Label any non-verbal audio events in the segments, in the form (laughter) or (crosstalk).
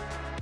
We'll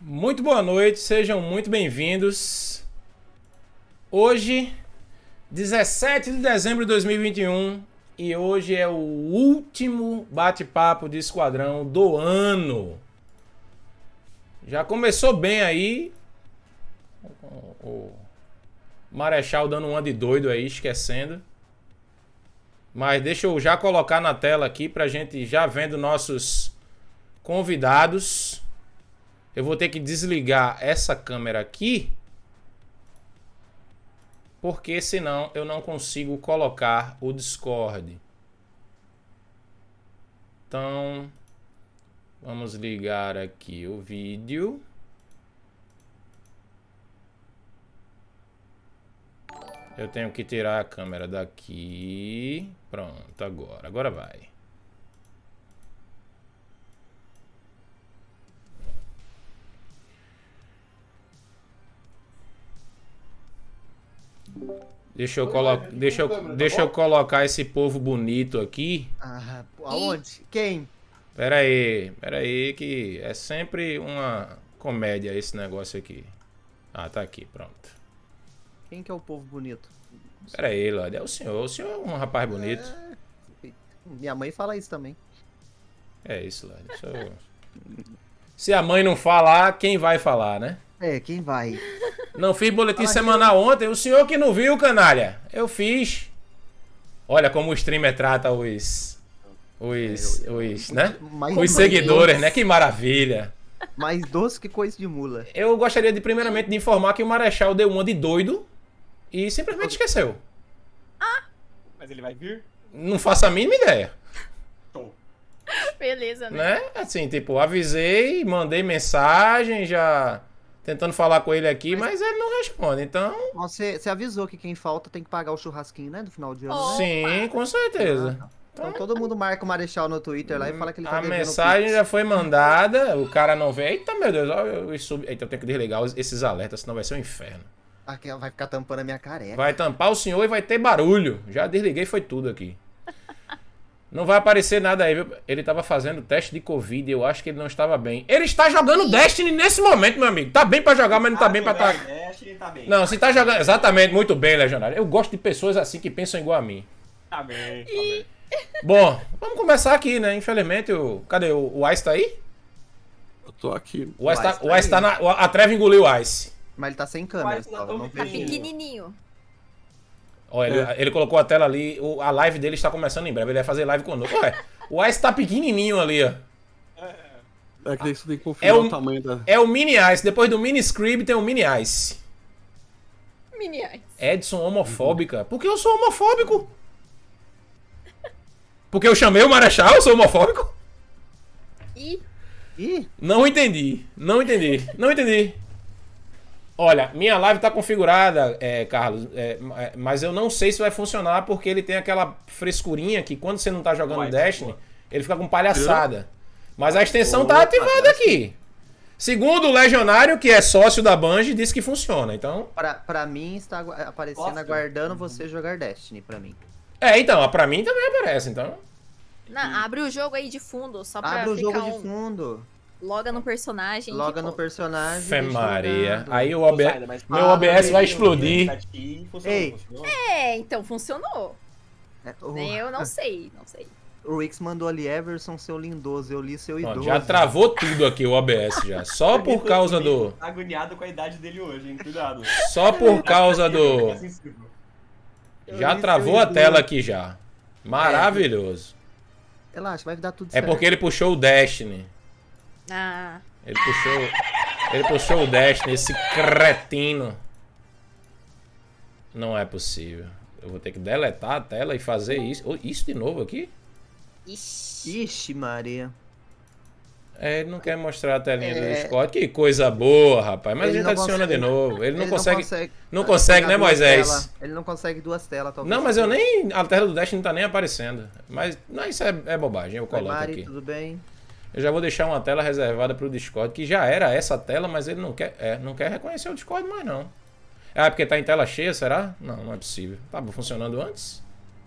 Muito boa noite, sejam muito bem-vindos. Hoje, 17 de dezembro de 2021, e hoje é o último bate-papo de esquadrão do ano. Já começou bem aí. O Marechal dando uma de doido aí, esquecendo. Mas deixa eu já colocar na tela aqui pra gente já vendo nossos convidados. Eu vou ter que desligar essa câmera aqui. Porque senão eu não consigo colocar o Discord. Então, vamos ligar aqui o vídeo. Eu tenho que tirar a câmera daqui. Pronto, agora. Agora vai. Deixa eu, colo... deixa, eu... deixa eu colocar esse povo bonito aqui. Ah, aonde? Quem? Pera aí, pera aí, que é sempre uma comédia esse negócio aqui. Ah, tá aqui, pronto. Quem que é o povo bonito? Pera aí, Lorde, é o senhor. O senhor é um rapaz bonito. É... Minha mãe fala isso também. É isso, Lorde. Se a mãe não falar, quem vai falar, né? É, quem vai? Não fiz boletim semanal ontem. O senhor que não viu, canalha. Eu fiz. Olha como o streamer trata os. Os. os né? Mais Os seguidores, né? Que maravilha. Mais doce que coisa de mula. Eu gostaria de, primeiramente, de informar que o Marechal deu uma de doido e simplesmente esqueceu. Mas ele vai vir? Não faço a mínima ideia. Show. Beleza, né? Né? Assim, tipo, avisei, mandei mensagem, já tentando falar com ele aqui, mas ele não responde. Então, Você, você avisou que quem falta tem que pagar o churrasquinho, né? Do final de ano. Oh. né? sim, com certeza. Então todo mundo marca o Marechal no Twitter lá e fala que ele tá A mensagem já foi mandada, o cara não vê. Eita, meu Deus, ó, eu, eu. Eita, eu tenho que desligar esses alertas, senão vai ser um inferno. Aqui, vai ficar tampando a minha careca. Vai tampar o senhor e vai ter barulho. Já desliguei, foi tudo aqui. Não vai aparecer nada aí, viu? Ele tava fazendo teste de Covid e eu acho que ele não estava bem. Ele está jogando Destiny nesse momento, meu amigo. Tá bem pra jogar, mas não tá bem pra estar. Tá... É, ele tá bem. Não, se tá jogando. Exatamente, muito bem, Legionário. Eu gosto de pessoas assim que pensam igual a mim. Tá bem, tá bem. Bom, vamos começar aqui, né? Infelizmente, o. Cadê? O, o Ice tá aí? Eu tô aqui. O Ice O tá, Ice tá o Ice tá na. A Treve engoliu o Ice. Mas ele tá sem câmera, Mas não. Sim. Pequenininho. Ó, ele, ele colocou a tela ali. o- a live dele está começando em breve. Ele vai fazer live conosco. Ué, o Ice tá pequenininho ali, ó. É que daí você tem que conferir É o um- tamanho da. É o Mini Ice. Depois do Mini Scrib tem o Mini Ice. Miniais. Edson homofóbica. Por que eu sou homofóbico? Porque eu chamei o Marechal, eu sou homofóbico? E Ih, Não entendi. Não entendi. Não entendi. Olha, minha live tá configurada, é, Carlos, é, é, mas eu não sei se vai funcionar porque ele tem aquela frescurinha que quando você não tá jogando Vai, Destiny, boa. ele fica com palhaçada. Mas a extensão tá ativada aqui. Segundo o Legionário, que é sócio da Bungie, disse que funciona. Então, pra, pra mim está aparecendo aguardando você jogar Destiny pra mim. é, então, pra mim também aparece, então. não, abre o jogo aí de fundo, só pra Abre o jogo um... de fundo, Loga no personagem. loga que, no personagem. Fé Maria. Aí o OBS, meu OBS vai explodir. Tá Ei. É, então funcionou. É, o, Eu não (laughs) sei, não sei. o Rix mandou ali, Everson, seu lindoso, eu li seu idoso. já travou tudo aqui o OBS já. Só por causa do. Agoniado com a idade dele hoje, hein? Cuidado. (laughs) Só por causa do. Já travou a tela aqui já. Maravilhoso. Relaxa, vai dar tudo É certo. porque ele puxou o Destiny. Ah, Ele puxou. Ele puxou o Destiny, esse cretino. Não é possível. Eu vou ter que deletar a tela e fazer isso. Oh, Isso de novo aqui? ixi. Ixi, Maria. É, ele não quer mostrar a telinha do É. Discord. Que coisa boa, rapaz. Mas Ele a gente não adiciona de consegue- novo. Ele não consegue. Não consegue, pegar né, duas Moisés? tela. Ele não consegue duas telas, talvez. Não, mas eu nem. A tela do Destiny não tá nem aparecendo. Mas não, isso é, é bobagem. Eu Oi, coloco Mari, aqui. tudo bem? Eu já vou deixar uma tela reservada pro Discord, que já era essa tela, mas ele não quer, é, não quer reconhecer o Discord mais não. Ah, é porque tá em tela cheia, será? Não, não é possível. Tava funcionando antes?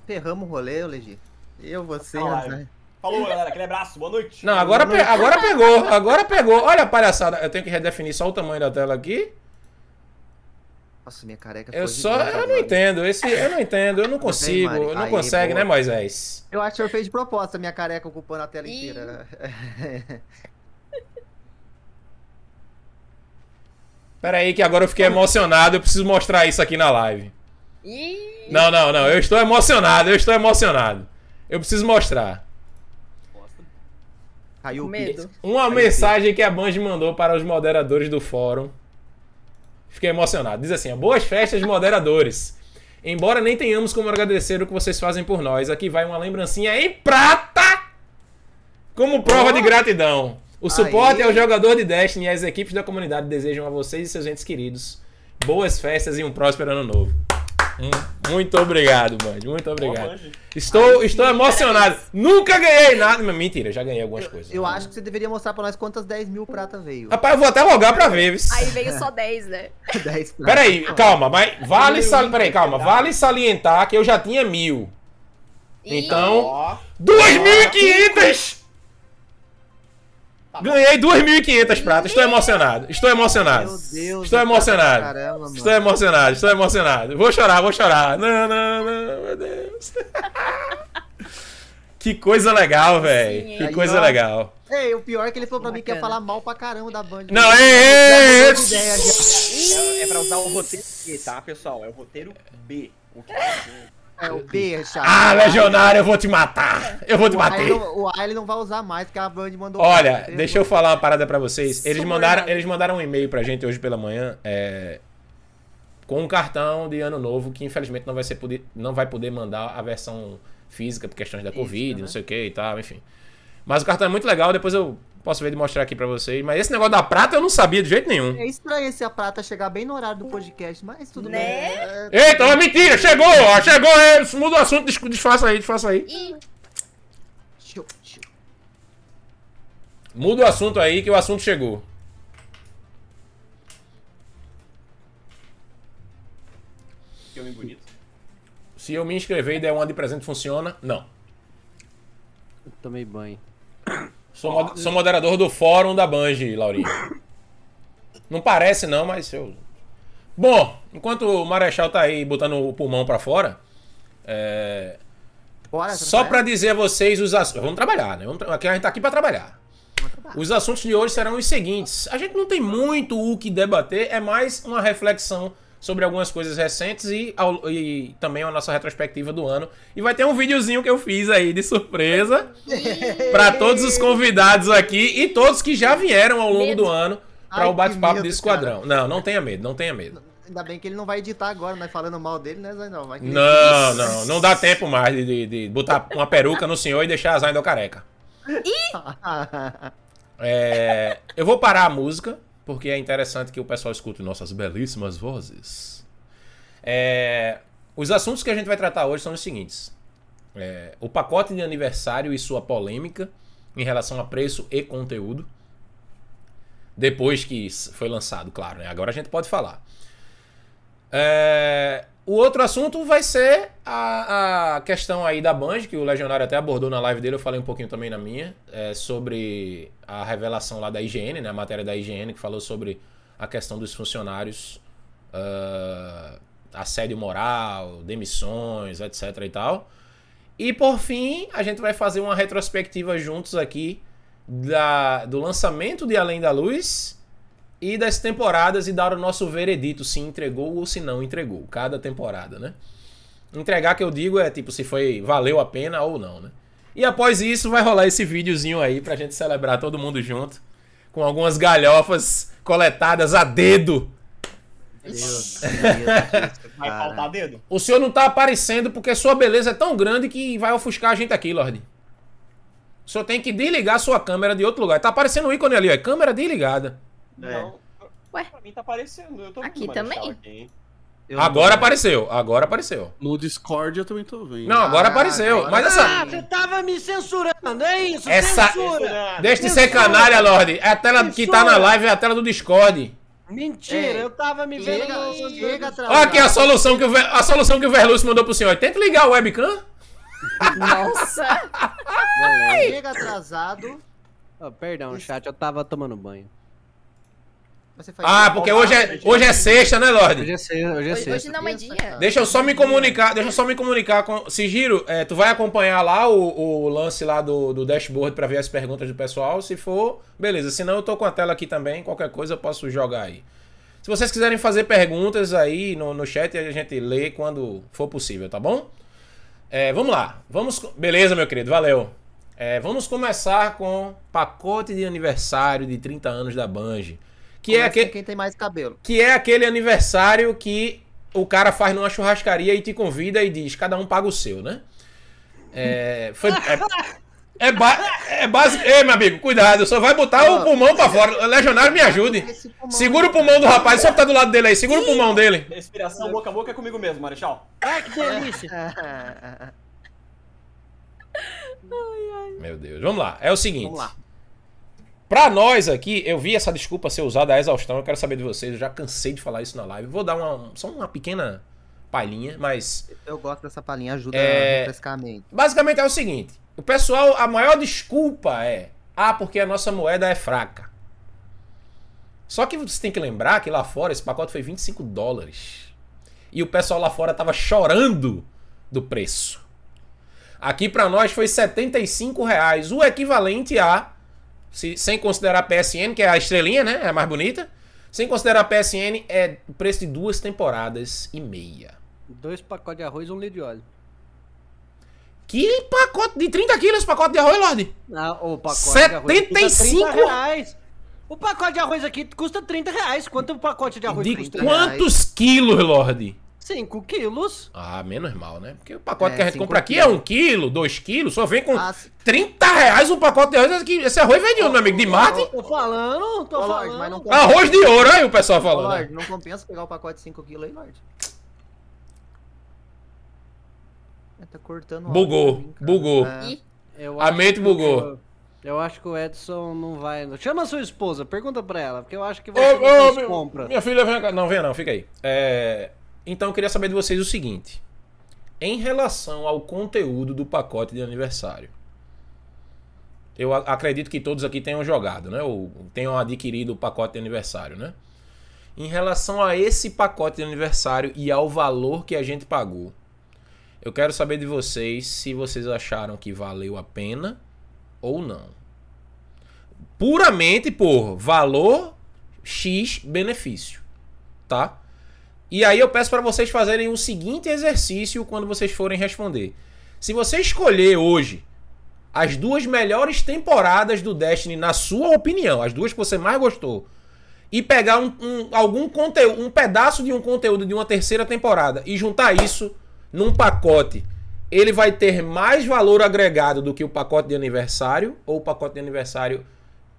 Ferramos o rolê, ô Legi. Eu, você, Tá lá, né? Falou, galera. Aquele abraço. Boa noite. Não, agora, pe- agora pegou, agora pegou. Olha a palhaçada. Eu tenho que redefinir só o tamanho da tela aqui. Nossa, minha careca Eu só, gigante eu não entendo. Esse, eu não entendo, eu não consigo. Mari. Não Aí, consegue, boa. né, Moisés? Eu acho que o senhor fez de proposta, minha careca ocupando a tela inteira. (laughs) Pera aí que agora eu fiquei emocionado, eu preciso mostrar isso aqui na live. Ih, Não, não, não, eu estou emocionado, eu estou emocionado. Eu preciso mostrar. Caiu o medo. Uma mensagem que a Bungie mandou para os moderadores do fórum. Fiquei emocionado. Diz assim: Boas festas, moderadores. Embora nem tenhamos como agradecer o que vocês fazem por nós, aqui vai uma lembrancinha em prata como prova de gratidão. O suporte Aí. ao jogador de Destiny e as equipes da comunidade desejam a vocês e seus entes queridos boas festas e um próspero ano novo. Muito obrigado, mano Muito obrigado. Estou, Ai, estou emocionado. É Nunca ganhei nada. Mentira, já ganhei algumas eu, coisas. Eu acho que você deveria mostrar pra nós quantas 10 mil prata veio. Rapaz, eu vou até rogar pra ver. Aí veio só 10, né? (laughs) 10 prata. Peraí, ah. calma, mas vale, sal... Peraí, calma. vale salientar que eu já tinha mil. Então, 2.500! Tá Ganhei 2.500 pratas, estou emocionado, estou emocionado. Meu Deus, estou emocionado. Caramba, estou emocionado, estou emocionado. Vou chorar, vou chorar. Não, não, não, meu Deus. (laughs) Que coisa legal, velho. Que coisa legal. Ei, o pior é que ele falou pra Bacana. mim que ia falar mal pra caramba da Band. Não, é ei, É, é pra usar o roteiro B, tá, pessoal? É o roteiro B. O que é é o B, Richard. Ah, legionário, eu vou te matar. Eu vou te matar. o A ele não vai usar mais, porque a Band mandou. Olha, entendeu? deixa eu falar uma parada pra vocês. Eles mandaram, eles mandaram um e-mail pra gente hoje pela manhã, é, com um cartão de ano novo que infelizmente não vai ser poder, não vai poder mandar a versão física por questões da Física, Covid, né? não sei o que e tal, enfim. Mas o cartão é muito legal, depois eu posso ver de mostrar aqui pra vocês. Mas esse negócio da prata eu não sabia de jeito nenhum. É estranho esse a prata chegar bem no horário do podcast, mas tudo Né? bem. É, Eita, é mentira, chegou, ó, chegou ele, muda o assunto, des- desfaça aí, desfaça aí. Tchiu. Muda o assunto aí que o assunto chegou. bonito? Se eu me inscrever e der uma de presente, funciona? Não. Tomei banho. Sou, mod- sou moderador do fórum da Banji, Laurinha. Não parece não, mas eu... Bom, enquanto o Marechal tá aí botando o pulmão pra fora, é, Bora, só pra dizer a vocês os assuntos... Vamos trabalhar, né? Vamos tra- Aqui a gente tá aqui. Vamos trabalhar. Os assuntos de hoje serão os seguintes. A gente não tem muito o que debater, é mais uma reflexão sobre algumas coisas recentes e, ao- e também a nossa retrospectiva do ano. E vai ter um videozinho que eu fiz aí de surpresa para todos os convidados aqui e todos que já vieram ao longo Medo. do ano para o bate-papo desse esquadrão. Não, não tenha medo, não tenha medo. Ainda bem que ele não vai editar agora, nós falando mal dele, né, Zé? Não, Não, não, não dá tempo mais de, de- de botar uma peruca no senhor e deixar a Zaindel careca. (laughs) É, eu vou parar a música, porque é interessante que o pessoal escute nossas belíssimas vozes. É, os assuntos que a gente vai tratar hoje são os seguintes: É, o pacote de aniversário e sua polêmica em relação a preço e conteúdo. Depois que foi lançado, claro, né? Agora a gente pode falar. É, o outro assunto vai ser a, a questão aí da Band, que o Legionário até abordou na live dele, eu falei um pouquinho também na minha, é, sobre a revelação lá da IGN, né, a matéria da IGN, que falou sobre a questão dos funcionários, ah, assédio moral, demissões, etc e tal. E por fim, a gente vai fazer uma retrospectiva juntos aqui da, do lançamento de Além da Luz e das temporadas e dar o nosso veredito se entregou ou se não entregou, cada temporada, né? Entregar que eu digo é tipo se foi valeu a pena ou não, né? E após isso vai rolar esse videozinho aí pra gente celebrar todo mundo junto com algumas galhofas coletadas a dedo. Deus, Deus, Deus, Vai faltar dedo? O senhor não tá aparecendo porque sua beleza é tão grande que vai ofuscar a gente aqui, Lorde. O senhor tem que desligar sua câmera de outro lugar. Tá aparecendo um ícone ali, ó. Câmera desligada. É. Não. Ué? Pra mim tá aparecendo. Eu tô Aqui também. aqui, Agora não- apareceu, agora apareceu. No Discord eu também tô vendo. Não, agora Ah, apareceu. agora Mas sim. essa. Ah, você tava me censurando, é isso? Essa- Censura! Deixa de ser canalha, Lorde. É a tela que tá na live, é a tela do Discord. Mentira, Ei, eu tava me vendo. Chega, chega Olha aqui a solução que o, Ver- a solução que o Verlúcio mandou pro senhor. Tenta ligar o webcam. nossa. Beleza. Chega atrasado. Oh, perdão, chat, eu tava tomando banho. Ah, porque hoje é, hoje é sexta, né, Hoje Lorde? é sexta, hoje é Hoje, sexta. hoje não é dia. Deixa eu só me comunicar, deixa eu só me comunicar com. Sigiro, é, tu vai acompanhar lá o, o lance lá do, do dashboard pra ver as perguntas do pessoal. Se for, beleza. Se não, eu tô com a tela aqui também. Qualquer coisa eu posso jogar aí. Se vocês quiserem fazer perguntas aí no, no chat, a gente lê quando for possível, tá bom? É, vamos lá. Vamos. Beleza, meu querido, valeu. É, vamos começar com pacote de aniversário de 30 anos da Banji. Que é, aquele, quem tem mais cabelo. que é aquele aniversário que o cara faz numa churrascaria e te convida e diz: cada um paga o seu, né? É. Foi. É, é, ba é básico. Ei, meu amigo, cuidado, só vai botar o pulmão pra fora. Legionário, me ajude. Segura o pulmão do rapaz, só que tá do lado dele aí. Segura o pulmão dele. Respiração boca a boca é comigo mesmo, Marechal. Ai, que delícia. (laughs) Meu Deus, vamos lá. É o seguinte. Vamos lá. Pra nós aqui, eu vi essa desculpa ser usada a exaustão. Eu quero saber de vocês. Eu já cansei de falar isso na live. Vou dar uma, só uma pequena palhinha, mas Eu gosto dessa palhinha, ajuda É. a refrescar a mente. Basicamente é o seguinte: o pessoal, a maior desculpa é, ah, porque a nossa moeda é fraca. Só que você tem que lembrar que lá fora esse pacote foi 25 dólares. E o pessoal lá fora tava chorando do preço. Aqui pra nós foi 75 reais, o equivalente a se- sem considerar a PSN, que é a estrelinha, né? É a mais bonita. Sem considerar a PSN, é o preço de duas temporadas e meia. Dois pacotes de arroz e um litro de óleo. Que pacote de 30 quilos pacote de arroz, Lorde? Ah, o pacote de arroz custa 75 30 reais. O pacote de arroz aqui custa 30 reais. Quanto o pacote de arroz De custa? quantos quilos, Lorde? 5 quilos. Ah, menos mal, né? Porque o pacote É, que a gente compra aqui é quilos. um quilo, dois quilos, só vem com Ah, se- 30 reais um pacote de arroz. Esse aqui- Esse arroz vem de onde, meu amigo? De Marte? Tô falando, tô Ô, Lorde, falando. mas não compensa. Arroz de ouro, aí o pessoal Ô, falando. né? Lorde, não compensa pegar o pacote de 5kg aí, Lorde. É, tá cortando o Bugou, mim, bugou. É. Eu A mente bugou. o- Eu acho que o Edson não vai. Chama a sua esposa, pergunta pra ela, porque eu acho que Ô, vai ô, depois meu- compra. minha filha, vem cá. Não, venha não, fica aí. É, Então eu queria saber de vocês o seguinte. Em relação ao conteúdo do pacote de aniversário. Eu acredito que todos aqui tenham jogado, né? Ou tenham adquirido o pacote de aniversário, né? Em relação a esse pacote de aniversário e ao valor que a gente pagou. Eu quero saber de vocês se vocês acharam que valeu a pena ou não. Puramente por valor X benefício, tá? E aí eu peço para vocês fazerem o seguinte exercício quando vocês forem responder. Se você escolher hoje as duas melhores temporadas do Destiny na sua opinião, as duas que você mais gostou, e pegar um, um- algum conteúdo, um pedaço de um conteúdo de uma terceira temporada e juntar isso num pacote, ele vai ter mais valor agregado do que o pacote de aniversário ou o pacote de aniversário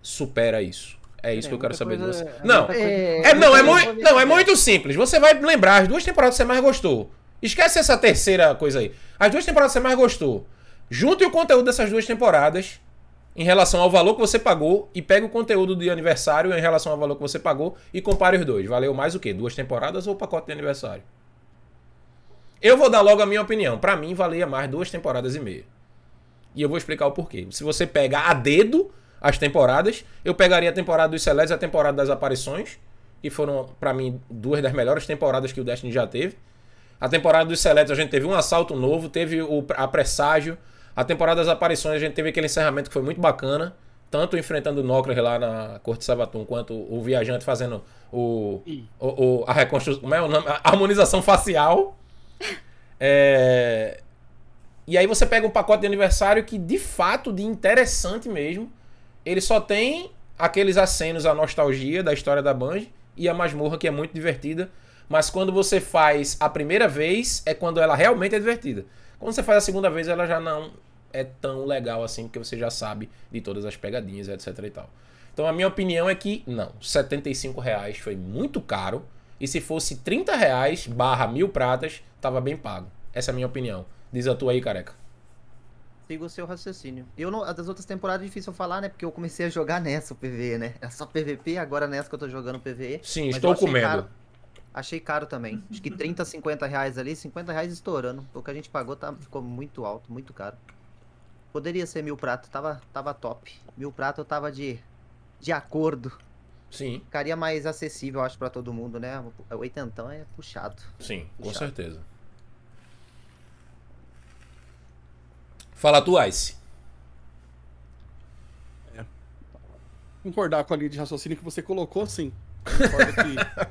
supera isso? É isso É, que eu quero muita saber de coisa- você. é Não, coisa- é, não, é, muito, não, é muito simples. Você vai lembrar as duas temporadas que você mais gostou. Esquece essa terceira coisa aí. As duas temporadas que você mais gostou. Junte o conteúdo dessas duas temporadas em relação ao valor que você pagou e pega o conteúdo de aniversário em relação ao valor que você pagou e compare os dois. Valeu mais o quê? Duas temporadas ou o pacote de aniversário? Eu vou dar logo a minha opinião. Pra mim, valia mais duas temporadas e meia. E eu vou explicar o porquê. Se você pega a dedo as temporadas, eu pegaria a temporada dos Celestes e a temporada das aparições, que foram, pra mim, duas das melhores temporadas que o Destiny já teve. A temporada dos Celestes a gente teve um assalto novo, teve o, a presságio. A temporada das aparições a gente teve aquele encerramento que foi muito bacana. Tanto enfrentando o Nocris lá na Corte de Sabatum, quanto o viajante fazendo o, o, o- a reconstrução. Como é o nome? A harmonização facial. (laughs) É, E aí você pega um pacote de aniversário que, de fato, de interessante mesmo, ele só tem aqueles acenos à nostalgia da história da Bungie e a masmorra que é muito divertida. Mas quando você faz a primeira vez, é quando ela realmente é divertida. Quando você faz a segunda vez, ela já não é tão legal assim, porque você já sabe de todas as pegadinhas, etc e tal. Então a minha opinião é que não, 75 reais foi muito caro. E se fosse 30 reais barra mil pratas, tava bem pago. Essa é a minha opinião. Diz a tua aí, careca. Siga o seu raciocínio. Eu não, as das outras temporadas é difícil eu falar, né? Porque eu comecei a jogar nessa o PVE, né? É só PVP, agora nessa que eu tô jogando PVE. Sim, estou comendo. caro. Achei caro também. Acho que 30, 50 reais ali, 50 reais estourando. O que a gente pagou tá, ficou muito alto, muito caro. Poderia ser mil prato, tava, tava top. Mil prato eu tava de, de acordo. Sim, Ficaria mais acessível, acho, pra todo mundo, né? O oitentão é puxado. sim, com Puxado. certeza. Fala tu, Ice. concordar com a linha de raciocínio que você colocou, sim. Concordo que.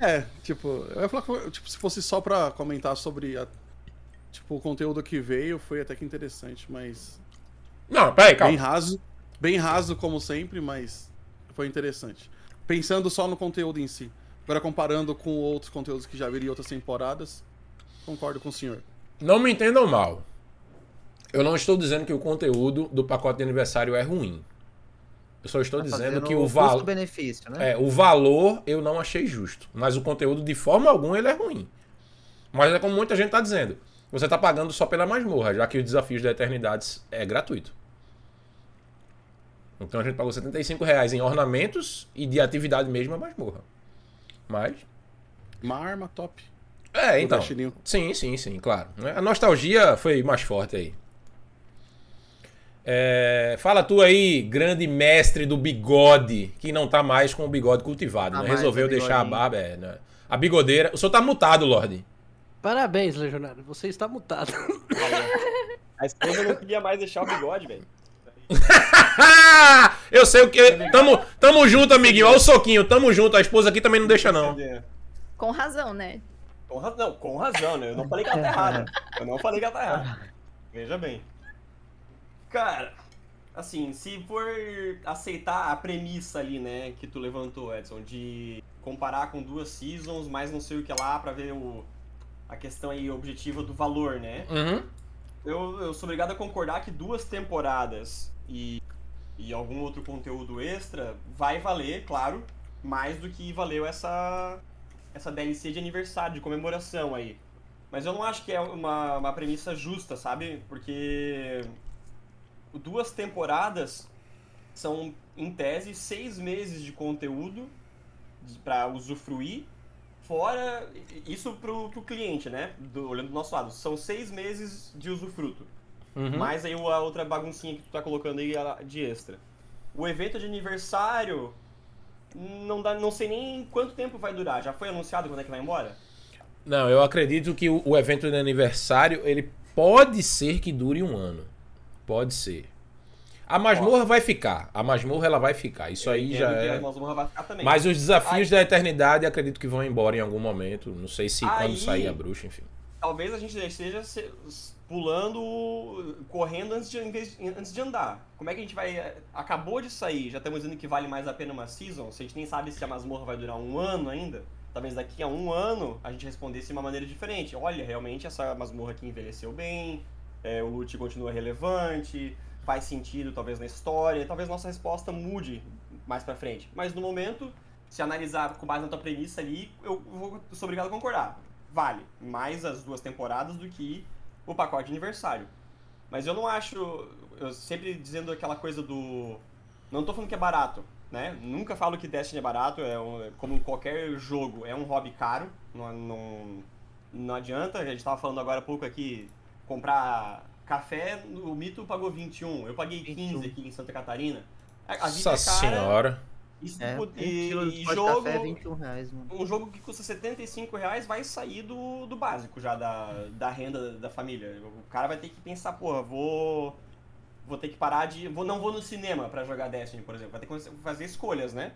(laughs) é, tipo, eu ia falar que, tipo, se fosse só pra comentar sobre a- tipo, o conteúdo que veio, foi até que interessante, mas. Não, peraí, Bem calma. raso. Bem raso, como sempre, mas foi interessante. Pensando só no conteúdo em si. Agora, comparando com outros conteúdos que já em outras temporadas, concordo com o senhor. Não me entendam mal. Eu não estou dizendo que o conteúdo do pacote de aniversário é ruim. Eu só estou Tá dizendo que o valor. Custo-benefício, né? É, o valor eu não achei justo. Mas o conteúdo, de forma alguma, ele é ruim. Mas é como muita gente tá dizendo. Você tá pagando só pela masmorra, já que os desafios da eternidade é gratuito. Então a gente pagou 75 reais em ornamentos e de atividade mesmo a masmorra. Mas. Uma arma top. É, então. Sim, sim, sim, claro. né? A nostalgia foi mais forte aí. É, fala tu aí, grande mestre do bigode, que não tá mais com o bigode cultivado, Tá né? Resolveu deixar a barba, é, né? A bigodeira. O senhor tá mutado, Lorde. Parabéns, Legionário. Você está mutado. (laughs) A esposa não queria mais deixar o bigode, velho. (laughs) Eu sei o que. Tamo, tamo junto, amiguinho. Olha o soquinho. Tamo junto. A esposa aqui também não deixa, não. Com razão, né? Com razão, não, com razão, né? Eu não falei que ela tá errada. Eu não falei que ela tá errada. Veja bem. Cara, assim, se for aceitar a premissa ali, né, que tu levantou, Edson, de comparar com duas seasons, mais não sei o que lá, pra ver o, a questão aí objetiva do valor, né? Uhum. Eu, eu sou obrigado a concordar que duas temporadas e, e algum outro conteúdo extra vai valer, claro, mais do que valeu essa, essa DLC de aniversário, de comemoração aí. Mas eu não acho que é uma, uma premissa justa, sabe? Porque duas temporadas são, em tese, seis meses de conteúdo pra usufruir. Fora isso pro, pro cliente, né? Do- olhando do nosso lado. São seis meses de usufruto. Uhum. Mais aí a outra baguncinha que tu tá colocando aí de extra. O evento de aniversário. Não, dá, não sei nem quanto tempo vai durar. Já foi anunciado quando é que vai embora? Não, eu acredito que o, o evento de aniversário, ele pode ser que dure um ano. Pode ser. A masmorra vai ficar. A masmorra ela vai ficar. Isso aí já é. A masmorra vai ficar também. Mas os desafios Aí- da eternidade acredito que vão embora em algum momento. Não sei se quando Aí- sair a bruxa, enfim. talvez a gente esteja pulando, correndo antes de, antes de andar. Como é que a gente vai. Acabou de sair, já estamos dizendo que vale mais a pena uma season, se a gente nem sabe se a masmorra vai durar um ano ainda. Talvez daqui a um ano a gente respondesse de uma maneira diferente. Olha, realmente essa masmorra aqui envelheceu bem, é, o loot continua relevante, faz sentido talvez na história, talvez nossa resposta mude mais pra frente. Mas no momento, se analisar com base na tua premissa ali, eu vou, sou obrigado a concordar. Vale mais as duas temporadas do que o pacote de aniversário. Mas eu não acho. Eu sempre dizendo aquela coisa do. Não tô falando que é barato, né? Nunca falo que Destiny é barato, é um- como qualquer jogo, é um hobby caro. Não, não, não adianta, a gente tava falando agora há pouco aqui, comprar café, o Mito pagou 21, eu paguei 15 21. aqui em Santa Catarina. A, a vida Nossa é cara, senhora. e, se É, pu- 1 e- e jogo, café, 21 reais, mano. um jogo que custa 75 reais vai sair do, do básico já, da, da renda da família. O cara vai ter que pensar, porra, vou. Vou ter que parar de. Vou, não vou no cinema pra jogar Destiny, por exemplo. Vai ter que fazer escolhas, né?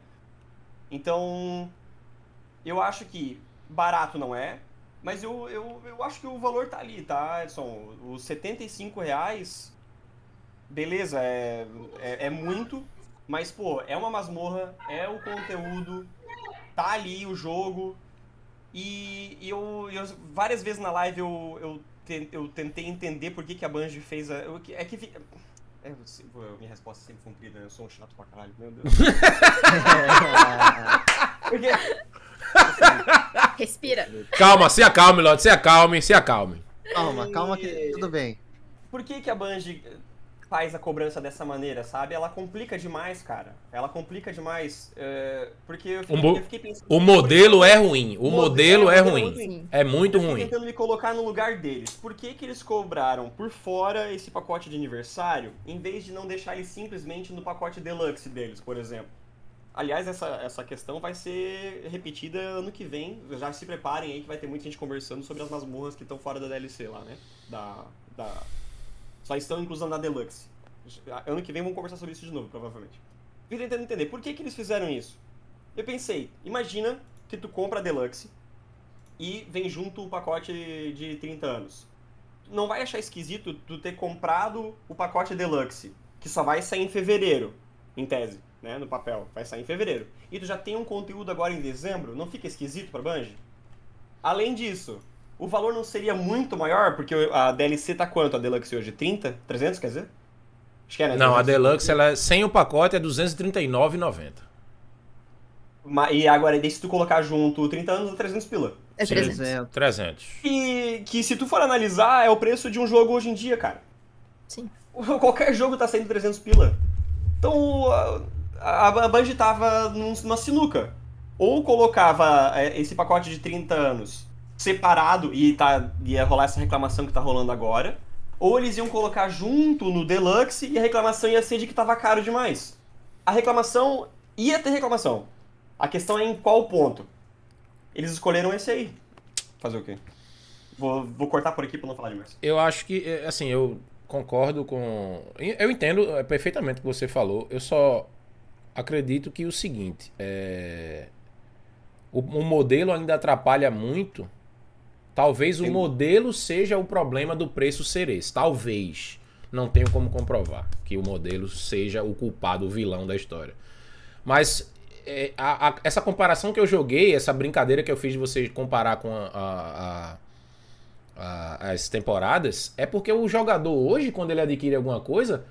Então. Eu acho que barato não é, mas eu, eu, eu acho que o valor tá ali, tá, Edson? Os 75 reais. Beleza, é, é, é muito, mas, pô, é uma masmorra, é o conteúdo, tá ali o jogo. E, e eu, eu- várias vezes na live eu, eu, eu tentei entender por que, que a Bungie fez a. eu- é que. É, minha resposta é sempre comprida, né? Eu sou um chato pra caralho, meu Deus. (laughs) Porque. Respira. Calma, se acalme, Lorde. Se acalme, se acalme. calma, calma que tudo bem. Por que, que a Bungie faz a cobrança dessa maneira, sabe? Ela complica demais, cara. Ela complica demais. é, porque eu O fiquei, eu fiquei pensando. O modelo é ruim. O modelo é modelo ruim. É muito Eu ruim. tentando me colocar no lugar deles. Por que, que eles cobraram por fora esse pacote de aniversário, em vez de não deixar ele simplesmente no pacote deluxe deles, por exemplo? Aliás, essa, essa questão vai ser repetida ano que vem. Já se preparem aí que vai ter muita gente conversando sobre as masmorras que estão fora da DLC lá, né? Da, da... Só estão inclusas na Deluxe. Ano que vem vamos conversar sobre isso de novo, provavelmente. Fiquei tentando entender por que, que eles fizeram isso. Eu pensei, imagina que tu compra a Deluxe e vem junto o pacote de 30 anos. Não vai achar esquisito tu ter comprado o pacote Deluxe, que só vai sair em fevereiro, em tese, né, no papel, vai sair em fevereiro. E tu já tem um conteúdo agora em dezembro, não fica esquisito pra Bungie? Além disso, o valor não seria muito maior, porque a DLC tá quanto a Deluxe hoje? 30? 300, quer dizer? Acho que é, né? Não, a 300. Deluxe, ela é, sem o pacote, é R$ 239,90. Ma- E agora, daí se tu colocar junto 30 anos, é 300 pila. É Sim. 300. 300. 300. E que se tu for analisar, é o preço de um jogo hoje em dia, cara. Sim. (laughs) Qualquer jogo tá saindo 300 pila. Então, a, a, Bungie tava num- numa sinuca. Ou colocava é, esse pacote de 30 anos separado e tá, ia rolar essa reclamação que tá rolando agora. Ou eles iam colocar junto no Deluxe e a reclamação ia ser de que tava caro demais. A reclamação ia ter reclamação. A questão é em qual ponto. Eles escolheram esse aí. Fazer o quê? Vou, vou cortar por aqui pra não falar demais. Eu acho que, é, assim, eu concordo com. Eu entendo é, perfeitamente o que você falou. Eu só acredito que o seguinte, é, o, o modelo ainda atrapalha muito. Talvez o Sim. modelo seja o problema do preço ser esse. Talvez. Não tenho como comprovar que o modelo seja o culpado, o vilão da história. Mas é, a- a- essa comparação que eu joguei, essa brincadeira que eu fiz de você comparar com a- as temporadas, é porque o jogador hoje, quando ele adquire alguma coisa,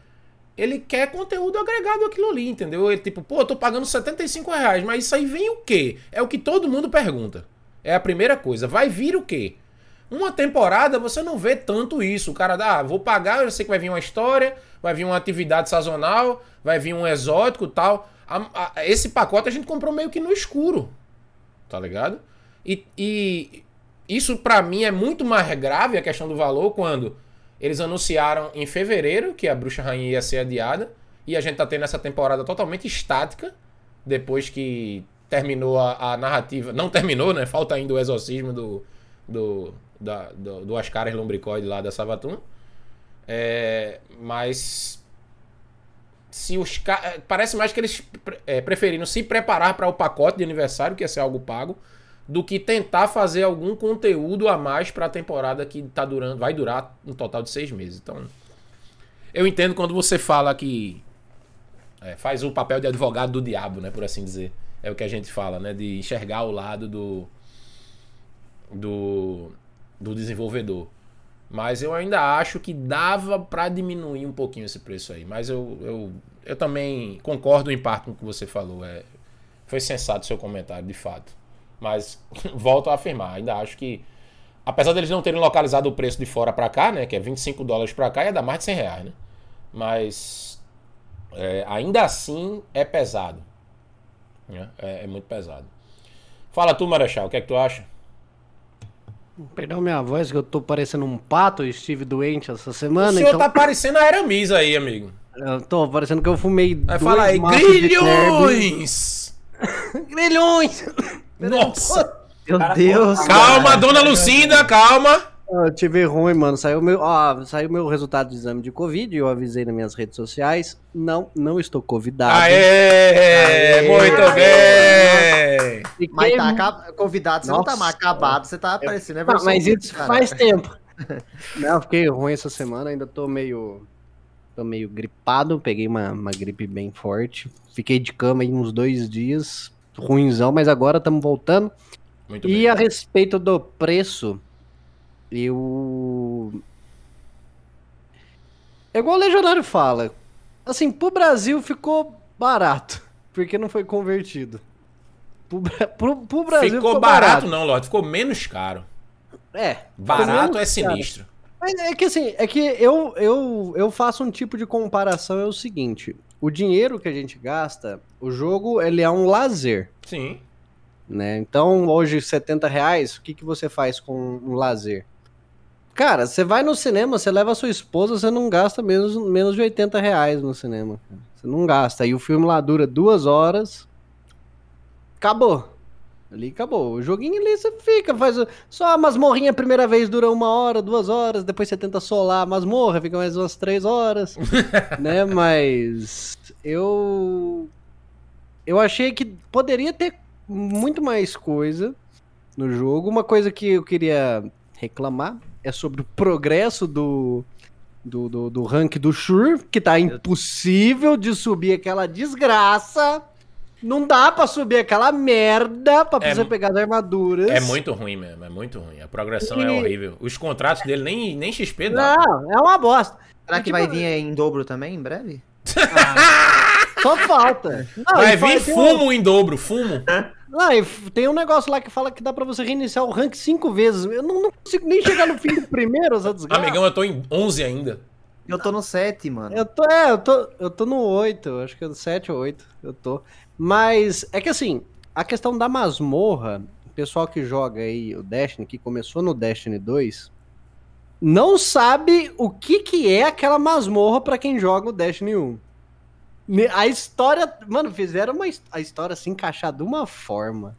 ele quer conteúdo agregado àquilo ali, entendeu? Ele tipo, pô, eu tô pagando 75 reais, mas isso aí vem o quê? É o que todo mundo pergunta. É a primeira coisa. Vai vir o quê? Uma temporada você não vê tanto isso. O cara dá, ah, vou pagar, eu sei que vai vir uma história, vai vir uma atividade sazonal, vai vir um exótico tal. A- a- esse pacote a gente comprou meio que no escuro. Tá ligado? E, e isso pra mim é muito mais grave a questão do valor quando eles anunciaram em fevereiro que a Bruxa Rainha ia ser adiada e a gente tá tendo essa temporada totalmente estática depois que terminou a, a narrativa. Não terminou, né? Falta ainda o exorcismo do, do, da, do, do Ascaris Lombricoide lá da Savatun. É, mas se os parece mais que eles é, preferiram se preparar para o pacote de aniversário, que ia ser algo pago, do que tentar fazer algum conteúdo a mais para a temporada que tá durando, vai durar um total de seis meses. Então, eu entendo quando você fala que é, faz o papel de advogado do diabo, né, por assim dizer. É o que a gente fala, né, de enxergar o lado do do, do desenvolvedor. Mas eu ainda acho que dava para diminuir um pouquinho esse preço aí. Mas eu, eu, eu também concordo em parte com o que você falou. É, foi sensato o seu comentário, de fato. Mas (laughs) volto a afirmar, ainda acho que. Apesar deles não terem localizado o preço de fora para cá, né? Que é 25 dólares para cá, ia dar mais de 100 reais, né? Mas é, ainda assim é pesado. né? É, é muito pesado. Fala tu, Marechal, o que é que tu acha? Perdão minha voz, que eu tô parecendo um pato, eu estive doente essa o semana, senhor então tá parecendo a Aramis aí, amigo. eu tô parecendo que eu fumei Vai dois falar aí, grilhões! (laughs) Grilhões! Nossa! Meu Deus. pô, Calma, dona Lucinda, calma! Eu tive ruim, mano. Saiu meu, ó, saiu meu resultado de exame de Covid, eu avisei nas minhas redes sociais. Não, não estou convidado. Aê! Aê! Muito bem! Fiquei Mas tá acab- convidado, você não tá Nossa. mais acabado, você tá aparecendo. É Ah, mas isso cara. faz tempo. (laughs) Não, fiquei ruim essa semana, ainda tô meio. Tô meio gripado, peguei uma, uma gripe bem forte. Fiquei de cama aí uns dois dias, ruinzão, mas agora estamos voltando. Muito E bem. a respeito do preço, eu. É igual o Legionário fala. Assim, pro Brasil ficou barato, porque não foi convertido. Pro, pro, pro Brasil Ficou barato, não, Lorde. Ficou menos caro. É. Barato é caro. sinistro. Mas é que assim, é que eu, eu, eu faço um tipo de comparação, é o seguinte. O dinheiro que a gente gasta, o jogo, ele é um lazer, Sim. né? Então, hoje, 70 reais, o que, que você faz com um lazer? Cara, você vai no cinema, você leva a sua esposa, você não gasta menos, menos de 80 reais no cinema. Você não gasta. E o filme lá dura duas horas. Acabou. Ali acabou. O joguinho ali você fica, faz. Só a masmorrinha a primeira vez dura uma hora, duas horas, depois você tenta solar a masmorra, fica mais umas três horas. (laughs) né? Mas. Eu. Eu achei que poderia ter muito mais coisa no jogo. Uma coisa que eu queria reclamar é sobre o progresso do. Do, do, do rank do Shur, que tá impossível de subir aquela desgraça. Não dá pra subir aquela merda pra É você pegar as armaduras. É muito ruim mesmo, é muito ruim. A progressão é E- horrível. Os contratos dele nem, nem XP dá. Não, é uma bosta. Será E, que tipo, vai vir em dobro também, em breve? Só falta. Não, Vai vir tem um- fumo em dobro, fumo. Não, e tem um negócio lá que fala que dá pra você reiniciar o rank cinco vezes. Eu não, não consigo nem chegar no fim do primeiro, essa desgraça. Amigão, eu tô em 11 ainda. Eu tô no 7, mano. Eu tô, é, eu tô, eu tô no 8, acho que é no 7 ou 8, eu tô. Mas é que assim, a questão da masmorra, o pessoal que joga aí o Destiny, que começou no Destiny 2, não sabe o que que é aquela masmorra pra quem joga o Destiny 1. Ne- A história, mano, fizeram uma, a história se encaixar de uma forma.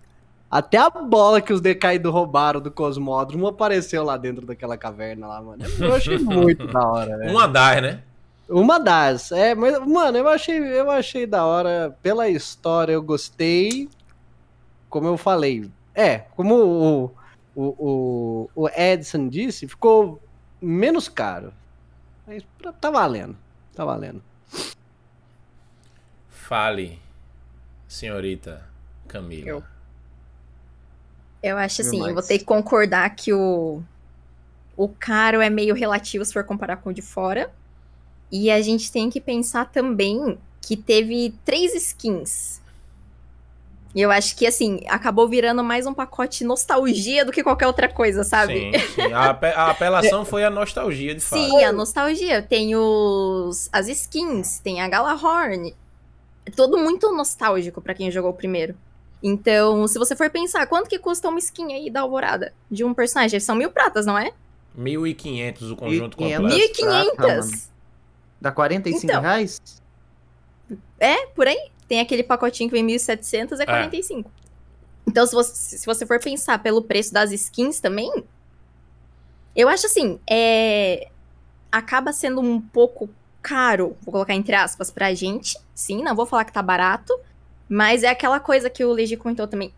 Até a bola que os decaídos roubaram do Cosmódromo apareceu lá dentro daquela caverna lá, mano. Eu achei muito (laughs) da hora, velho. Um andar, né? Uma das. É, mas, mano, eu achei, eu achei da hora. Pela história, eu gostei. Como eu falei. É, como o, o, o, o Edson disse, ficou menos caro. Mas tá valendo. Tá valendo. Fale, senhorita Camila. Eu. Eu acho assim, eu vou ter que concordar que o, o caro é meio relativo se for comparar com o de fora. E a gente tem que pensar também que teve três skins. E eu acho que, assim, acabou virando mais um pacote nostalgia do que qualquer outra coisa, sabe? Sim, sim. A, ape- a apelação foi a nostalgia, de fato. Sim, a nostalgia. Tem os, as skins, tem a Galahorn. É tudo muito nostálgico pra quem jogou o primeiro. Então, se você for pensar, quanto que custa uma skin aí da Alvorada? De um personagem? São mil pratas, não é? 1.500 o conjunto 1.500. completo. Mil- prata, 1.500! Dá 45 Então. reais? É, por aí. Tem aquele pacotinho que vem 1.700, é 45. Então, se você, se você for pensar pelo preço das skins também, eu acho assim, é... acaba sendo um pouco caro, vou colocar entre aspas, pra gente. Sim, não vou falar que tá barato, mas é aquela coisa que o Legi comentou também.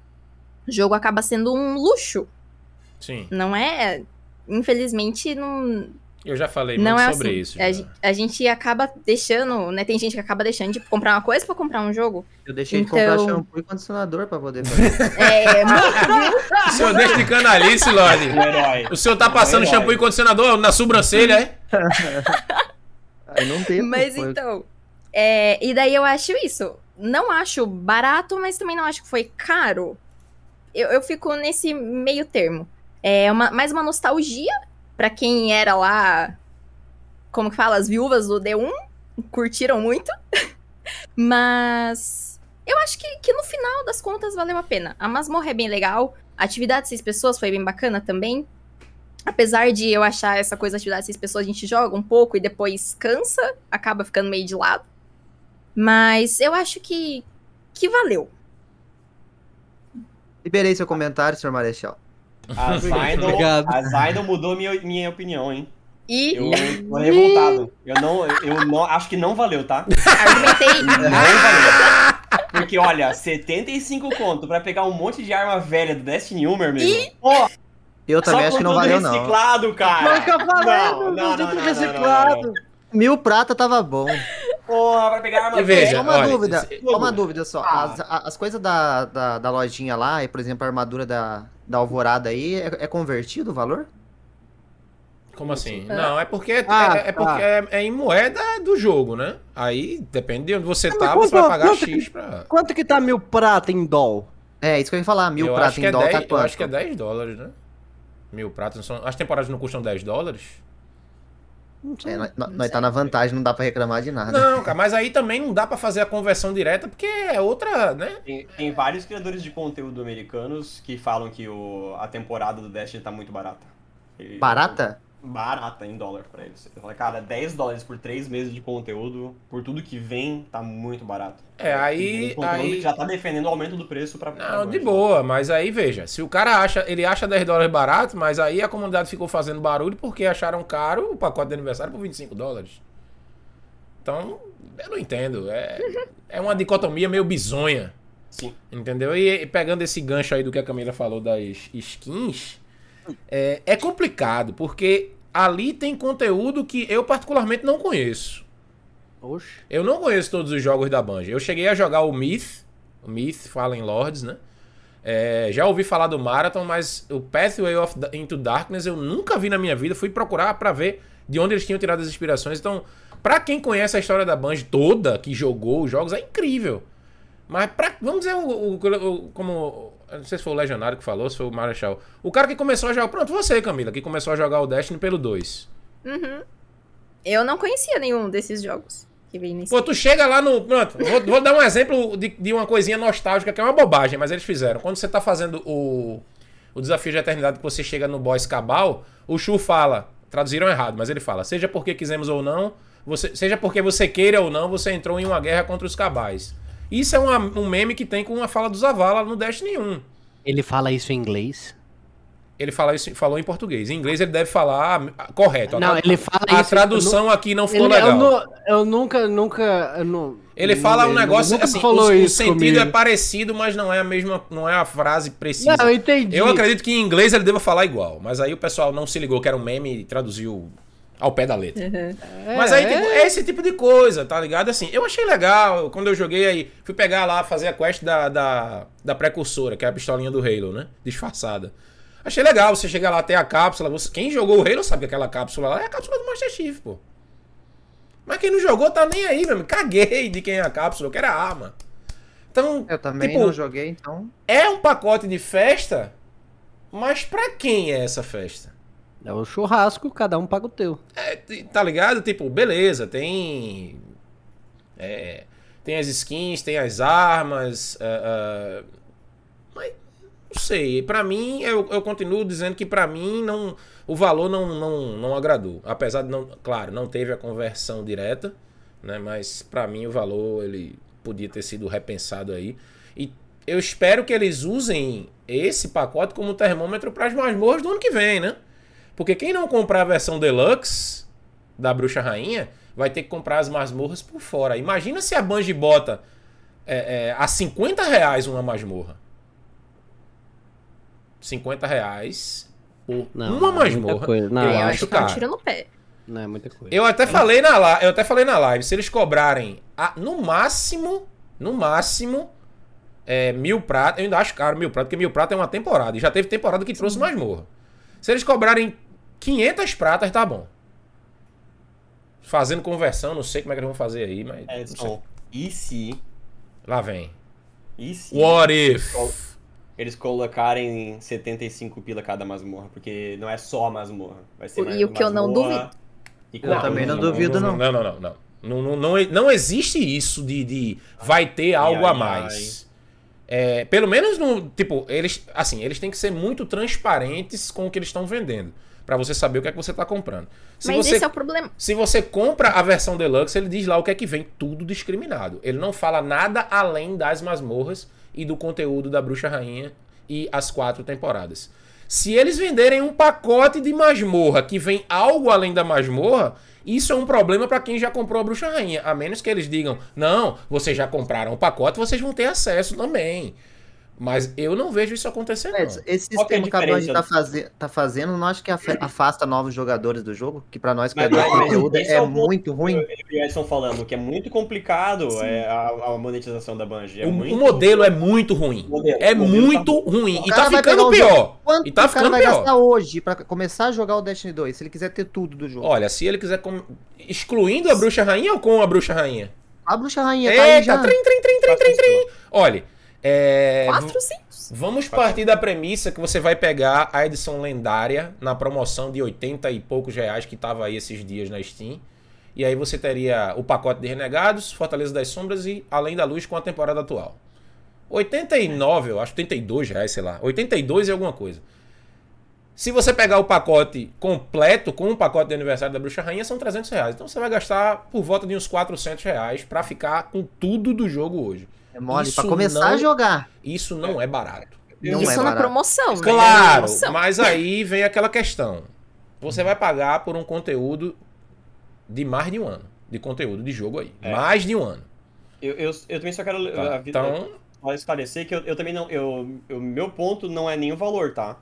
O jogo acaba sendo um luxo, Sim, não é... Infelizmente, não, eu já falei não muito é sobre assim. isso. A, gen- a gente acaba deixando, né? Tem gente que acaba deixando de comprar uma coisa pra comprar um jogo. Eu deixei de Então- comprar shampoo e condicionador pra poder fazer. (laughs) É, O senhor deixa de canalice, Lorde. O senhor tá passando shampoo e condicionador na sobrancelha, é? (laughs) Aí não tem. Mas pô, então. é, e daí eu acho isso. Não acho barato, mas também não acho que foi caro. Eu, eu fico nesse meio termo. É uma, mais uma nostalgia pra quem era lá. Como que fala? As viúvas do D1 curtiram muito. (laughs) mas. Eu acho que, que no final das contas valeu a pena. A masmorra é bem legal. A atividade de seis pessoas foi bem bacana também. Apesar de eu achar essa coisa de atividade de seis pessoas, a gente joga um pouco e depois cansa, acaba ficando meio de lado. Mas eu acho que, que valeu. Liberei seu comentário, senhor Marechal. A (laughs) Obrigado. a Zidon mudou minha, minha opinião, hein? E Eu tô revoltado. Eu não, eu não, acho que não valeu, tá? argumentei. Não valeu. Porque, olha, 75 conto pra pegar um monte de arma velha do Destiny 1, meu amigo. Pô, Eu também acho que não valeu, não. reciclado, cara. Mas que eu falei, Não, meu não, Deus, não, não, reciclado. Mil prata tava bom. Porra, vai pegar arma E veja, Só uma olha, dúvida, esse- só uma dúvida só. Ah. As, as coisas da, da, da lojinha lá, e, por exemplo, a armadura da, da Alvorada aí, é, é convertido o valor? Como assim? Não, é porque, é, Ah, é porque tá. é, é em moeda do jogo, né? Aí, depende de onde você Mas tá, quanto- você vai pagar quanto X pra... Quanto que tá mil prata em doll? É, isso que eu ia falar, mil eu prata em é dólar 10, tá Eu quanto? acho que é 10 dólares, né? Mil pratas. não São... As temporadas não custam 10 dólares? Não sei. É, nós, nós Não tá sei. na vantagem, não dá pra reclamar de nada. Não, cara, mas aí também não dá pra fazer a conversão direta, porque é outra, né? Tem, tem vários criadores de conteúdo americanos que falam que o, a temporada do Destiny tá muito barata. E- Barata? Barata em dólar pra eles. Eu falei, cara, 10 dólares por 3 meses de conteúdo, por tudo que vem, tá muito barato. É, aí- aí- já tá defendendo o aumento do preço pra. Não, de Bungie. boa, mas aí veja, se o cara acha, ele acha 10 dólares barato, mas aí a comunidade ficou fazendo barulho porque acharam caro o pacote de aniversário por 25 dólares. Então, eu não entendo. É, é uma dicotomia meio bizonha. Sim. Entendeu? E, e pegando esse gancho aí do que a Camila falou das skins, é, é complicado, porque ali tem conteúdo que eu particularmente não conheço. Oxe. Eu não conheço todos os jogos da Bungie. Eu cheguei a jogar o Myth, o Myth Fallen Lords, né? É, já ouvi falar do Marathon, mas o Pathway of Into Darkness eu nunca vi na minha vida. Fui procurar pra ver de onde eles tinham tirado as inspirações. Então, pra quem conhece a história da Bungie toda, que jogou os jogos, é incrível. Mas pra, vamos dizer o, o- o- como não sei se foi o Legionário que falou, se foi o Marechal. O cara que começou a jogar, pronto, você, Camila, que começou a jogar o Destiny pelo 2. Uhum. Eu não conhecia nenhum desses jogos que vem nesse. Pô, tu chega lá no. Pronto, vou, vou dar um exemplo de, de uma coisinha nostálgica que é uma bobagem, mas eles fizeram. Quando você tá fazendo o, o desafio de eternidade que você chega no boss cabal, o Shu fala. Traduziram errado, mas ele fala: seja porque quisemos ou não, você, seja porque você queira ou não, você entrou em uma guerra contra os cabais. Isso é uma- um meme que tem com uma fala do Zavala no Destiny 1. Ele fala isso em inglês? ele fala isso, falou em português. Em inglês ele deve falar ah, correto. A Não, tra- ele fala a isso. tradução aqui não ficou Ele- legal. Eu, nu- eu nunca, nunca. eu não- Ele fala um negócio assim, o, falou o isso sentido comigo. é parecido, mas não é a mesma, não é a frase precisa. Não, eu entendi. Eu acredito que em inglês ele deva falar igual, mas aí o pessoal não se ligou que era um meme e traduziu ao pé da letra. É, Mas aí, tipo, é esse tipo de coisa, tá ligado? Assim, eu achei legal. Quando eu joguei aí, fui pegar lá, fazer a quest da, da, da precursora, que é a pistolinha do Halo, né? Disfarçada. Achei legal, você chega lá, tem a cápsula. Você, quem jogou o Halo sabe que aquela cápsula lá é a cápsula do Master Chief, pô. Mas quem não jogou tá nem aí, mesmo. Caguei de quem é a cápsula, eu quero a arma. Então, Eu também Tipo, não joguei, então. é um pacote de festa, mas pra quem é essa festa? É o churrasco, cada um paga o teu. É, tá ligado? Tipo, beleza, tem. é, tem as skins, tem as armas. ah, ah, mas não sei. Pra mim, eu, eu continuo dizendo que pra mim não, o valor não, não, não agradou. Apesar de não. Claro, não teve a conversão direta, né? Mas pra mim o valor ele podia ter sido repensado aí. E eu espero que eles usem esse pacote como termômetro para as masmorras do ano que vem, né? Porque quem não comprar a versão deluxe da Bruxa Rainha vai ter que comprar as masmorras por fora. Imagina se a Bungie bota é, é, a 50 reais uma masmorra. 50 reais por Não, uma é muita masmorra. coisa. Não, eu eu acho que é caro. tiro no pé. Não é muita coisa. Eu até falei na live, eu até falei na live, se eles cobrarem a- no máximo, no máximo, é, mil prata, eu ainda acho caro mil prata, porque mil prata é uma temporada, e já teve temporada que trouxe masmorra. Se eles cobrarem 500 pratas, tá bom. Fazendo conversão, não sei como é que eles vão fazer aí, mas É, não e se. lá vem. E se. What if? Eles colocarem 75 pila cada masmorra, porque não é só a masmorra. Vai ser E mais o que eu não duvido. e Eu também não duvido, não. Não, não, não, não. Não, não, não, não existe isso de, de vai ter algo a ai, mais. É, pelo menos no. Tipo, eles. Assim, eles têm que ser muito transparentes com o que eles estão vendendo. Pra você saber o que é que você tá comprando. Se Mas você, esse é o problema. se você compra a versão deluxe, ele diz lá o que é que vem, tudo discriminado. Ele não fala nada além das masmorras e do conteúdo da Bruxa Rainha e as quatro temporadas. Se eles venderem um pacote de masmorra que vem algo além da masmorra, isso é um problema pra quem já comprou a Bruxa Rainha. A menos que eles digam, não, vocês já compraram o pacote, vocês vão ter acesso também. Mas eu não vejo isso acontecer, esse é sistema que a diferença? tá, faze- tá fazendo, não acho que afasta novos jogadores do jogo? Que pra nós, Mas- criadores de mas conteúdo, esse é, é muito ruim. Eu e o Edson falando que é muito complicado é, a, a monetização da Bungie. É o, muito... o modelo é muito ruim. Modelo- É muito tá- ruim. E tá ficando pior. Quanto E tá o cara ficando vai pior. gastar hoje pra começar a jogar o Destiny 2, se ele quiser ter tudo do jogo? Olha, se ele quiser. com- Excluindo a Bruxa Rainha ou com a Bruxa Rainha? A Bruxa Rainha tá aí Eita, já. trim, trim, trim, trim, trim, trim. Olha, é, v- 400? vamos partir da premissa que você vai pegar a edição lendária na promoção de 80 e poucos reais que tava aí esses dias na Steam. E aí você teria o pacote de Renegados, Fortaleza das Sombras e Além da Luz com a temporada atual. 89, eu acho, 82 reais, sei lá. 82 e alguma coisa. Se você pegar o pacote completo, com o pacote de aniversário da Bruxa Rainha, são 300 reais. Então você vai gastar por volta de uns 400 reais pra ficar com tudo do jogo hoje. É mole, Isso pra começar não- a jogar. Isso não é barato. Não Isso é na barato. promoção. né? Na Claro, promoção. mas aí vem aquela questão. Você vai pagar por um conteúdo de mais de um ano. De conteúdo de jogo aí. É. Mais de um ano. Eu, eu, eu também só quero tá? vida- Então, só esclarecer que eu, eu também não. Eu, o meu ponto não é nem o valor, tá?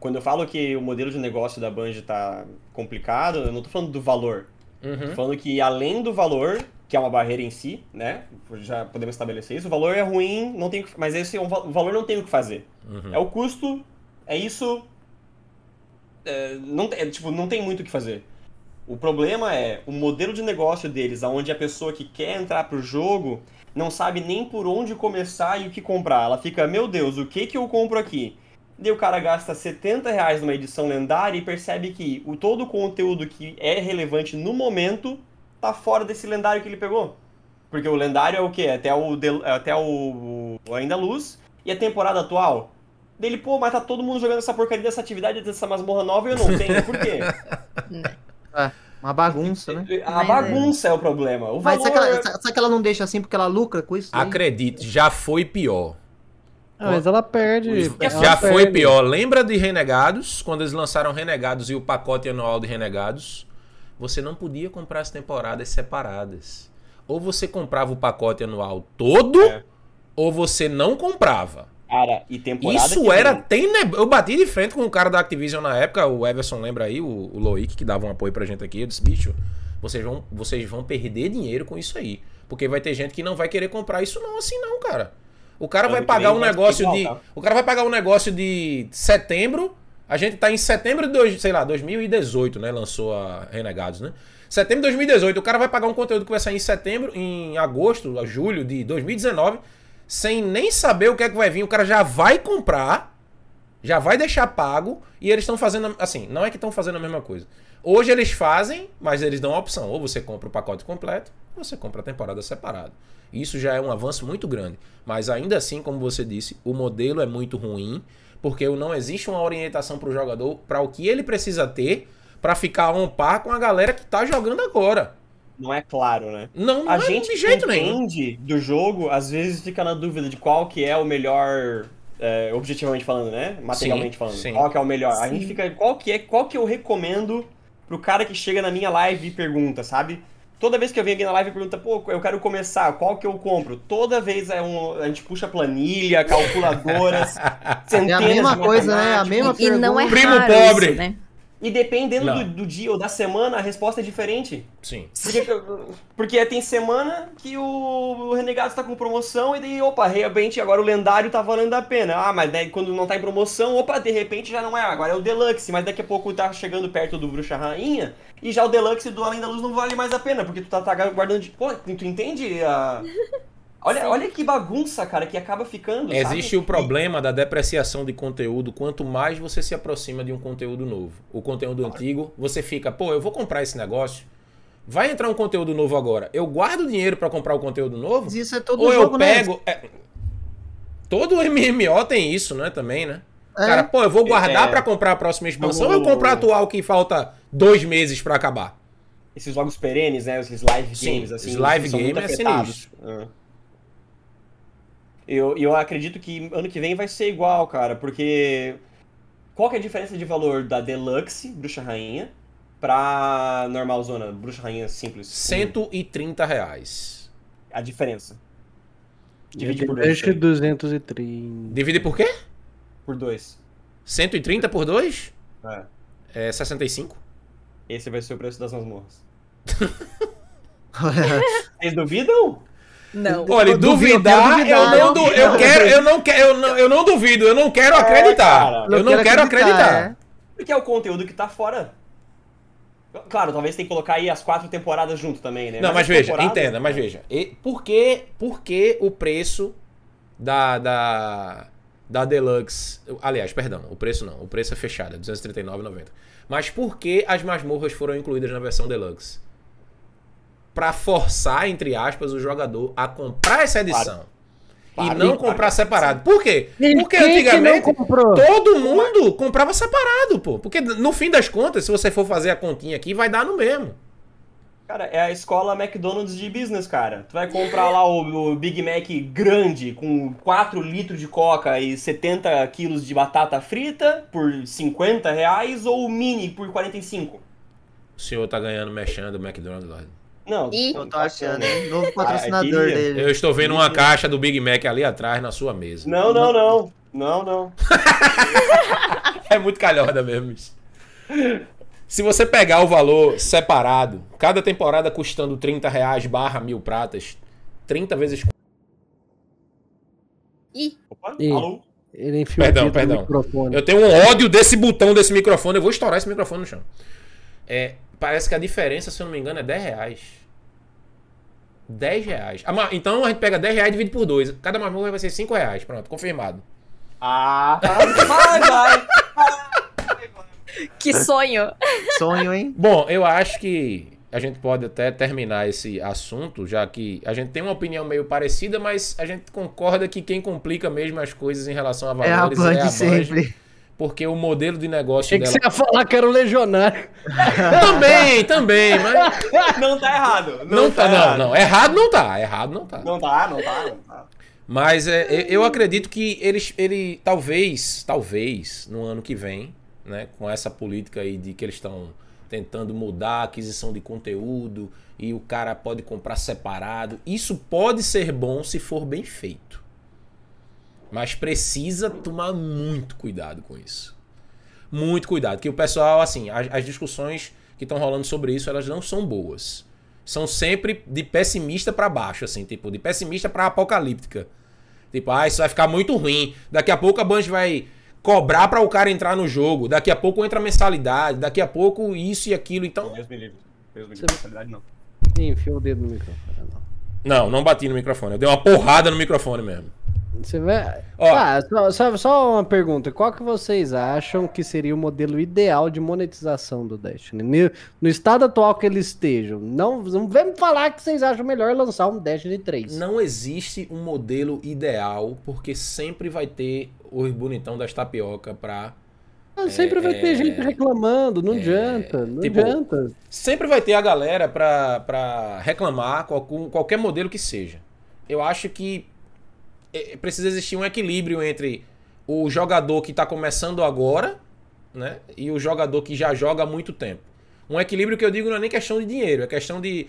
Quando eu falo que o modelo de negócio da Bungie tá complicado, eu não tô falando do valor. Uhum. falando que além do valor, que é uma barreira em si, né? Já podemos estabelecer isso. O valor é ruim, não tem, mas esse é um, o valor não tem o que fazer. Uhum. É o custo, é isso. é, não, tem- é, tipo, não tem muito o que fazer. O problema é o modelo de negócio deles, onde a pessoa que quer entrar pro jogo não sabe nem por onde começar e o que comprar. Ela fica, meu Deus, o que que eu compro aqui? Daí o cara gasta 70 reais numa edição lendária e percebe que o, todo o conteúdo que é relevante no momento tá fora desse lendário que ele pegou. Porque o lendário é o quê? Até o, del- até o, o Ainda Luz e a temporada atual. Dele, pô, mas tá todo mundo jogando essa porcaria dessa atividade, dessa masmorra nova e eu não (laughs) tenho. Por quê? É, uma bagunça, né? A Mas é. bagunça é o problema. O Mas valor... será que, ela, será que ela não deixa assim porque ela lucra com isso? Acredite, já foi pior. Ah, mas ela perde. ela Já foi perde. pior. Lembra de Renegados? Quando eles lançaram Renegados e o pacote anual de Renegados? Você não podia comprar as temporadas separadas. Ou você comprava o pacote anual todo, É. ou você não comprava. Cara, e temporada Isso que era teneb... Eu bati de frente com o cara da Activision na época, o Everson lembra aí, o, o Loic, que dava um apoio pra gente aqui. Eu disse, bicho, vocês vão, vocês vão perder dinheiro com isso aí. Porque vai ter gente que não vai querer comprar isso não assim não, cara. O cara vai pagar um negócio de. O cara vai pagar um negócio de setembro. A gente tá em setembro de, dois, sei lá, 2018, né? Lançou a Renegados, né? Setembro de 2018. O cara vai pagar um conteúdo que vai sair em setembro, em agosto, julho de 2019, sem nem saber o que é que vai vir. O cara já vai comprar, já vai deixar pago, e eles estão fazendo. Assim, não é que estão fazendo a mesma coisa. Hoje eles fazem, mas eles dão a opção. Ou você compra o pacote completo, ou você compra a temporada separada. Isso já é um avanço muito grande. Mas ainda assim, como você disse, o modelo é muito ruim, porque não existe uma orientação para o jogador para o que ele precisa ter para ficar on par com a galera que tá jogando agora. Não é claro, né? Não, não A é gente de jeito que nenhum. entende do jogo, às vezes fica na dúvida de qual que é o melhor, é, objetivamente falando, né? Materialmente Sim, falando. sim. Qual que é o melhor. A Sim. gente fica, qual que é, qual que eu recomendo pro cara que chega na minha live e pergunta, sabe? Toda vez que eu venho aqui na live e pergunta, pô, eu quero começar, qual que eu compro? Toda vez é um, a gente puxa planilha, calculadoras, (laughs) É centenas a mesma de coisa, né? A matemáticos. mesma E não é Primo pobre. isso, né? E dependendo do, do dia ou da semana, a resposta é diferente. Sim. Porque, porque tem semana que o Renegado está com promoção e daí, opa, de repente agora o lendário tá valendo a pena. Ah, mas daí quando não tá em promoção, opa, de repente já não é, agora é o Deluxe, mas daqui a pouco tá chegando perto do Bruxa Rainha e já o Deluxe do Além da Luz não vale mais a pena, porque tu tá, tá guardando de. Pô, tu entende a. (laughs) Olha, olha que bagunça, cara, que acaba ficando. Existe sabe? o problema da depreciação de conteúdo quanto mais você se aproxima de um conteúdo novo. O conteúdo antigo, você fica, pô, eu vou comprar esse negócio. Vai entrar um conteúdo novo agora. Eu guardo dinheiro pra comprar o conteúdo novo? Mas isso é todo Ou eu jogo, né? pego. é, Todo MMO tem isso, né? Também, né? É. Cara, pô, eu vou guardar É. pra comprar a próxima expansão ou eu compro a atual que falta dois meses pra acabar? Esses jogos perenes, né? Esses live Sim, games, assim. os live são muito game é afetados. Ah. Eu, eu acredito que ano que vem vai ser igual, cara, porque. Qual que é a diferença de valor da Deluxe, Bruxa Rainha, pra normal zona, Bruxa Rainha simples? 130 reais. A diferença. Divide por Acho que dois. 230. Divide por quê? Por dois. 130 por 2? É. É 65. Esse vai ser o preço das masmorras. (laughs) (laughs) Vocês duvidam? Não. Olha, Eu duvido, duvidar, eu eu, não, duvidar. du- eu quero, eu não quero, eu não, eu não duvido, eu não quero acreditar. cara. eu não quero acreditar. é. Porque é o conteúdo que tá fora. Claro, talvez tem que colocar aí as quatro temporadas junto também, né? Não, mas as veja, temporadas- entenda, mas veja. E por que, por que o preço da, da, da Deluxe. Aliás, perdão, o preço não. O preço é fechado, é R$ 239,90. Mas por que as masmorras foram incluídas na versão Deluxe? Pra forçar, entre aspas, o jogador a comprar essa edição. Claro, e não comprar separado. Por quê? Porque antigamente todo mundo comprava separado, pô. Porque no fim das contas, se você for fazer a continha aqui, vai dar no mesmo. Cara, é a escola McDonald's de business, cara. Tu vai comprar lá o, o Big Mac grande com 4 litros de coca e 70 quilos de batata frita por 50 reais ou o mini por 45? O senhor tá ganhando mexendo do McDonald's. Lord. Não, Ih. Eu tô achando, hein? Novo patrocinador queria. dele. Eu estou vendo uma caixa do Big Mac ali atrás na sua mesa. Não, não, não. Não, não. (laughs) É muito calhorda mesmo isso. Se você pegar o valor separado, cada temporada custando 30 reais barra mil pratas, 30 vezes... Ih, Opa, Ih. alô? Ele enfiou Perdão, perdão. microfone. Eu tenho um ódio desse botão desse microfone. Eu vou estourar esse microfone no chão. É, parece que a diferença, se eu não me engano, é 10 reais. 10 reais. Ah, Então a gente pega 10 reais e divide por 2. Cada masmorra vai ser 5 reais. Pronto, confirmado. Ah, (laughs) vai, vai. que sonho. Sonho, hein? Bom, eu acho que a gente pode até terminar esse assunto, já que a gente tem uma opinião meio parecida, mas a gente concorda que quem complica mesmo as coisas em relação a É a valores Band é a Band, sempre. Porque o modelo de negócio Achei que dela... você ia falar que era o Legionário. (laughs) Também, também, mas... (laughs) Não tá errado. Não, tá, não, errado. não. Errado não tá, errado não tá. Não tá, não tá, não tá. Mas é, eu- eu acredito que eles, ele talvez, talvez, no ano que vem, né, com essa política aí de que eles estão tentando mudar a aquisição de conteúdo e o cara pode comprar separado, isso pode ser bom se for bem feito. Mas precisa tomar muito cuidado com isso. Muito cuidado, que o pessoal, assim, as, as discussões que estão rolando sobre isso, elas não são boas. São sempre de pessimista pra baixo, assim, tipo, de pessimista pra apocalíptica. Tipo, ah, isso vai ficar muito ruim. Daqui a pouco a Band vai cobrar pra o cara entrar no jogo. Daqui a pouco entra mensalidade. Daqui a pouco isso e aquilo. Então, Deus me livre. Deus me Você- livre, mensalidade não. Enfia o dedo no microfone. não, não bati no microfone. Eu dei uma porrada no microfone mesmo. Você vai. Ó. Tá, só, só, só uma pergunta. Qual que vocês acham que seria o modelo ideal de monetização do Destiny? No, no estado atual que eles estejam. Não, não vem me falar que vocês acham melhor lançar um Destiny 3. Não existe um modelo ideal, porque sempre vai ter os bonitão das tapioca pra. Ah, Sempre vai é- ter gente reclamando, não adianta, não tipo, adianta. Sempre vai ter a galera pra, pra reclamar qual- qualquer modelo que seja. Eu acho que é, precisa existir um equilíbrio entre o jogador que tá começando agora, né? E o jogador que já joga há muito tempo. Um equilíbrio que eu digo não é nem questão de dinheiro, é questão de.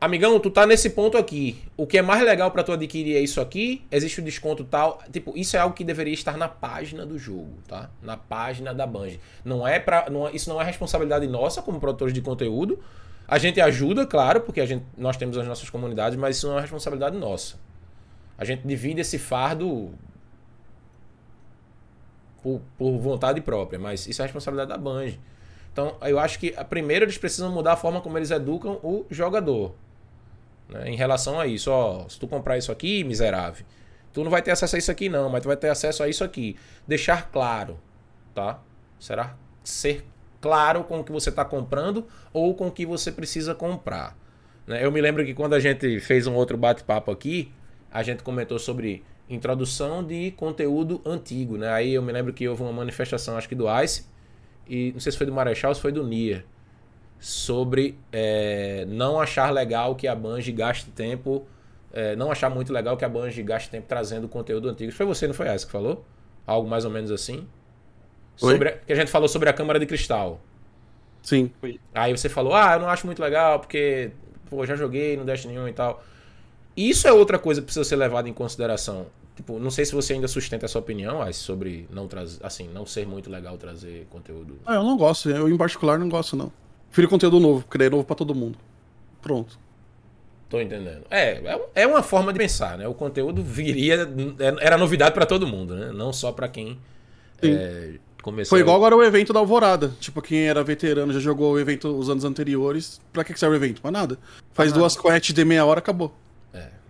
Amigão, tu tá nesse ponto aqui. O que é mais legal pra tu adquirir é isso aqui. Existe o desconto tal. Tipo, isso é algo que deveria estar na página do jogo, tá? Na página da Bungie. Não é para, isso não é responsabilidade nossa como produtores de conteúdo. A gente ajuda, claro, porque a gente, nós temos as nossas comunidades, mas isso não é responsabilidade nossa. A gente divide esse fardo por, por vontade própria, mas isso é responsabilidade da Bungie. Então, eu acho que primeiro eles precisam mudar a forma como eles educam o jogador. né, em relação a isso, ó, se tu comprar isso aqui, miserável, tu não vai ter acesso a isso aqui não, mas tu vai ter acesso a isso aqui. Deixar claro, tá? Será ser claro com o que você está comprando ou com o que você precisa comprar. né? Eu me lembro que quando a gente fez um outro bate-papo aqui, a gente comentou sobre introdução de conteúdo antigo, né? Aí eu me lembro que houve uma manifestação, acho que do Ice, e não sei se foi do Marechal ou se foi do Nier, sobre é, não achar legal que a Bungie gaste tempo, é, não achar muito legal que a Bungie gaste tempo trazendo conteúdo antigo. Foi você, não foi Ice que falou? Algo mais ou menos assim? Oi? Sobre a- que a gente falou sobre a câmara de cristal. Sim. Aí você falou, ah, eu não acho muito legal, porque, pô, já joguei no Destiny 1 e tal. Isso é outra coisa que precisa ser levada em consideração. Tipo, não sei se você ainda sustenta essa opinião, Ais, sobre não trazer, assim, não ser muito legal trazer conteúdo. Ah, eu não gosto. Eu, em particular, não gosto, não. Prefiro conteúdo novo, criar novo pra todo mundo. Pronto. Tô entendendo. É, é, é uma forma de pensar, né? O conteúdo viria, era novidade pra todo mundo, né? Não só pra quem é, começou. Foi igual agora o evento da Alvorada. Tipo, quem era veterano já jogou o evento os anos anteriores. Pra que que serve o evento? Pra nada. Faz Pra duas quests de meia hora, acabou.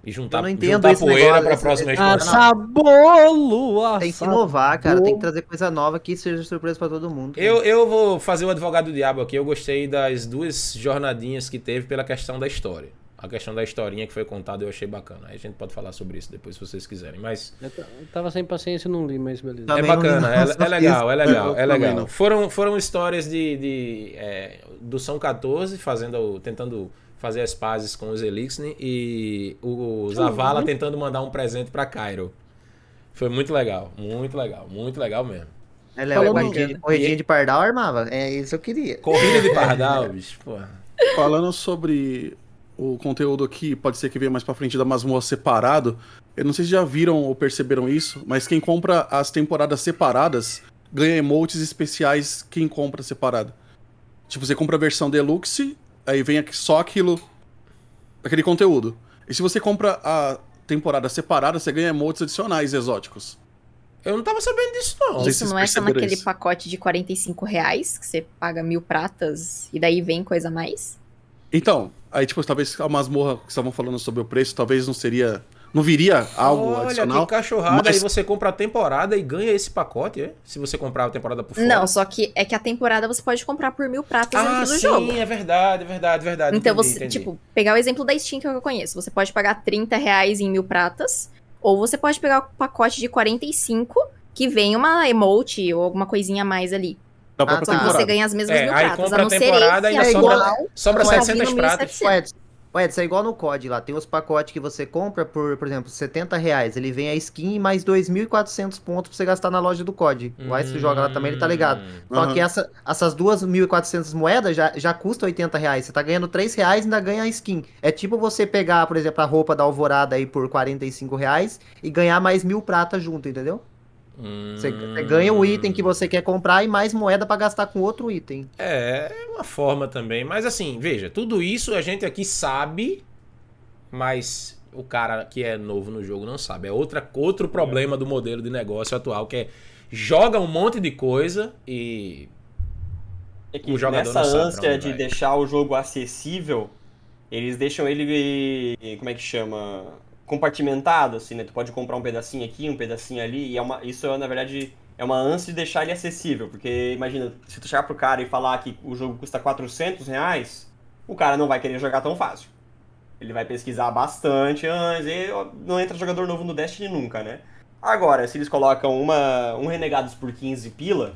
E juntar, Eu não entendo juntar poeira negócio, pra esse- próxima esse- expansão. Ah, Bolo! Tem que inovar, cara. Tem que trazer coisa nova que seja surpresa pra todo mundo. cara. Eu, eu vou fazer o advogado do diabo aqui. Eu gostei das duas jornadinhas que teve pela questão da história. A questão da historinha que foi contada eu achei bacana. Aí a gente pode falar sobre isso depois se vocês quiserem. Mas Eu, tava sem paciência e não li, mas beleza. Também é bacana, não, é, é legal, é legal, é legal. Foram, foram histórias de, de, é, do São 14 fazendo, tentando fazer as pazes com os Elixir e o Zavala tentando mandar um presente pra Cairo. Foi muito legal, muito legal, muito legal mesmo. É, Léo, corridinha, de- corridinha de pardal armava. É isso que eu queria. Corrida de (laughs) Pardal, bicho, porra. Falando sobre o conteúdo aqui, pode ser que venha mais pra frente da masmorra separado. Eu não sei se já viram ou perceberam isso, mas quem compra as temporadas separadas ganha emotes especiais quem compra separado. Tipo, você compra a versão deluxe, aí vem aqui só aquilo, aquele conteúdo. E se você compra a temporada separada, você ganha emotes adicionais exóticos. Eu não tava sabendo disso, não. Isso não é só naquele isso. pacote de 45 reais, que você paga mil pratas e daí vem coisa a mais? Então, aí tipo, talvez a masmorra que estavam falando sobre o preço, talvez não seria, não viria algo Olha, adicional. que cachorrada. mas- Aí você compra a temporada e ganha esse pacote, é? Se você comprar a temporada por fora. Não, só que é que a temporada você pode comprar por mil pratas ah, dentro do sim, jogo. é verdade, é verdade, é verdade. Então Entendi, você, entendi. tipo, pegar o exemplo da Steam que eu conheço. Você pode pagar 30 reais em mil pratas, ou você pode pegar o pacote de 45, que vem uma emote ou alguma coisinha a mais ali. da Ah, própria tá. Temporada. você ganha as mesmas É, mil pratas. A não ser temporada esse, e ainda é sobra- igual, sobra Não, 700 vindo pratas. 1700. Ué, Edson, é igual no COD lá. Tem os pacotes que você compra por, por exemplo, 70 reais. Ele vem a skin e mais 2.400 pontos pra você gastar na loja do COD. O Ice joga lá também, ele tá ligado. Só Aham. que essa, essas 2.400 moedas já, já custam 80 reais. Você tá ganhando 3 reais e ainda ganha a skin. É tipo você pegar, por exemplo, a roupa da Alvorada aí por 45 reais e ganhar mais mil prata junto, entendeu? Você, você ganha o item que você quer comprar e mais moeda pra gastar com outro item. É, é uma forma também. Mas assim, veja, tudo isso a gente aqui sabe, mas o cara que é novo no jogo não sabe. É outra, outro problema do modelo de negócio atual, que é joga um monte de coisa e. É que O jogador nessa não ânsia de vai. deixar o jogo acessível, eles deixam ele, como é que chama? Compartimentado, assim, né? Tu pode comprar um pedacinho aqui, um pedacinho ali, e é uma, isso, na verdade, é uma ânsia de deixar ele acessível, porque imagina, se tu chegar pro cara e falar que o jogo custa 400 reais, o cara não vai querer jogar tão fácil. Ele vai pesquisar bastante antes, e não entra jogador novo no Destiny nunca, né? Agora, se eles colocam uma, um Renegados por 15 pila,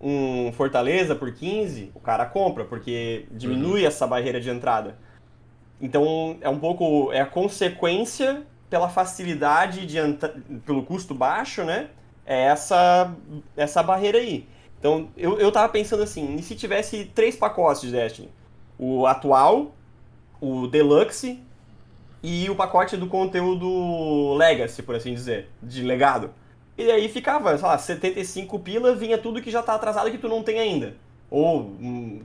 um Fortaleza por 15, o cara compra, porque diminui essa barreira de entrada. Então é um pouco. É a consequência pela facilidade de pelo custo baixo, né? É essa, essa barreira aí. Então eu, eu tava pensando assim, e se tivesse três pacotes de Destiny? O atual, o Deluxe e o pacote do conteúdo Legacy, por assim dizer, de legado. E aí ficava, sei lá, 75 pila, vinha tudo que já tá atrasado que tu não tem ainda. Ou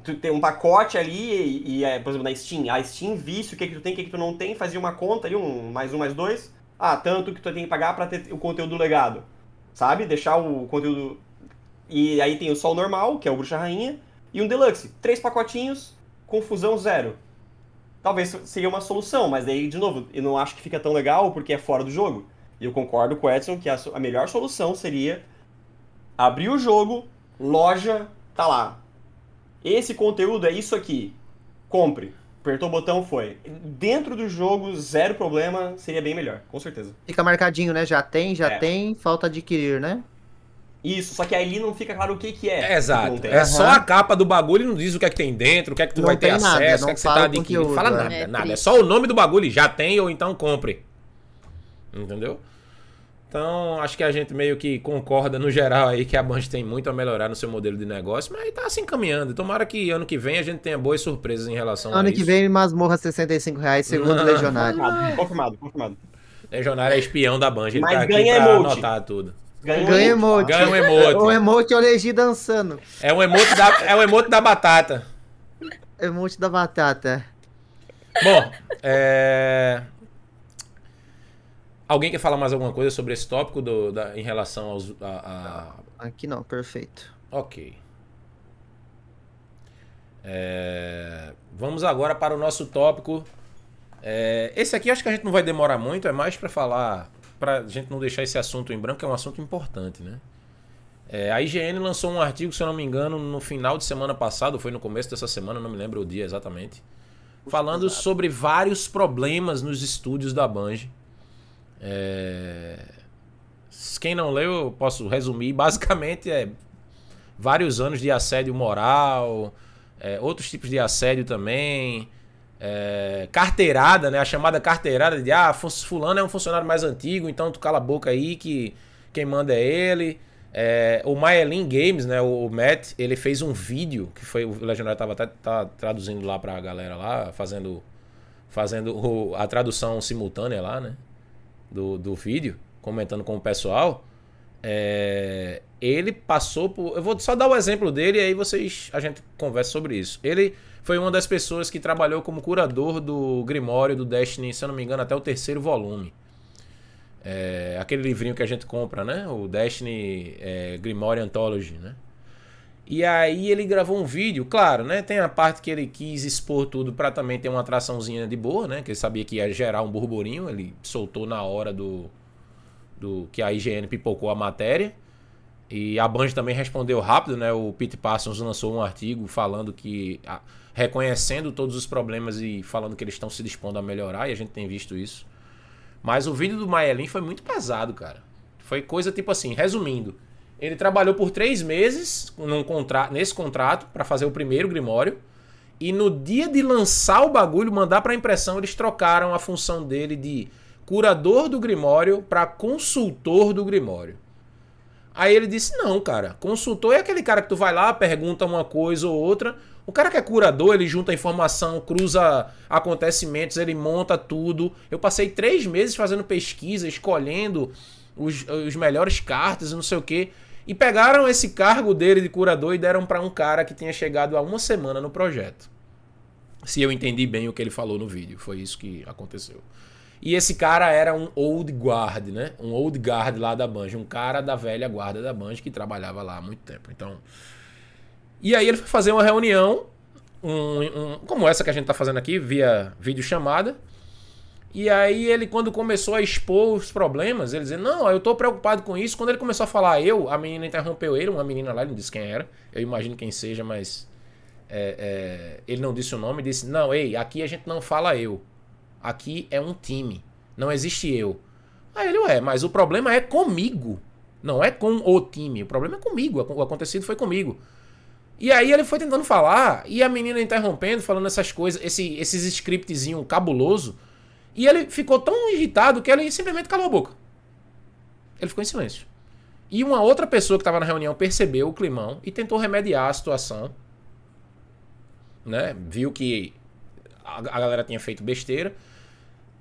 tu tem um pacote ali e, e é, por exemplo, na Steam, a Steam visse o que, que tu tem, o que, que tu não tem, fazia uma conta ali, um mais um, mais dois. Ah, tanto que tu tem que pagar pra ter o conteúdo legado. Sabe? Deixar o conteúdo. E aí tem o Sol normal, que é o Bruxa Rainha, e um Deluxe. Três pacotinhos, confusão zero. Talvez seria uma solução, mas daí, de novo, eu não acho que fica tão legal porque é fora do jogo. E eu concordo com o Edson que a, a melhor solução seria abrir o jogo, loja, tá lá. Esse conteúdo é isso aqui. Compre. Apertou o botão, foi. Dentro do jogo, zero problema, seria bem melhor, com certeza. Fica marcadinho, né? Já tem, já É. tem, falta adquirir, né? Isso, só que ali não fica claro o que, que é. É, exato. Não tem. É só Aham. a capa do bagulho e não diz o que é que tem dentro, o que é que tu Não vai ter nada, acesso, o que não é que você tá adquirindo. conteúdo, Fala nada, É nada. É só o nome do bagulho, já tem ou então compre. Entendeu? Então, acho que a gente meio que concorda no geral aí que a Band tem muito a melhorar no seu modelo de negócio, mas tá se encaminhando. Tomara que ano que vem a gente tenha boas surpresas em relação a Ano isso. que vem, masmorra 65 reais, segundo Não. Legionário. Confirmado, confirmado, confirmado. Legionário é espião da Band, ele Mas tá aqui ganha pra emote. anotar tudo. Ganha, Ganha um emote. Ganha um emote. O emote é o Legi dançando. É um emote da, é um emote da batata. Emote da batata. Bom, é... Alguém quer falar mais alguma coisa sobre esse tópico do, da- em relação aos. A, Aqui não, perfeito. a- Ok. É, Vamos agora para o nosso tópico. É, Esse aqui acho que a gente não vai demorar muito, é mais para falar. Pra gente não deixar esse assunto em branco, que é um assunto importante, né? É, a IGN lançou um artigo, se eu não me engano, no final de semana passado, foi no começo dessa semana, não me lembro o dia exatamente. Falando sobre vários problemas nos estúdios da Bungie. É, Quem não leu, eu posso resumir. Basicamente é vários anos de assédio moral, é, outros tipos de assédio também. é, carteirada, né? A chamada carteirada de ah, fu- fulano é um funcionário mais antigo, então tu cala a boca aí que quem manda é ele. É, o Myelin Games, né? O Matt, ele fez um vídeo que foi o Legionário tava até tá traduzindo lá pra galera lá, fazendo fazendo o- a tradução simultânea lá, né? Do, do vídeo, comentando com o pessoal. É, ele passou por. Eu vou só dar o exemplo dele e aí vocês. A gente conversa sobre isso. Ele foi uma das pessoas que trabalhou como curador do Grimório do Destiny, se eu não me engano, até o terceiro volume. É, aquele livrinho que a gente compra, né? O Destiny é, Grimório Anthology, né? E aí ele gravou um vídeo, claro, né? Tem a parte que ele quis expor tudo pra também ter uma atraçãozinha de boa, né? Que ele sabia que ia gerar um burburinho, ele soltou na hora do, do que a IGN pipocou a matéria. E a Band também respondeu rápido, né? O Pete Parsons lançou um artigo falando que a- reconhecendo todos os problemas e falando que eles estão se dispondo a melhorar e a gente tem visto isso. Mas o vídeo do Maelin foi muito pesado, cara. Foi coisa tipo assim, resumindo, ele trabalhou por três meses contra nesse contrato para fazer o primeiro Grimório E no dia de lançar o bagulho, mandar pra impressão, eles trocaram a função dele de curador do Grimório para consultor do Grimório. Aí ele disse: Não, cara, consultor é aquele cara que tu vai lá, pergunta uma coisa ou outra. O cara que é curador, ele junta informação, cruza acontecimentos, ele monta tudo. Eu passei três meses fazendo pesquisa, escolhendo os, os melhores cartas não sei o que. E pegaram esse cargo dele de curador e deram para um cara que tinha chegado há uma semana no projeto. Se eu entendi bem o que ele falou no vídeo, foi isso que aconteceu. E esse cara era um old guard, né? Um old guard lá da Banjo, um cara da velha guarda da Banjo que trabalhava lá há muito tempo. Então, e aí ele foi fazer uma reunião, um, um, como essa que a gente tá fazendo aqui, via videochamada. E aí ele, quando começou a expor os problemas, ele dizia, não, eu tô preocupado com isso. Quando ele começou a falar eu, a menina interrompeu ele, uma menina lá, ele não disse quem era. Eu imagino quem seja, mas é, é, ele não disse o nome, disse, não, ei, aqui a gente não fala eu. Aqui é um time. Não existe eu. Aí ele, ué, mas o problema é comigo. Não é com o time. O problema é comigo. O acontecido foi comigo. E aí ele foi tentando falar, e a menina interrompendo, falando essas coisas, esse, esses scriptzinho cabuloso. E ele ficou tão irritado que ele simplesmente calou a boca. Ele ficou em silêncio. E uma outra pessoa que estava na reunião percebeu o climão e tentou remediar a situação. Né? Viu que a, galera tinha feito besteira.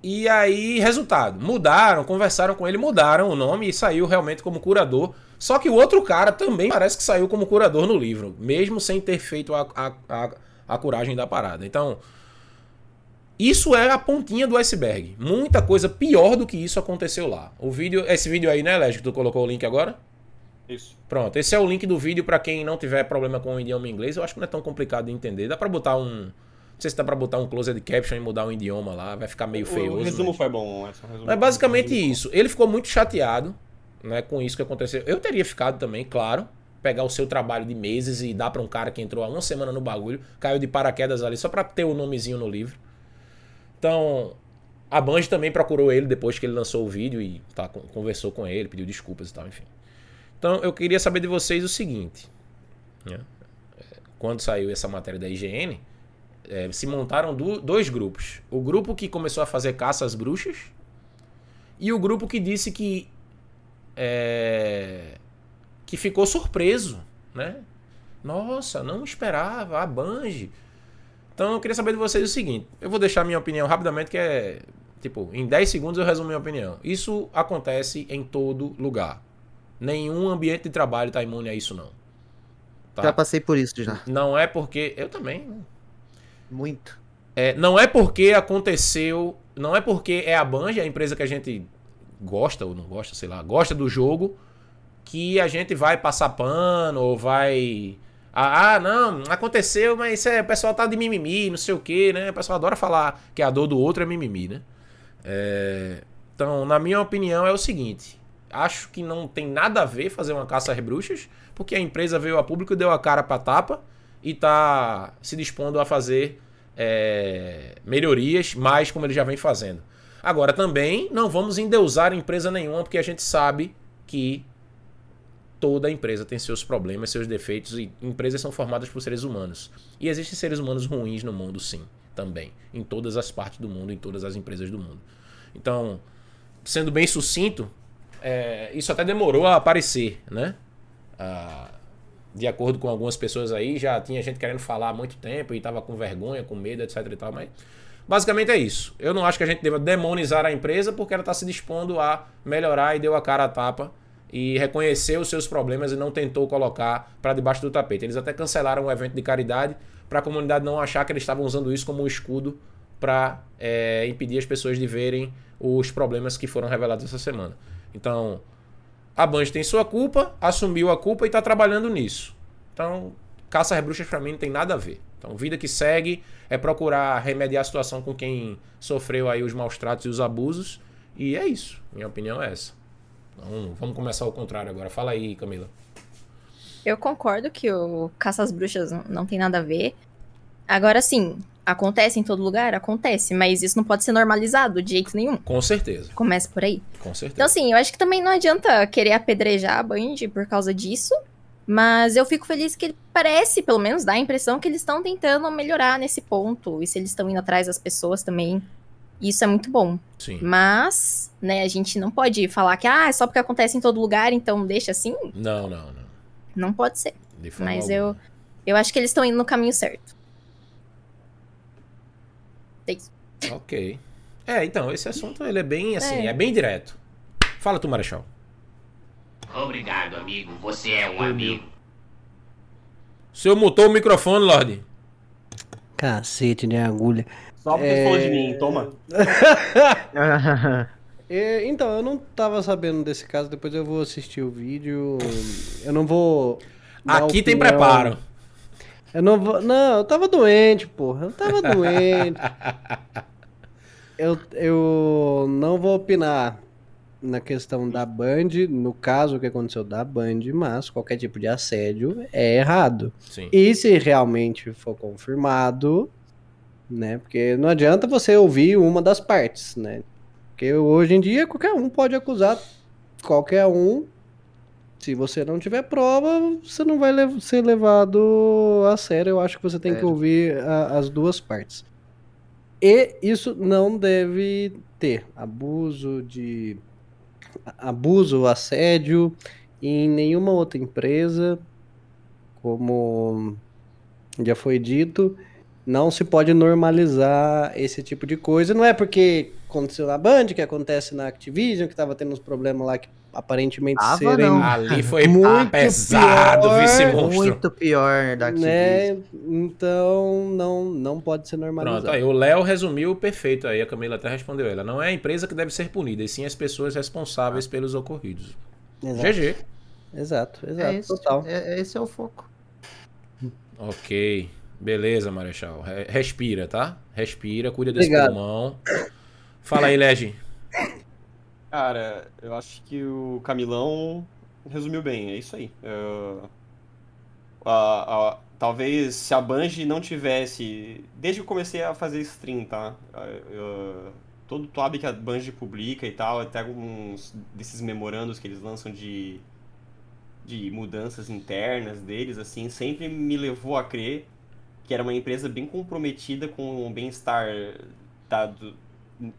E aí, resultado, mudaram, conversaram com ele, mudaram o nome e saiu realmente como curador. Só que o outro cara também parece que saiu como curador no livro, mesmo sem ter feito a, a, a, a curagem da parada. Então, isso é a pontinha do iceberg. Muita coisa pior do que isso aconteceu lá. O vídeo, esse vídeo aí, né, Légio, que tu colocou o link agora? Isso. Pronto, esse é o link do vídeo para quem não tiver problema com o idioma inglês. Eu acho que não é tão complicado de entender. Dá para botar um não sei se dá pra botar um closed caption e mudar um idioma lá, vai ficar meio feio. O resumo mas... foi bom, essa resumo Mas basicamente isso. Ele ficou muito chateado né, com isso que aconteceu. Eu teria ficado também, claro. Pegar o seu trabalho de meses e dar para um cara que entrou há uma semana no bagulho, caiu de paraquedas ali só pra ter o nomezinho no livro. Então, a Band também procurou ele depois que ele lançou o vídeo e tá, conversou com ele, pediu desculpas e tal, enfim. Então, eu queria saber de vocês o seguinte. Né? Quando saiu essa matéria da IGN, é, se montaram do, dois grupos. O grupo que começou a fazer caça às bruxas e o grupo que disse que é, que ficou surpreso, né? Nossa, não esperava a Banji. Então eu queria saber de vocês o seguinte. Eu vou deixar minha opinião rapidamente, que é tipo, em 10 segundos eu resumo minha opinião. Isso acontece em todo lugar. Nenhum ambiente de trabalho está imune a isso, não. Tá? Já passei por isso já. Não é porque. Eu também. Né? Muito. É, não é porque aconteceu. Não é porque é a Band, a empresa que a gente gosta ou não gosta, sei lá, gosta do jogo, que a gente vai passar pano ou vai. Ah, ah não, aconteceu, mas é, o pessoal tá de mimimi, não sei o que, né? O pessoal adora falar que a dor do outro é mimimi, né? É, então, na minha opinião, é o seguinte: acho que não tem nada a ver fazer uma caça às bruxas, porque a empresa veio a público, deu a cara pra tapa e está se dispondo a fazer é, melhorias, mais como ele já vem fazendo. Agora, também não vamos endeusar empresa nenhuma, porque a gente sabe que toda empresa tem seus problemas, seus defeitos, e empresas são formadas por seres humanos. E existem seres humanos ruins no mundo, sim, também. Em todas as partes do mundo, em todas as empresas do mundo. Então, sendo bem sucinto, é, isso até demorou a aparecer, né? Ah, de acordo com algumas pessoas aí, já tinha gente querendo falar há muito tempo e estava com vergonha, com medo, etc e tal, mas basicamente é isso. Eu não acho que a gente deva demonizar a empresa porque ela está se dispondo a melhorar e deu a cara a tapa e reconheceu os seus problemas e não tentou colocar para debaixo do tapete. Eles até cancelaram o evento de caridade para a comunidade não achar que eles estavam usando isso como um escudo para é, impedir as pessoas de verem os problemas que foram revelados essa semana. Então, a Band tem sua culpa, assumiu a culpa e está trabalhando nisso. Então, caça às bruxas para mim não tem nada a ver. Então, vida que segue é procurar remediar a situação com quem sofreu aí os maus tratos e os abusos. E é isso. Minha opinião é essa. Então, vamos começar ao contrário agora. Fala aí, Camila. Eu concordo que o caça às bruxas não tem nada a ver. Agora sim, Acontece em todo lugar? Acontece, mas isso não pode ser normalizado de jeito nenhum. Com certeza. Começa por aí. Com certeza. Então, assim, eu acho que também não adianta querer apedrejar a Band por causa disso, Mas eu fico feliz que parece, pelo menos, dá a impressão que eles estão tentando melhorar nesse ponto. E se eles estão indo atrás das pessoas também. Isso é muito bom. Sim. Mas, né, a gente não pode falar que ah, é só porque acontece em todo lugar, então deixa assim. Não, não, não. Não pode ser. De forma Mas alguma. eu, eu acho que eles estão indo no caminho certo. É isso. Ok. É, então, esse assunto ele é bem assim, é, É. bem direto. Fala tu, Marechal. Obrigado, amigo. Você é um amigo. O senhor mutou o microfone, Lorde. Cacete de agulha. Só porque É. falou de mim, toma. É, (laughs) então, eu não tava sabendo desse caso, depois eu vou assistir o vídeo. Eu não vou. Aqui tem preparo. Eu não vou. Não, eu tava doente, porra. Eu tava doente. (laughs) eu, eu não vou opinar na questão da Band, no caso que aconteceu da Band, mas qualquer tipo de assédio é errado. Sim. E se realmente for confirmado, né? Porque não adianta você ouvir uma das partes, né? Porque hoje em dia qualquer um pode acusar qualquer um. Se você não tiver prova, você não vai lev- ser levado a sério. Eu acho que você tem que Sério. ouvir a- as duas partes. E isso não deve ter abuso de abuso, assédio em nenhuma outra empresa, como já foi dito, não se pode normalizar esse tipo de coisa. Não é porque aconteceu na Band, que acontece na Activision, que tava tendo uns problemas lá que aparentemente Tava, serem não. Ali (laughs) foi Muito pesado, pior, vice-monstro. Muito pior da Activision. né? Então não, não pode ser normalizado. Pronto, aí o Léo resumiu perfeito aí, a Camila até respondeu ela. Não é a empresa que deve ser punida, e sim as pessoas responsáveis pelos ocorridos. Exato, GG. exato, exato, É isso, total. é- é- esse é o foco. Ok. Beleza, Marechal. Re- Respira, tá? Respira, cuida desse Obrigado. pulmão. Fala aí, Legi. Cara, eu acho que o Camilão resumiu bem, é isso aí. Eu- a- a- talvez se a Bungie não tivesse. Desde que eu comecei a fazer stream, tá? Eu- todo o tab que a Bungie publica e tal, até alguns desses memorandos que eles lançam de, de mudanças internas deles, assim, sempre me levou a crer que era uma empresa bem comprometida com o bem-estar do-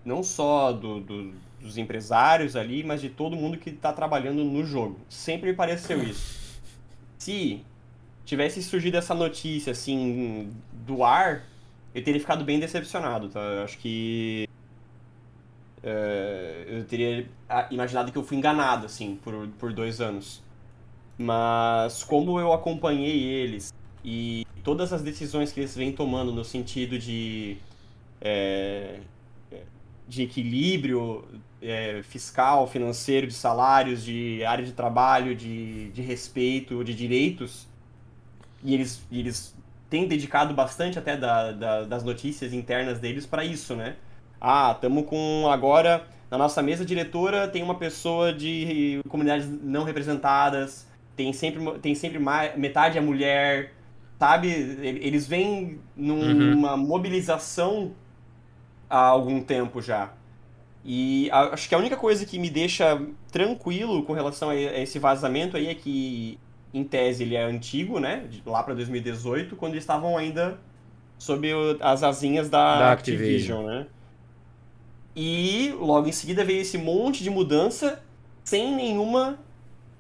não só do- do- dos empresários ali, mas de todo mundo que está trabalhando no jogo. Sempre me pareceu isso. Se tivesse surgido essa notícia assim do ar, eu teria ficado bem decepcionado, tá? Eu acho que é, eu teria ah, imaginado que eu fui enganado assim por, por dois anos. Mas como eu acompanhei eles e todas as decisões que eles vêm tomando no sentido de é, de equilíbrio é, fiscal, financeiro, de salários, de área de trabalho, de, de respeito, de direitos, e eles, eles têm dedicado bastante até da, da- das notícias internas deles para isso, né? Ah, estamos com agora na nossa mesa diretora tem uma pessoa de comunidades não representadas, tem sempre, tem sempre mais, metade é mulher, sabe? Ele- Eles vêm numa mobilização há algum tempo já. E acho que a única coisa que me deixa tranquilo com relação a esse vazamento aí é que, em tese, ele é antigo, né? Lá para 2018, quando eles estavam ainda sob as asinhas da, Da Activision, Activision. né? E logo em seguida veio esse monte de mudança sem nenhuma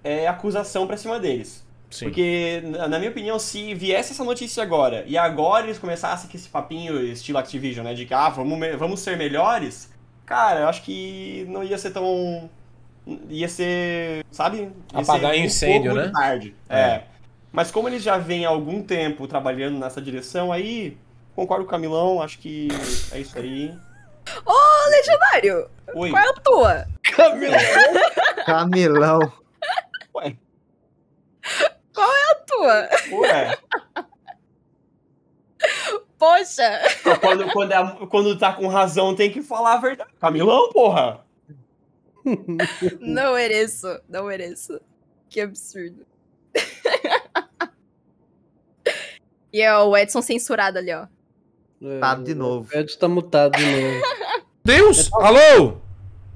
é, acusação pra cima deles. Sim. Porque, na minha opinião, se viesse essa notícia agora, e agora eles começassem com esse papinho estilo Activision, né? De que, ah, vamos, vamos ser melhores, cara, eu acho que não ia ser tão. Ia ser. Sabe? Ia Apagar ser um incêndio, pouco né? Tarde. É. É. Mas como eles já vêm há algum tempo trabalhando nessa direção, aí concordo com o Camilão, acho que é isso aí. Ô, Legionário, Oi. qual é a tua? Camilão. Ué, A tua? ué. Poxa! Quando, quando, é- quando tá com razão, tem que falar a verdade. Camilão, porra! Não mereço, não mereço. Que absurdo. e é o Edson censurado ali, ó. Tá de novo. O Edson tá mutado de novo. Deus! Alô!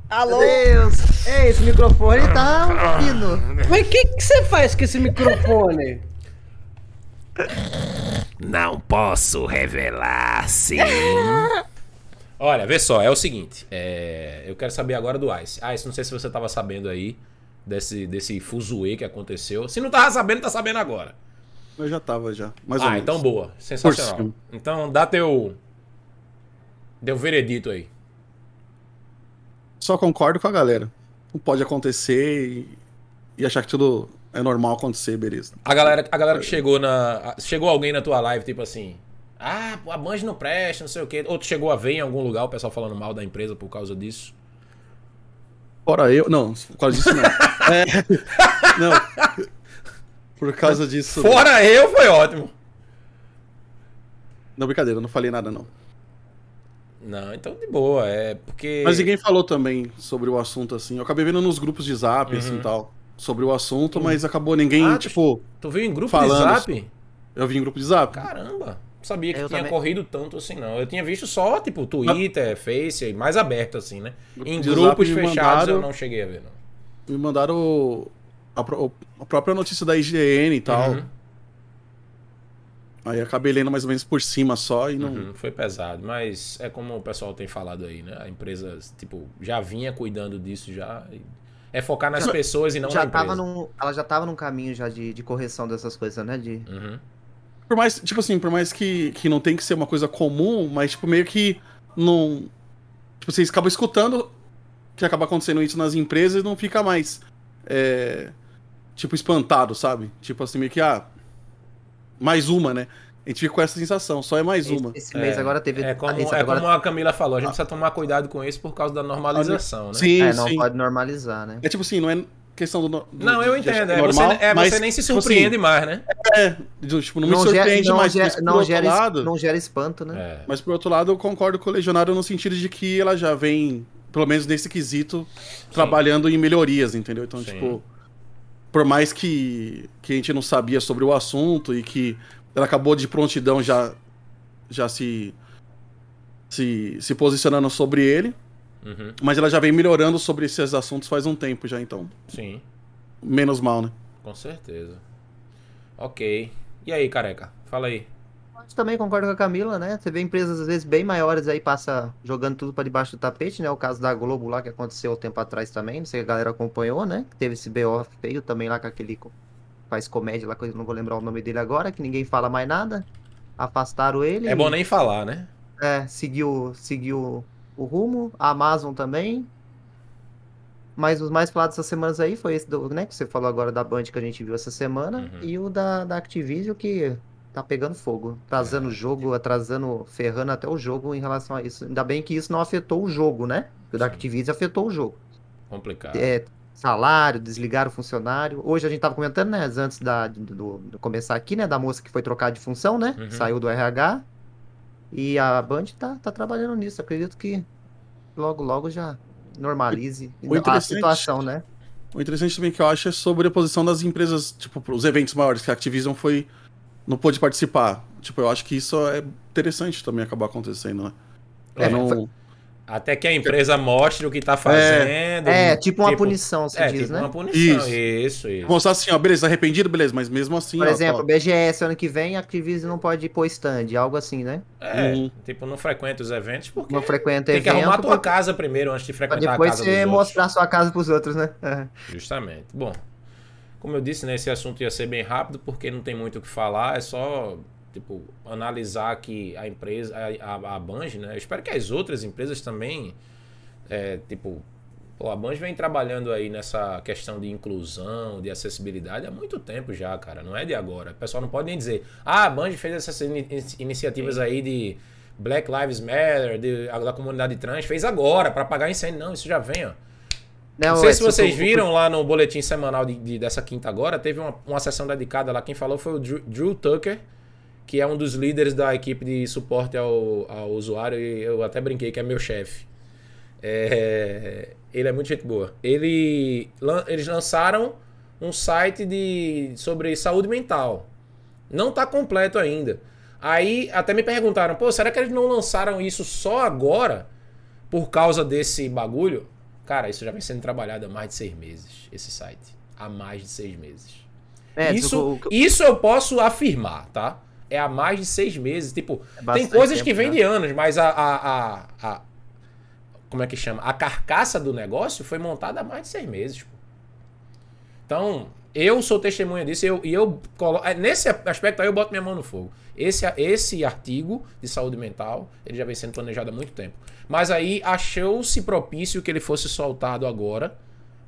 Alô? Deus! Ei, esse microfone tá fino. Mas o que você faz com esse microfone? Não posso revelar, sim. (laughs) Olha, vê só, é o seguinte. é, eu quero saber agora do Ice. Ice, não sei se você tava sabendo aí desse, desse fuzuê que aconteceu. Se não tava sabendo, tá sabendo agora. Eu já tava já. Mais ou ah, menos. então boa. Sensacional. Então dá teu. Deu veredito aí. Só concordo com a galera. Não pode acontecer e, e achar que tudo é normal acontecer, beleza. A galera, a galera que chegou na. Chegou alguém na tua live, tipo assim. Ah, a Band não presta, não sei o quê. Ou tu chegou a ver em algum lugar o pessoal falando mal da empresa por causa disso. Fora eu. Não, por causa disso não. (laughs) É, não. Por causa disso. Fora eu, foi ótimo. Não, brincadeira, eu não falei nada, não. Não, então de boa, é porque. Mas ninguém falou também sobre o assunto, assim. Eu acabei vendo nos grupos de zap, Uhum. assim tal. Sobre o assunto, mas acabou ninguém, Ah, tipo. Tu viu em grupo Falando de zap? Eu vi em grupo de zap. Caramba. Não sabia que Eu tinha também. corrido tanto assim, não. Eu tinha visto só, tipo, Twitter, Face, mais aberto, assim, né? Grupo Em grupos zap fechados eu mandaram- não cheguei a ver, não. Me mandaram a, pró- a própria notícia da IGN e tal. Uhum. Aí acabei lendo mais ou menos por cima só e não. Uhum, foi pesado, mas é como o pessoal tem falado aí, né? A empresa, tipo, já vinha cuidando disso já. É focar nas pessoas e não já na empresa. tava num, ela já tava num caminho já de, de correção dessas coisas, né? De, Uhum. Por mais, tipo assim, por mais que, que não tem que ser uma coisa comum, mas tipo, meio que não. Tipo, vocês acabam escutando que acaba acontecendo isso nas empresas e não fica mais. é, tipo, espantado, sabe? Tipo assim, meio que, ah. Mais uma, né? A gente fica com essa sensação, só é mais uma. Esse, mês agora teve. É como, esse é agora- como a Camila falou, a gente precisa tomar cuidado com isso por causa da normalização, né? Sim, é, não sim. pode normalizar, né? É tipo assim, não é questão do. do Não, eu entendo. É, normal, você, é, mas, você nem se tipo surpreende assim, mais, né? É, tipo, não, me gera- surpreende não mais. gera- não, outro gera, lado, não gera espanto, né? É. Mas por outro lado, eu concordo com o Legionário no sentido de que ela já vem, pelo menos nesse quesito, trabalhando em melhorias, entendeu? Então, Sim. tipo, por mais que, que a gente não sabia sobre o assunto e que ela acabou de prontidão já, já se, se, se posicionando sobre ele, Uhum, mas ela já vem melhorando sobre esses assuntos faz um tempo já, então, sim, menos mal, né? com certeza. Ok. E aí, careca? Fala aí. Eu também concordo com a Camila, né? Você vê empresas às vezes bem maiores aí passa jogando tudo pra debaixo do tapete, né? O caso da Globo lá que aconteceu um tempo atrás também, não sei se a galera acompanhou, né? Que teve esse BO feio também lá com aquele faz comédia lá, que eu não vou lembrar o nome dele agora, que ninguém fala mais nada. Afastaram ele. É bom nem falar, né? É, seguiu, seguiu o rumo. A Amazon também. Mas os mais falados essas semanas aí foi esse do, né, que você falou agora da Band que a gente viu essa semana. Uhum. E o da, da Activision que tá pegando fogo. Atrasando o jogo, atrasando, ferrando até o jogo em relação a isso. Ainda bem que isso não afetou o jogo, né? Porque o da. Activision afetou o jogo. Complicado. É, salário, desligar o funcionário. Hoje a gente tava comentando, né, antes da, do, do- começar aqui, né, da moça que foi trocar de função, né, Uhum. saiu do RH. E a Band tá, tá trabalhando nisso. Acredito que logo, logo já normalize O a situação, né? O interessante também que eu acho é sobre a posição das empresas, tipo, os eventos maiores que a Activision foi. Não pôde participar. Tipo, eu acho que isso é interessante também acabar acontecendo, né? É, não- foi- Até que a empresa mostre o que tá fazendo. É, tipo uma punição, se É, diz, tipo né? uma punição. Isso, Isso. isso. Mostrar assim, ó, beleza, arrependido, beleza, mas mesmo assim. Por ó, exemplo, ó, BGS ano que vem, a Activision não pode pôr stand, algo assim, né? É, Uhum. tipo, não frequenta os eventos porque Não frequenta tem que evento arrumar a tua pra- casa primeiro antes de frequentar a depois casa você dos outros. mostrar sua casa pros outros, né? É. Justamente. Bom, como eu disse, né, esse assunto ia ser bem rápido porque não tem muito o que falar, é só tipo analisar que a empresa, a, a, a né? Eu espero que as outras empresas também é, tipo, pô, a Bungie vem trabalhando aí nessa questão de inclusão, de acessibilidade há muito tempo já, cara, não é de agora. O pessoal não pode nem dizer: "Ah, a Bungie fez essas ini- iniciativas aí de Black Lives Matter, de, da comunidade trans, fez agora para apagar incêndio". Não, isso já vem, ó. Não sei se esse- vocês viram lá no boletim semanal de, de- dessa quinta agora, teve uma, uma sessão dedicada lá. Quem falou foi o Drew, Drew Tucker, que é um dos líderes da equipe de suporte ao, ao usuário, e eu até brinquei que é meu chefe. É, ele é muito gente boa. Ele, eles lançaram um site de, sobre saúde mental. Não tá completo ainda. Aí até me perguntaram, pô, será que eles não lançaram isso só agora por causa desse bagulho? Cara, isso já vem sendo trabalhado há mais de seis meses, esse site. Há mais de seis meses. É, isso, o- o- isso eu posso afirmar, tá? É há mais de seis meses. Tipo, é tem coisas que tempo, vêm né? de anos, mas a, a, a, a- Como é que chama? A carcaça do negócio foi montada há mais de seis meses. Pô. Então, eu sou testemunha disso eu, e eu é, Nesse aspecto aí eu boto minha mão no fogo. Esse, esse artigo de saúde mental, ele já vem sendo planejado há muito tempo. Mas aí achou-se propício que ele fosse soltado agora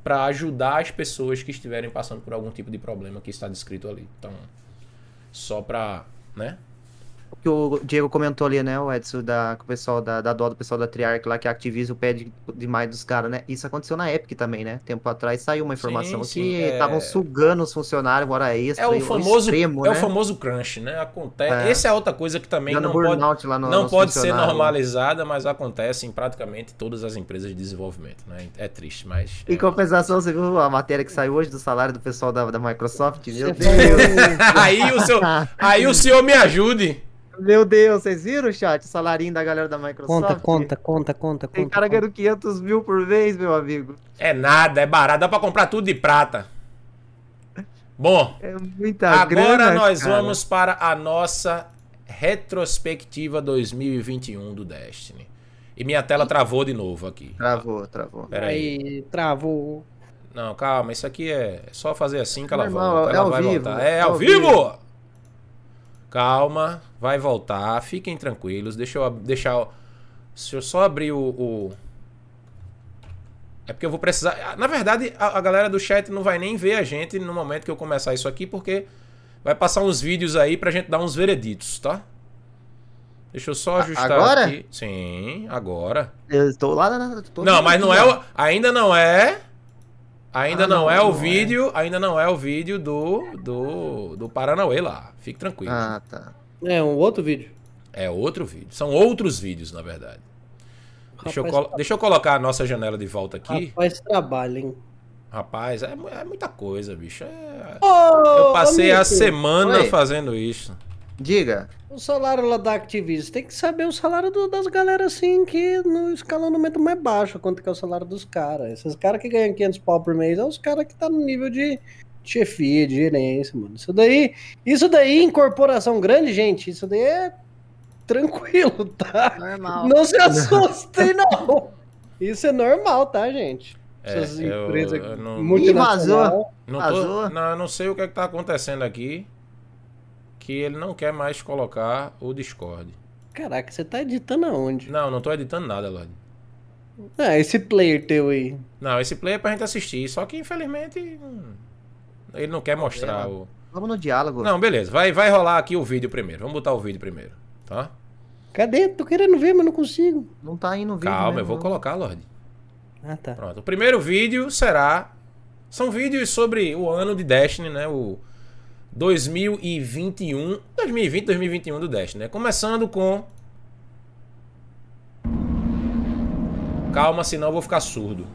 para ajudar as pessoas que estiverem passando por algum tipo de problema que está descrito ali. Então, só para, né? Que o Diego comentou ali, né, o Edson, da, com o pessoal da, da dó do pessoal da Triarch lá, que a Activision pede demais dos caras, né? Isso aconteceu na Epic também, né? Tempo atrás saiu uma informação sim, que é. estavam sugando os funcionários, hora extra. É o famoso, extremo, é né? o famoso crunch, né? Acontece. É. Essa é outra coisa que também Dando não pode, no, não pode ser normalizada, mas acontece em praticamente todas as empresas de desenvolvimento, né? É triste, mas Em é. compensação, você viu a matéria que saiu hoje do salário do pessoal da, da Microsoft? Meu Deus! (laughs) aí o seu, aí o senhor me ajude. Meu Deus, vocês viram, chat? O salarinho da galera da Microsoft? Conta, conta, conta, conta, Tem conta. cara ganhando 500 mil por mês, meu amigo. É nada, é barato, dá pra comprar tudo de prata. Bom, É muita Agora grana, nós cara. vamos para a nossa retrospectiva 2021 do Destiny. E minha tela travou de novo aqui. Travou, travou. Pera aí. Travou. Não, calma, isso aqui é é só fazer assim que ela Normal, volta. é Ela ao vai vivo, voltar. É é ao ao vivo! Calma, vai voltar. Fiquem tranquilos. Deixa eu deixar. o- Deixa eu só abrir o. o- É porque eu vou precisar. Na verdade, a, a galera do chat não vai nem ver a gente no momento que eu começar isso aqui, porque vai passar uns vídeos aí pra gente dar uns vereditos, tá? Deixa eu só ajustar agora? aqui. Sim, agora. Eu estou lá na. tô Não, mas não é o, ainda não é. Ainda Ah, não, não, é o não é. vídeo, ainda não é o vídeo do do do Paranauê lá. Fique tranquilo. Ah, tá. É, um outro vídeo. É outro vídeo. São outros vídeos, na verdade. Deixa eu, Rapaz, colo- deixa eu colocar a nossa janela de volta aqui. Rapaz, trabalho, hein? Rapaz, é, é muita coisa, bicho. É- Ô, Eu passei a amigo, semana Oi. fazendo isso. Diga. O salário lá da Activision, tem que saber o salário do- das galera assim, que no escalonamento mais baixo, quanto que é o salário dos caras. Esses caras que ganham 500 pau por mês, é os caras que tá no nível de chefia, de gerência, mano. Isso daí, isso daí em corporação grande, gente, isso daí é tranquilo, (laughs) tá? Normal. Não se assustem, não. Isso é normal, tá, gente? É, Essas eu- empresas eu não- multinacional. Não, tô, Vazou? não, eu não sei o que, é que tá acontecendo aqui. Que ele não quer mais colocar o Discord. Caraca, você tá editando aonde? Não, não tô editando nada, Lorde. Ah, esse player teu aí. Não, esse play é pra gente assistir, só que infelizmente hum, ele não quer mostrar o. Vamos no diálogo. Não, beleza, vai, vai rolar aqui o vídeo primeiro. Vamos botar o vídeo primeiro, tá? Cadê? Tô querendo ver, mas não consigo. Não tá indo no vídeo. Calma, né? eu vou Não. colocar, Lorde. Ah, tá. Pronto. O primeiro vídeo será. São vídeos sobre o ano de Destiny, né? O 2021. 2020, 2021 do Destiny, né? Começando com. Calma, senão eu vou ficar surdo.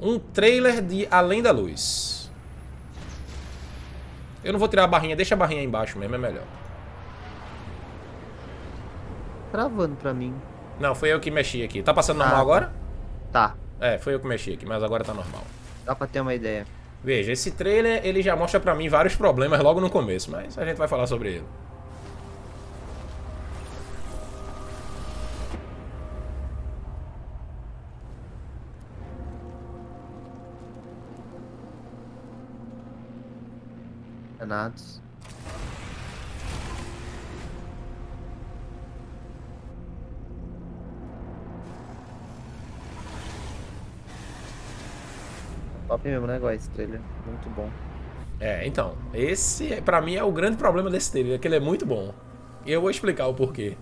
Um trailer de Além da Luz. Eu não vou tirar a barrinha, deixa a barrinha aí embaixo mesmo, é melhor. Travando pra mim. Não, foi eu que mexi aqui. Tá passando normal Ah, agora? Tá. É, foi eu que mexi aqui, mas agora tá normal. Dá pra ter uma ideia. Veja, esse trailer ele já mostra pra mim vários problemas logo no começo, mas a gente vai falar sobre ele. Danados. Top mesmo, né, igual esse trailer. Muito bom. É, então, esse pra mim é o grande problema desse trailer, é que ele é muito bom. E eu vou explicar o porquê.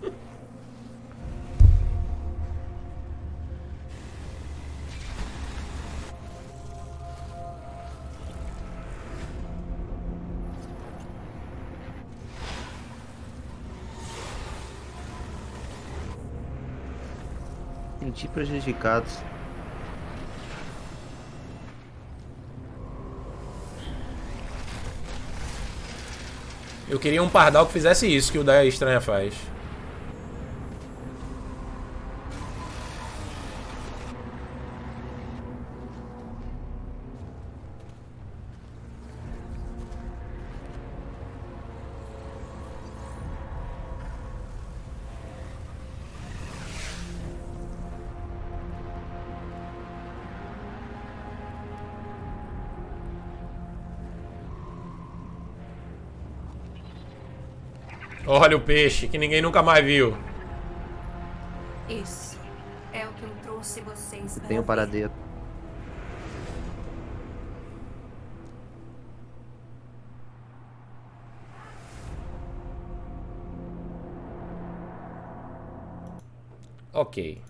Senti prejudicados. Eu queria um pardal que fizesse isso que o da Estranha faz. Olha o peixe, que ninguém nunca mais viu. Isso é o que eu trouxe vocês para Tem o ver. paradeiro. Ok.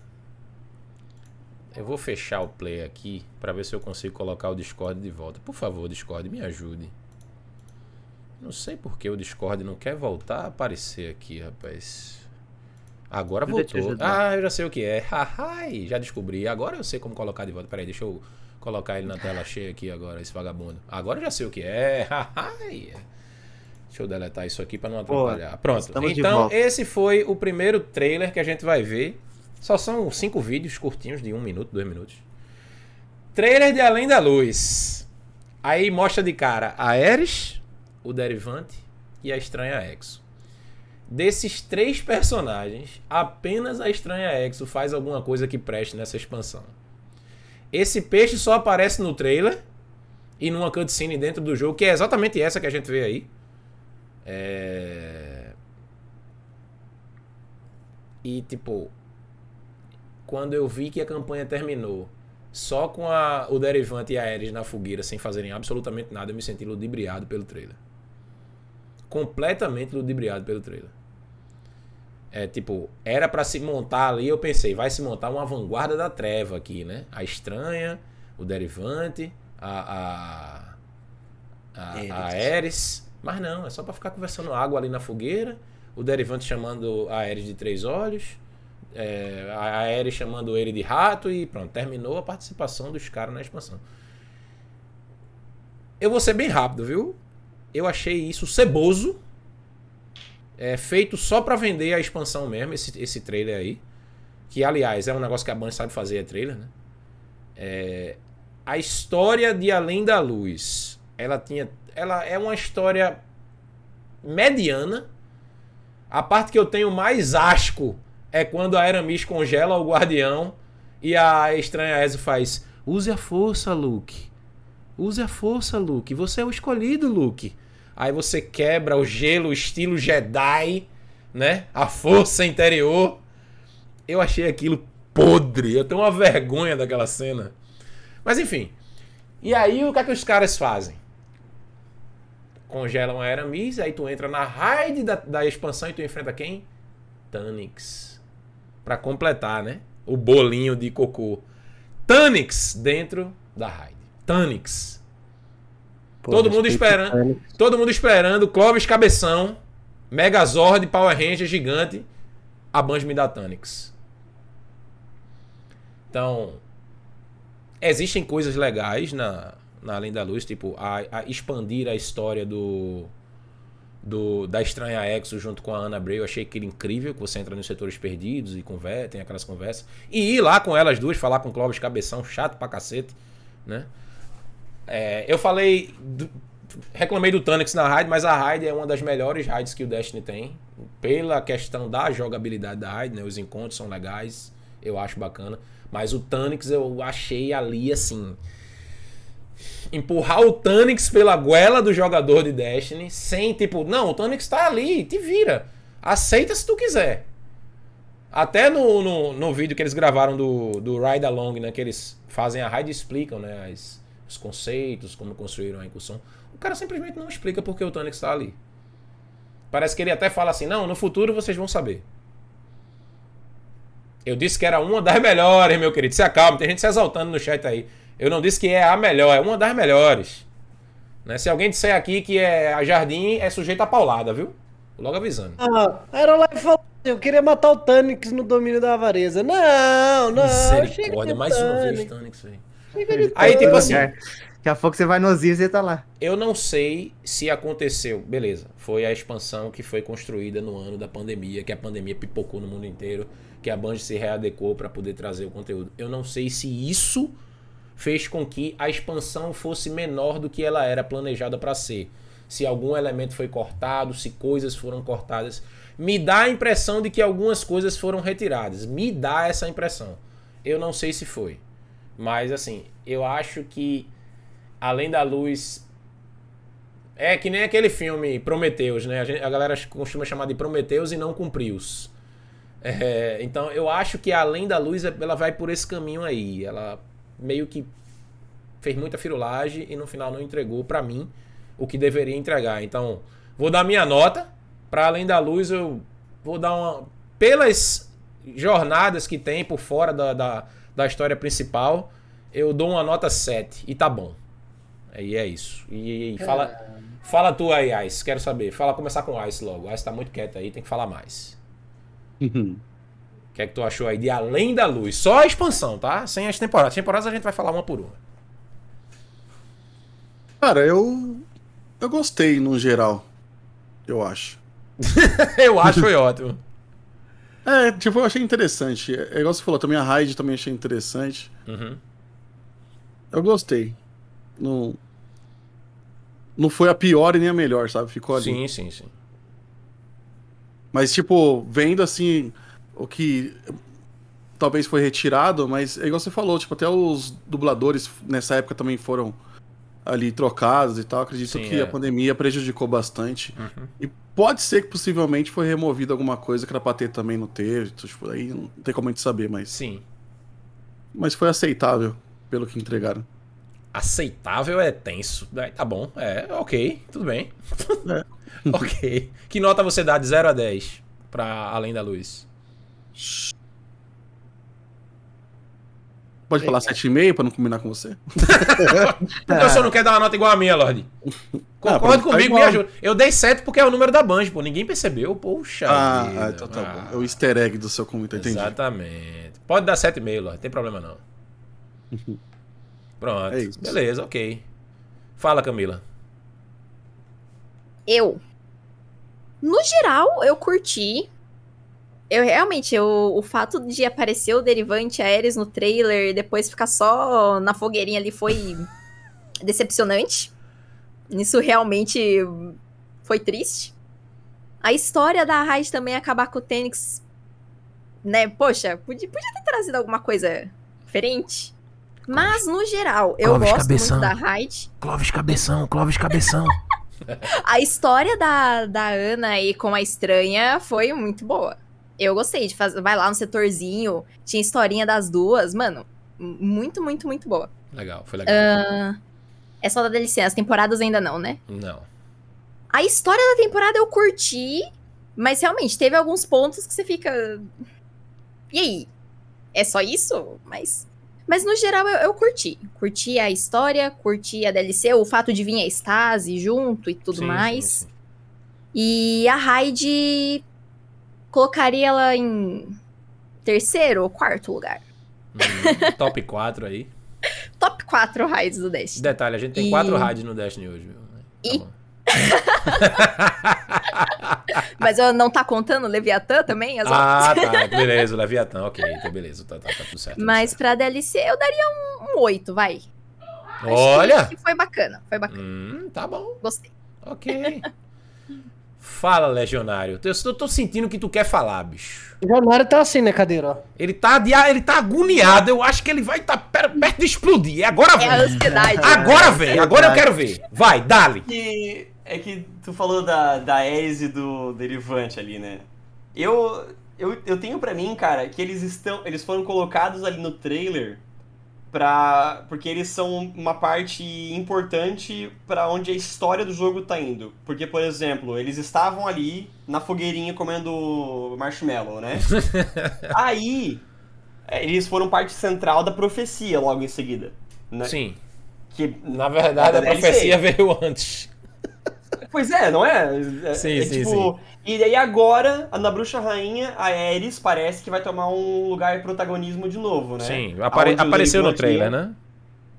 Eu vou fechar o play aqui pra ver se eu consigo colocar o Discord de volta. Por favor, Discord, me ajude. Não sei por que o Discord não quer voltar a aparecer aqui, rapaz. Agora te voltou. Ah, eu já sei o que é. (laughs) Ai, já descobri. Agora eu sei como colocar de volta. Peraí, deixa eu colocar ele na tela cheia aqui agora, esse vagabundo. Agora eu já sei o que é. (laughs) Ai. Deixa eu deletar isso aqui pra não Boa. atrapalhar. Pronto. Então, esse foi o primeiro trailer que a gente vai ver. Só são cinco vídeos curtinhos, de um minuto, dois minutos. Trailer de Além da Luz. Aí mostra de cara a Ares, o Derivante e a Estranha Exo. Desses três personagens, apenas a Estranha Exo faz alguma coisa que preste nessa expansão. Esse peixe só aparece no trailer e numa cutscene dentro do jogo, que é exatamente essa que a gente vê aí. É... E tipo, quando eu vi que a campanha terminou só com a, o Derivante e a Ares na fogueira sem fazerem absolutamente nada, eu me senti ludibriado pelo trailer. Completamente ludibriado pelo trailer. É tipo, era pra se montar ali, eu pensei, vai se montar uma vanguarda da treva aqui, né? A estranha, o Derivante, a. a, a, a Ares. Mas não, é só pra ficar conversando água ali na fogueira. O Derivante chamando a Ares de três olhos. É, a Ares chamando ele de rato e pronto, terminou a participação dos caras na expansão. Eu vou ser bem rápido, viu? Eu achei isso ceboso. É feito só pra vender a expansão mesmo, esse, esse trailer aí. Que, aliás, é um negócio que a Band sabe fazer, é trailer, né? É, a história de Além da Luz. Ela tinha. Ela é uma história mediana. A parte que eu tenho mais asco é quando a Aramis congela o guardião e a estranha Ezio faz: Use a força, Luke. Use a força, Luke. Você é o escolhido, Luke. Aí você quebra o gelo, estilo Jedi, né? A força interior. Eu achei aquilo podre. Eu tenho uma vergonha daquela cena. Mas enfim. E aí o que é que os caras fazem? Congelam a Aramis, aí tu entra na raid da, da expansão e tu enfrenta quem? Tanix. Pra completar, né? O bolinho de cocô. Tanix dentro da raid. Tanix. Todo mundo esperando. Todo mundo esperando. Clóvis Cabeção. Megazord, Power Ranger gigante. A Band me dá Tanix. Então. Existem coisas legais na, na Além da Luz, tipo, a, a expandir a história do, do da Estranha Exo junto com a Ana Bray. Eu achei aquilo incrível, que você entra nos setores perdidos e conversa, tem aquelas conversas. E ir lá com elas duas, falar com Clóvis Cabeção, chato pra cacete, né? É, eu falei. do- reclamei do Tanix na raid, mas a raid é uma das melhores raids que o Destiny tem. Pela questão da jogabilidade da raid, né? Os encontros são legais, eu acho bacana. Mas o Tanix eu achei ali assim. Empurrar o Tanix pela goela do jogador de Destiny, sem tipo, não, o Tanix tá ali, te vira. Aceita se tu quiser. Até no, no, no vídeo que eles gravaram do, do Ride Along, né? Que eles fazem a raid e explicam, né? As, os conceitos, como construíram a incursão. O cara simplesmente não explica porque o Tanix está ali. Parece que ele até fala assim: não, no futuro vocês vão saber. Eu disse que era uma das (laughs) melhores, meu querido. Se acalme, tem gente se exaltando no chat aí. Eu não disse que é a melhor, é uma das melhores. Né? Se alguém disser aqui que é a Jardim, é sujeito a paulada, viu? Logo avisando. Ah, a Aerolife falou assim, eu queria matar o Tanix no domínio da avareza. Não, não. Misericórdia, mais uma vez Tanix, Tanix, velho. Aí, tipo Tanix. assim, Daqui a pouco você vai no Osiris e tá lá. Eu não sei se aconteceu. Beleza, foi a expansão que foi construída no ano da pandemia, que a pandemia pipocou no mundo inteiro, que a Band se readequou para poder trazer o conteúdo. Eu não sei se isso fez com que a expansão fosse menor do que ela era planejada para ser. Se algum elemento foi cortado, se coisas foram cortadas. Me dá a impressão de que algumas coisas foram retiradas. Me dá essa impressão. Eu não sei se foi. Mas assim, eu acho que além da luz É que nem aquele filme Prometeus, né? A, gente- a galera costuma chamar de Prometeus e não cumpriu-os. É, então eu acho que além da luz, ela vai por esse caminho aí. Ela meio que fez muita firulagem e no final não entregou pra mim o que deveria entregar. Então, vou dar minha nota. Pra além da luz, eu vou dar uma. Pelas jornadas que tem por fora da, da, da história principal, eu dou uma nota 7. E tá bom. Aí é isso. E, e fala, fala tu aí, Ice. Quero saber. Fala começar com o Ice logo. Ice tá muito quieto aí, tem que falar mais. O que é que tu achou aí de Além da Luz? Só a expansão, tá? Sem as temporadas. As temporadas a gente vai falar uma por uma. Cara, eu. Eu gostei no geral. Eu acho. (laughs) eu acho foi ótimo. É, tipo, eu achei interessante. É igual você falou, também a Raid também achei interessante. Uhum. Eu gostei. Não. Não foi a pior e nem a melhor, sabe? Ficou ali. Sim, sim, sim. Mas, tipo, vendo assim, o que talvez foi retirado, mas é igual você falou, tipo, até os dubladores nessa época também foram ali trocados e tal. Acredito Sim, que é. a pandemia prejudicou bastante. Uhum. E pode ser que possivelmente foi removido alguma coisa que era pra ter também no texto. Tipo, aí não tem como a gente saber, mas. Sim. Mas foi aceitável pelo que entregaram. Aceitável é tenso. É, Tá bom. É, ok. Tudo bem. É. (laughs) ok. Que nota você dá de 0 a 10 pra Além da Luz? Pode falar 7,5 pra não combinar com você? (laughs) Porque o senhor não quer dar uma nota igual a minha, Lorde? Concorda pode ficar comigo, me igual. ajuda. Eu dei 7 porque é o número da Banjo, pô. Ninguém percebeu. Poxa Ah, vida. ah, então tá Ah, bom. É o easter egg do seu comentário, entendi. Exatamente. Pode dar 7,5, Lorde. Tem problema não. (laughs) Pronto. É isso. Beleza, ok. Fala, Camila. Eu. No geral, eu curti. Eu realmente, eu, o fato de aparecer o Derivante Ares no trailer e depois ficar só na fogueirinha ali foi decepcionante. Isso realmente foi triste. A história da Raid também acabar com o Tênix, né? Poxa, podia, podia ter trazido alguma coisa diferente. Mas, no geral, eu Clóvis gosto Cabeção. muito da Raid. Clóvis Cabeção, Clóvis Cabeção. (laughs) A história da, da Ana aí com a estranha foi muito boa. Eu gostei de fazer. Vai lá no setorzinho, tinha historinha das duas. Mano, muito, muito, muito boa. legal, foi legal. Ah, é só da DLC, as temporadas ainda não, né? Não. A história da temporada eu curti, mas realmente teve alguns pontos que você fica. E aí? É só isso? Mas. Mas no geral eu, eu curti. Curti a história, curti a DLC, o fato de vir a Stasi junto e tudo Sim, sim, mais. sim. E a Raid colocaria ela em terceiro ou quarto lugar. Hum, top 4 aí. (laughs) Top 4 raids do Destiny. Detalhe, a gente tem E- 4 raids no Destiny hoje, viu? Tá E-. (laughs) Mas eu não tá contando Leviatã também? As ah, outras? tá. (laughs) Beleza, Leviatã, ok. Então, beleza. Tá, tá, tá tudo certo. tudo Mas certo. pra DLC eu daria um, um 8, vai. Acho que- Olha! que foi bacana, foi bacana. Hum, tá bom. Gostei. Ok. Fala, Legionário. Eu tô, tô sentindo que tu quer falar, bicho. O Januário tá assim, né, cadeira? Ó. Ele tá, ele tá agoniado. Eu acho que ele vai estar perto de explodir. Agora É a vem. ansiedade. Agora vem. Agora eu quero ver. Vai, dale. que é que tu falou da, da Ares e do Derivante ali, né? Eu, eu, eu tenho pra mim, cara, que eles estão. Eles foram colocados ali no trailer pra. Porque eles são uma parte importante pra onde a história do jogo tá indo. Porque, por exemplo, eles estavam ali na fogueirinha comendo marshmallow, né? (laughs) Aí. é, Eles foram parte central da profecia logo em seguida. Né? Sim. Que Na verdade, a profecia veio antes. Pois é, não é? É, Sim, é sim, tipo, E daí agora, na Bruxa Rainha, a Ares parece que vai tomar um lugar e protagonismo de novo, né? Sim, apare- Aonde apareceu no trailer, né?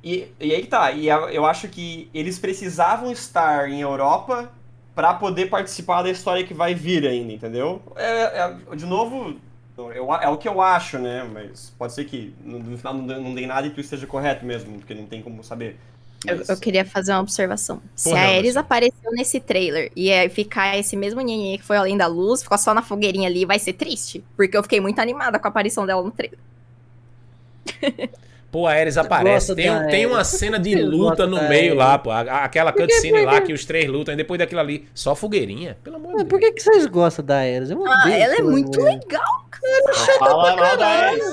E, e aí que tá, e eu acho que eles precisavam estar em Europa pra poder participar da história que vai vir ainda, entendeu? É, é- de novo, eu- é o que eu acho, né? Mas pode ser que no, no final não, não dê nada e tu esteja correto mesmo, porque não tem como saber. Eu, Mas- eu queria fazer uma observação. Se Porra, a Ares apareceu nesse trailer e é ficar esse mesmo nhenhenhê que foi além da luz, ficou só na fogueirinha ali, vai ser triste. Porque eu fiquei muito animada com a aparição dela no trailer. Pô, a Ares aparece. Tem, da tem uma cena de luta no meio lá, pô. Aquela cutscene lá que- os três lutam. E depois daquilo ali, só fogueirinha. Pelo amor de Mas Deus. por que, que vocês gostam da Ares? Eu Ah, ela é muito mulher. legal. Fala mal da Ares.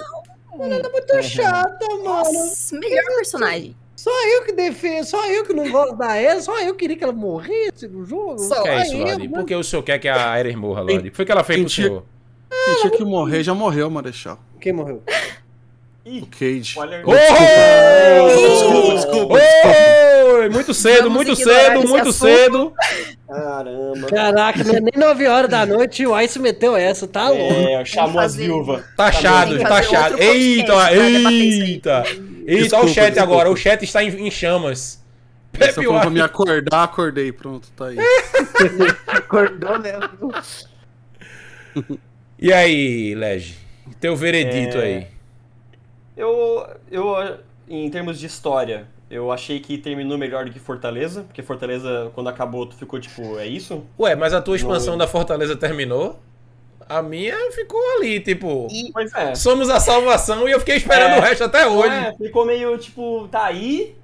Ela é muito chata, mano. Nossa, melhor personagem. Só eu que defendo, só eu que não gosto da Ares, só eu queria que ela morresse no jogo. Só Por que é isso, mano. Por que o senhor quer que a Ares morra, Lorde? O que foi que ela fez pro Senti- senhor? Quem tinha que morrer já morreu, Marechal. Quem morreu? O Cage. Ô! Desculpa, desculpa, Oi! Muito cedo, muito cedo, muito assunto. cedo. Caramba. Caraca, não é nem 9 horas da noite o Ice meteu essa, tá louco. É, chamou as viúvas. Taxado, taxado. outro podcast Eita, eita. Eita, olha o chat desculpa. agora. O chat está em, em chamas. Pepe pra White. me acordar, acordei. Pronto, tá aí. (laughs) Acordou mesmo. E aí, Lege? Teu veredito É. aí. Eu, eu, em termos de história, eu achei que terminou melhor do que Fortaleza, porque Fortaleza, quando acabou, tu ficou tipo, é isso? Ué, mas a tua expansão Não. da Fortaleza terminou? A minha ficou ali, tipo. Pois é. Somos a salvação e eu fiquei esperando É. o resto até hoje. É, ficou meio tipo, tá aí.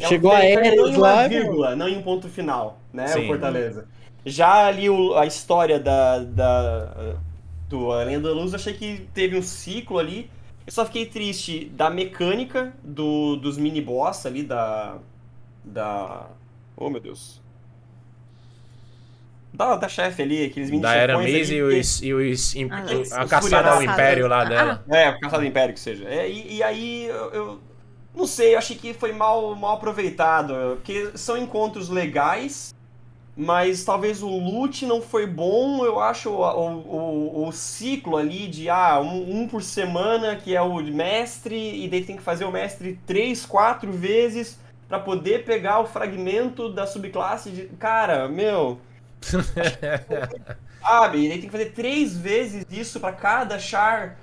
Chegou a Ares em uma vírgula, não em um ponto final, né? Sim. O Fortaleza. Já ali o- a história da, da do Além da Luz, achei que teve um ciclo ali. Eu só fiquei triste da mecânica do, dos mini boss ali da da oh meu Deus. Da, da chefe ali, aqueles mini Da Aramis ali e os. E os Ah, os a caçada ao império lá Ah, dela. É, o Caçado do Império que seja. É, e, e aí eu, eu não sei, eu achei que foi mal, mal aproveitado. Porque são encontros legais, mas talvez o loot não foi bom. Eu acho o, o, o, o ciclo ali de ah, um, um por semana, que é o mestre, e daí tem que fazer o mestre três, quatro vezes pra poder pegar o fragmento da subclasse de. Cara, meu. (laughs) Sabe? E daí tem que fazer três vezes isso pra cada char.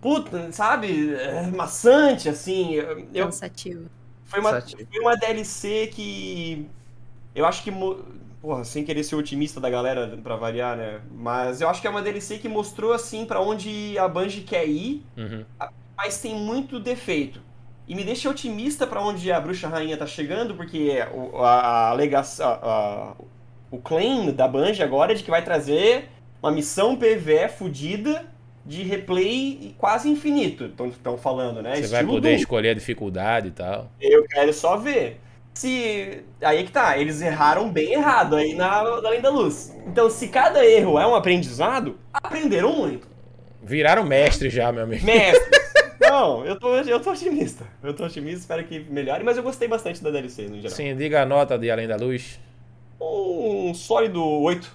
Puta, sabe? É maçante, assim. Eu, Cansativo. foi, uma, Cansativo. foi uma DLC que. Eu acho que. Porra, sem querer ser otimista da galera pra variar, né? Mas eu acho que é uma DLC que mostrou, assim, pra onde a Bungie quer ir, Uhum. mas tem muito defeito. E me deixa otimista pra onde a Bruxa Rainha tá chegando, porque a, alegação. a- a- o claim da Bungie agora é de que vai trazer uma missão PVE fodida de replay quase infinito. Estão falando, né? Você vai Estilo poder Doom. escolher a dificuldade e tal. Eu quero só ver. Se. Aí é que tá, eles erraram bem errado aí na, na Além da Luz. Então, se cada erro é um aprendizado, aprenderam muito. Viraram mestre já, meu amigo. Mestres. (laughs) Não, eu tô, eu tô otimista. Eu tô otimista, espero que melhore, mas eu gostei bastante da DLC no geral. Sim, diga a nota de Além da Luz. Um sólido 8.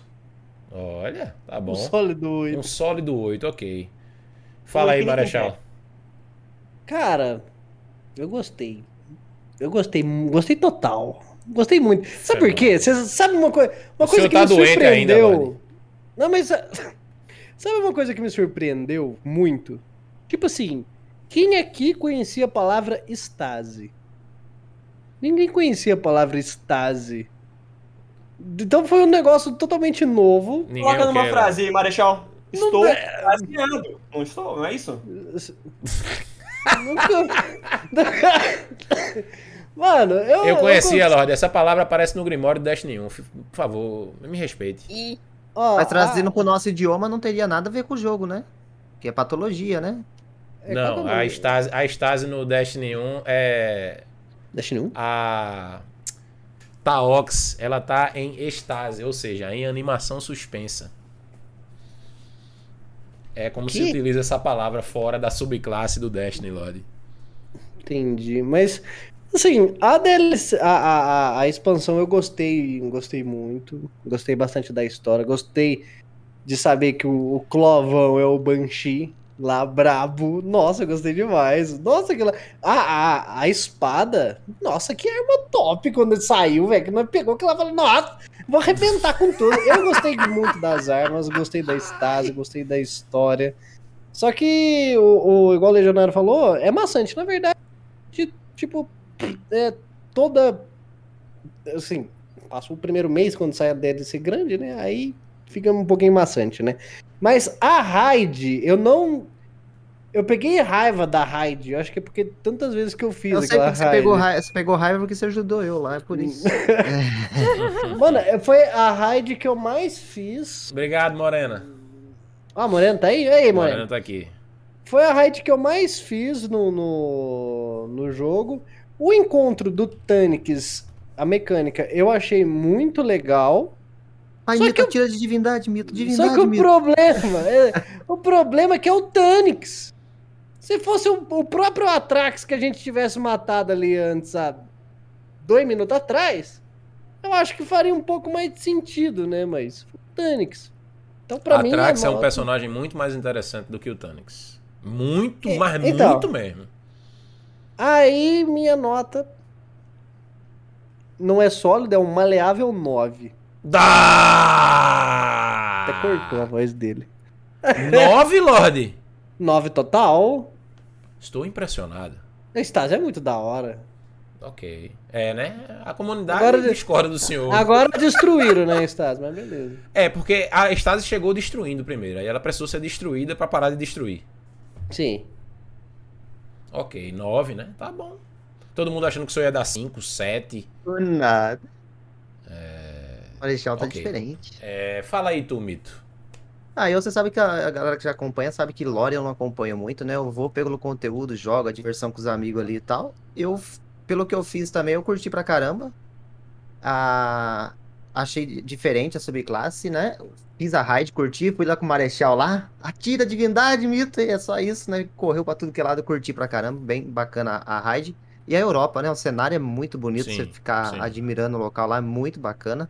Olha, tá bom. Um sólido Um oito. sólido 8, ok. Fala aí, Marechal. Cara, eu gostei. Eu gostei, gostei total. Gostei muito. Sabe por quê? Você sabe uma, coi uma O coisa que tá me ainda, surpreendeu? Lorde. Não, mas sa- (laughs) sabe uma coisa que me surpreendeu muito? Tipo assim, quem aqui conhecia a palavra estase? Ninguém conhecia a palavra estase. Então foi um negócio totalmente novo. Ninguém Coloca numa quê, frase, Marechal. Não Estou dá- extasiado. Não estou, não é isso? Nunca- Mano, eu. Eu conhecia, eu, Lorde. Essa palavra aparece no Grimório do Destiny 1. F- Por favor, me respeite. E ó, Mas trazendo a- pro nosso idioma não teria nada a ver com o jogo, né? Que é patologia, né? é, Não, é a estase, a estase no Destiny 1 é. Destiny 1? A. Taox, ela tá em estase, ou seja, em animação suspensa. É como se Que? utiliza essa palavra fora da subclasse do Destiny, Lorde. Entendi. Mas, assim, a DLC, a, a, a, a expansão eu gostei, gostei muito. Gostei bastante da história. Gostei de saber que o, o Clovão é o Banshee lá, brabo. Nossa, gostei demais. Nossa, aquela. A, a, a espada. Nossa, que arma top quando saiu, velho. Que nós pegou que ela falou, nossa, vou arrebentar com tudo. Eu gostei muito das armas, gostei da estase, gostei da história. Só que, o, o, igual o Legionário falou, é maçante. Na verdade, tipo, é toda. Assim, passou o primeiro mês quando sai a DLC grande, né? Aí fica um pouquinho maçante, né? Mas a raid, eu não. Eu peguei raiva da raid. Eu acho que é porque tantas vezes que eu fiz Eu sei aquela porque você raid. pegou, raiva, você pegou raiva porque você ajudou eu lá, é por isso. (laughs) Mano, é- foi a raid que eu mais fiz. Obrigado, Morena. Ah, Moreno, tá aí? Aí, Moreno. Morena tá aqui. Foi a raid que eu mais fiz no, no, no jogo. O encontro do Tanix, a mecânica, eu achei muito legal. Ai, Só mito, que eu- tira de divindade, mito, divindade, Só que o mito. problema, é, o problema é que é o Tanix. Se fosse o, o próprio Atrax que a gente tivesse matado ali antes, há dois minutos atrás, eu acho que faria um pouco mais de sentido, né? Mas o Tanix. Então, pra a mim. Trax é um nota- personagem muito mais interessante do que o Tanix. Muito, É, mas então. muito mesmo. Aí, minha nota. Não é sólida, é um maleável 9. Dá! Até cortou a voz dele. Nove, Lorde? 9 total. Estou impressionado. A Stasi é muito da hora. Ok. É, né? A comunidade Agora- discorda do senhor. Agora destruíram, né, Stasi? Mas beleza. É, porque a Stasi chegou destruindo primeiro. Aí ela precisou ser destruída pra parar de destruir. Sim. Ok, nove, né? Tá bom. Todo mundo achando que isso ia dar cinco, sete. Por nada. Marechal tá ok. diferente. É, fala aí, tu, Mito. Ah, e você sabe que a, a galera que já acompanha sabe que lore eu não acompanho muito, né? Eu vou pelo conteúdo, jogo, a diversão com os amigos ali e tal. Eu, pelo que eu fiz também, eu curti pra caramba. Ah, achei diferente a subclasse, né? Fiz a raid, curti, fui lá com o Marechal lá. Atira a divindade, mito, e é só isso, né? Correu pra tudo que é lado, curti pra caramba. Bem bacana a raid. E a Europa, né? O cenário é muito bonito, Sim, você ficar sim. admirando o local lá, é muito bacana.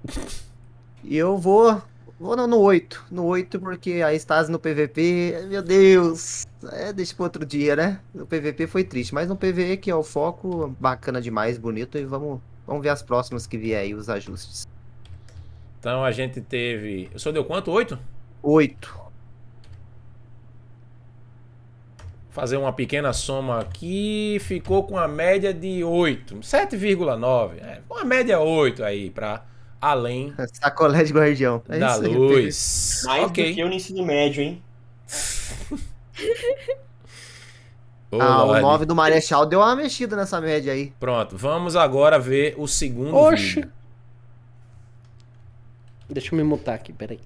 E eu vou Vou no, no 8. No 8, porque a Stasi no PVP, meu Deus. É, deixa pro outro dia, né? No PVP foi triste, mas no PVE, que é o foco, bacana demais, bonito. E vamos, vamos ver as próximas que vier aí, os ajustes. Então a gente teve. O senhor deu quanto? Oito? 8. Fazer uma pequena soma aqui. Ficou com a média de 8. 7,9. É, uma média 8 aí, pra além (laughs) Sacolé de guardião. É da isso aí, luz. Mais ok. do que eu no ensino médio, hein? (laughs) Ô, Ah, o Lorde. 9 do Marechal deu uma mexida nessa média aí. Pronto, vamos agora ver o segundo Oxe. vídeo. Deixa eu me mutar aqui, peraí.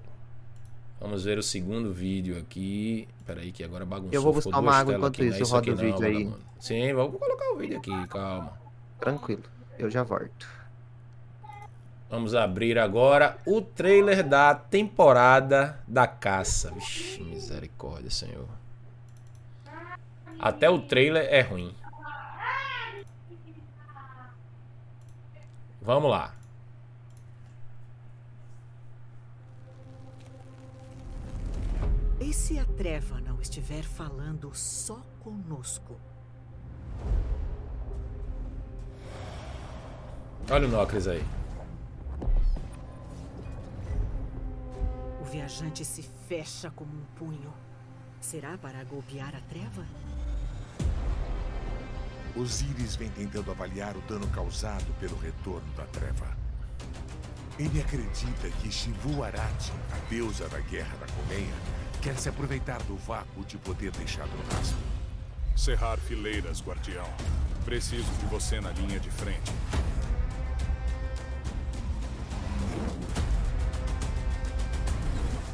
Vamos ver o segundo vídeo aqui. Peraí que agora bagunçou. Eu vou buscar uma água enquanto aqui, não é isso, roda o vídeo não, aí. vagabundo. Sim, vamos colocar o vídeo aqui, calma. Tranquilo. Eu já volto. Vamos abrir agora o trailer da temporada da caça. Vixe, misericórdia, senhor. Até o trailer é ruim. Vamos lá. E se a treva não estiver falando só conosco? Olha o Nócris aí. O viajante se fecha como um punho. Será para golpear a treva? Osiris vem tentando avaliar o dano causado pelo retorno da treva. Ele acredita que Shivu Arati, a deusa da guerra da colmeia, quer se aproveitar do vácuo de poder deixado no rastro. Cerrar fileiras, guardião. Preciso de você na linha de frente.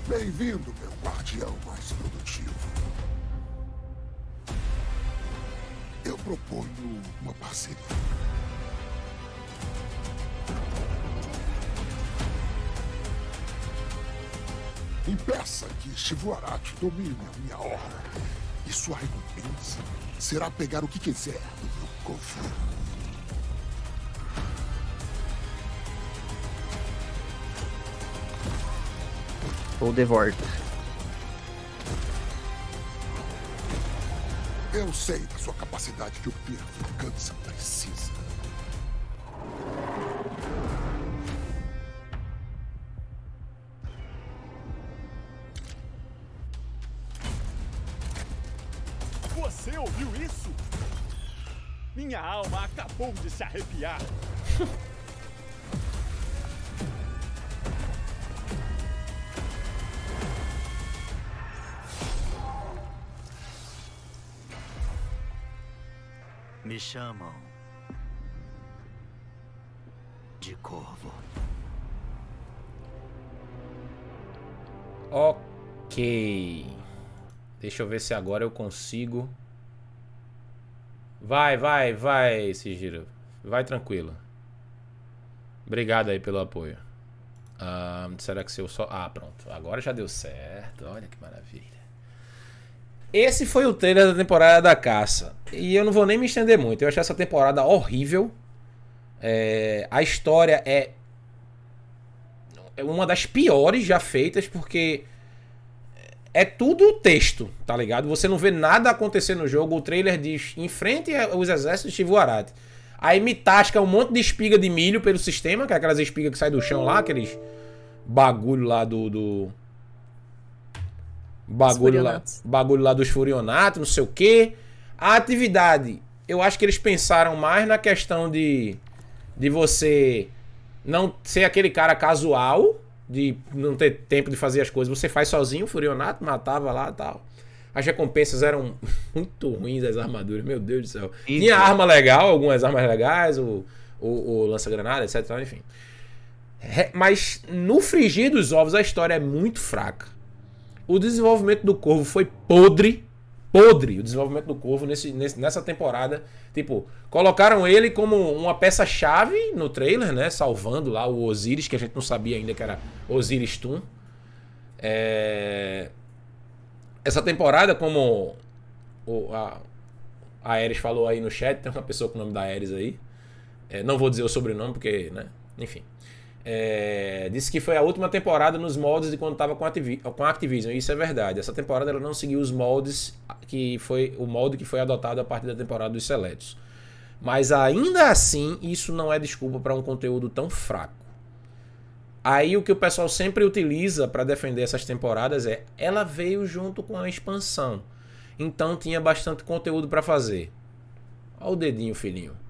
Bem-vindo, meu guardião mais produtivo. Eu proponho uma parceria. Impeça que Shivuarati domine a minha obra. E sua recompensa será pegar o que quiser do meu cofre. Ou de volta. Eu sei da sua capacidade de obter vingança precisa. Acabou de se arrepiar. Me chamam de Corvo. Ok. Deixa eu ver se agora eu consigo. Vai, vai, vai, Sigiro. Vai tranquilo. Obrigado aí pelo apoio. Ah, será que se eu só. Ah, pronto. Agora já deu certo. Olha que maravilha. Esse foi o trailer da temporada da caça. E eu não vou nem me estender muito. Eu achei essa temporada horrível. É, a história é é uma das piores já feitas, porque é tudo texto, tá ligado? Você não vê nada acontecer no jogo. O trailer diz: enfrente os exércitos de Shivuarat. Aí me tasca um monte de espiga de milho pelo sistema, que é aquelas espigas que saem do chão lá, aqueles bagulho lá do. do... Bagulho lá, bagulho lá dos furionatos, não sei o que. A atividade, eu acho que eles pensaram mais na questão de, de você não ser aquele cara casual, de não ter tempo de fazer as coisas. Você faz sozinho, o furionato matava lá e tal. As recompensas eram (laughs) muito ruins as armaduras, meu Deus do céu. Isso. Tinha arma legal, algumas armas legais, o, o, o lança-granada, etc. Enfim. Re- Mas no frigir dos ovos a história é muito fraca. O desenvolvimento do Corvo foi podre. Podre o desenvolvimento do Corvo nesse, nesse- nessa temporada. Tipo, colocaram ele como uma peça-chave no trailer, né? Salvando lá o Osiris, que a gente não sabia ainda que era Osiris Toon. É... Essa temporada, como o, a, a Ares falou aí no chat, tem uma pessoa com o nome da Ares aí. É, não vou dizer o sobrenome, porque, né? Enfim. É, disse que foi a última temporada nos moldes de quando estava com, com a Activision. Isso é verdade. Essa temporada ela não seguiu os moldes que foi o molde que foi adotado a partir da temporada dos seletos. Mas ainda assim, isso não é desculpa para um conteúdo tão fraco. Aí o que o pessoal sempre utiliza para defender essas temporadas é ela veio junto com a expansão. Então tinha bastante conteúdo para fazer. Olha o dedinho, filhinho.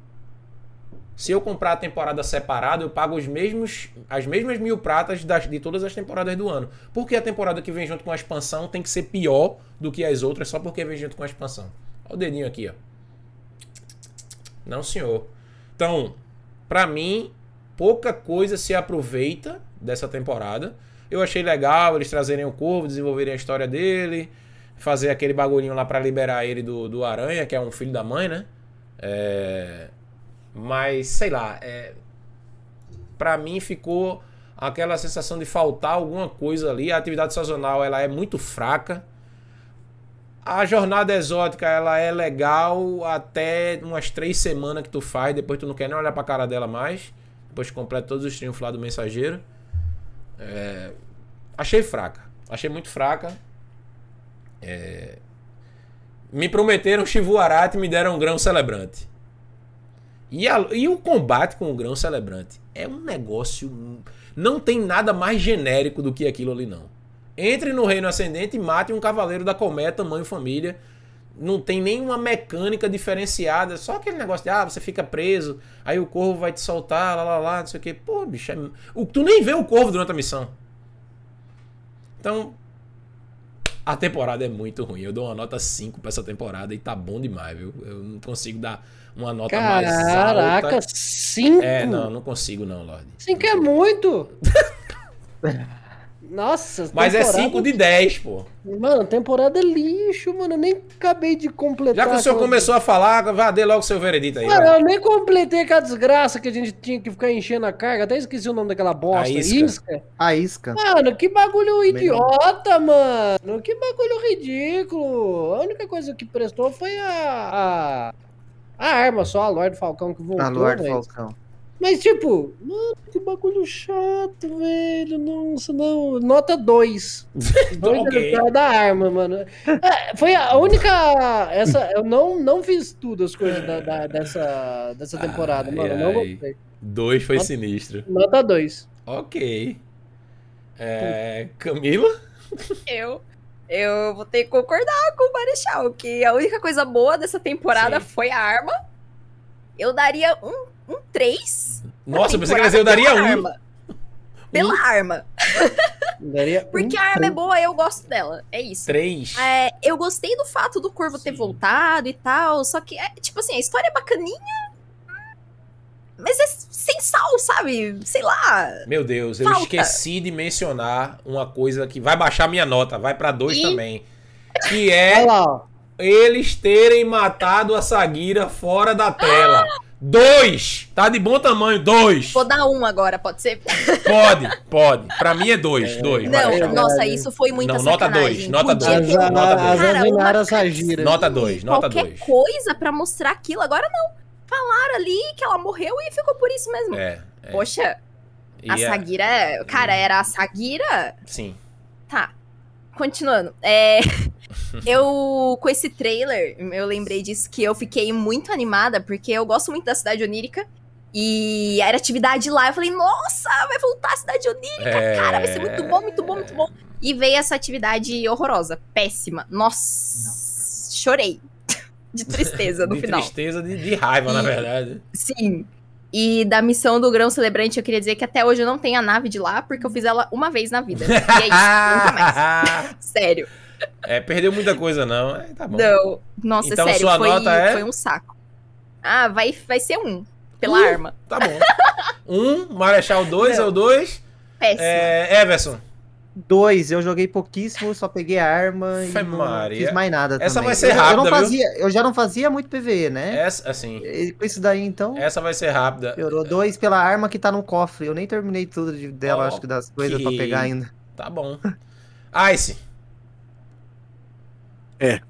Se eu comprar a temporada separada, eu pago os mesmos, as mesmas mil pratas das, de todas as temporadas do ano. Por que a temporada que vem junto com a expansão tem que ser pior do que as outras só porque vem junto com a expansão? Olha o dedinho aqui, ó. Não, senhor. Então, pra mim, pouca coisa se aproveita dessa temporada. Eu achei legal eles trazerem o Corvo, desenvolverem a história dele, fazer aquele bagulhinho lá pra liberar ele do, do Aranha, que é um filho da mãe, né? É... Mas, sei lá, é... pra mim ficou aquela sensação de faltar alguma coisa ali. A atividade sazonal ela é muito fraca. A jornada exótica ela é legal até umas três semanas que tu faz, depois tu não quer nem olhar pra cara dela mais. Depois completa todos os triunfos lá do mensageiro. É, Achei fraca. Achei muito fraca. É, Me prometeram Chivuarate e me deram um grão celebrante. E, a- e o combate com o grão celebrante é um negócio. Não tem nada mais genérico do que aquilo ali, não. Entre no Reino Ascendente e mate um cavaleiro da colmeia, tamanho família. Não tem nenhuma mecânica diferenciada. Só aquele negócio de, ah, você fica preso, aí o corvo vai te soltar, lá, lá, lá, não sei o quê. Pô, bicho, é... o, tu nem vê o corvo durante a missão. Então, a temporada é muito ruim. Eu dou uma nota 5 pra essa temporada e tá bom demais, viu? Eu não consigo dar uma nota mais Caraca, alta. cinco? É, não, não consigo não, Lorde. Cinco é muito. (laughs) Nossa, Mas é temporada- 5 de 10, pô. Mano, temporada é lixo, mano. Eu nem acabei de completar. Já que o senhor começou a falar, vá, dê logo seu veredito aí. Mano, vai. eu nem completei aquela desgraça que a gente tinha que ficar enchendo a carga. Até esqueci o nome daquela bosta. A isca. isca. A isca. Mano, que bagulho idiota, mano. Que bagulho ridículo. A única coisa que prestou foi a. A, a arma só, a Lorde Falcão que voltou. A Lorde mas- Falcão. Mas, tipo, mano, que bagulho chato, velho. Nossa, não. Nota 2. 2 (laughs) Ok. da arma, mano. É, foi a única. Essa, eu não, não fiz tudo as coisas da, da- dessa, dessa temporada, Ai, mano. Não ai. gostei. Dois foi Nota- sinistro. Nota 2. Ok. É, Camila? Eu. Eu vou ter que concordar com o Marechal, que a única coisa boa dessa temporada Sim. foi a arma. Eu daria um, um 3. Nossa, eu pensei que eu daria um. pela arma. Daria (laughs) Porque um a arma é boa, eu gosto dela. É isso. Três. É, eu gostei do fato do Corvo ter voltado e tal, só que, é, tipo assim, a história é bacaninha, mas é sem sal, sabe? Sei lá. Meu Deus, eu Falta. esqueci de mencionar uma coisa que vai baixar minha nota, vai pra dois Ih. também. Que é Olha lá, ó. eles terem matado a Sagira fora da tela. Dois! Tá de bom tamanho, dois! Vou dar um agora, pode ser? Pode, pode. Pra mim é dois, dois. vai Não, deixar. nossa, isso foi muita Não, nota dois, nota Podia dois. ter As, Nota dois. Nota dois, nota qualquer dois. coisa pra mostrar aquilo. Agora não. Falaram ali que ela morreu e ficou por isso mesmo. É, é. Poxa, E a é- Sagira. Cara, era a Sagira. Sim. Tá. Continuando. É. (laughs) eu, com esse trailer, eu lembrei disso que eu fiquei muito animada, porque eu gosto muito da cidade onírica. E era atividade lá. Eu falei, nossa, vai voltar a cidade onírica, É. cara, vai ser muito bom, muito bom, muito bom. E veio essa atividade horrorosa, péssima. Nossa, chorei. (laughs) De tristeza no de final. tristeza, de, de raiva, na E- verdade. Sim. E da missão do Grão Celebrante, eu queria dizer que até hoje eu não tenho a nave de lá, porque eu fiz ela uma vez na vida. E é isso, nunca mais. (laughs) Sério. É, perdeu muita coisa, não. É, tá bom. Não. Nossa, Então, sério, sua foi, nota é? foi um saco. Ah, vai, vai ser um. Pela Uh, arma. Tá bom. Um, Marechal 2 é o 2. Péssimo. É, Everson. Dois, eu joguei pouquíssimo, só peguei a arma Fé e não Maria. fiz mais nada Essa também. vai ser Eu- eu, rápida, não viu? fazia, Eu já não fazia muito PVE, né? Essa, assim. E com isso daí, então, Essa vai ser rápida. piorou. Dois pela arma que tá no cofre. Eu nem terminei tudo de- dela, acho que das coisas pra pegar ainda. Tá bom. Ice. É.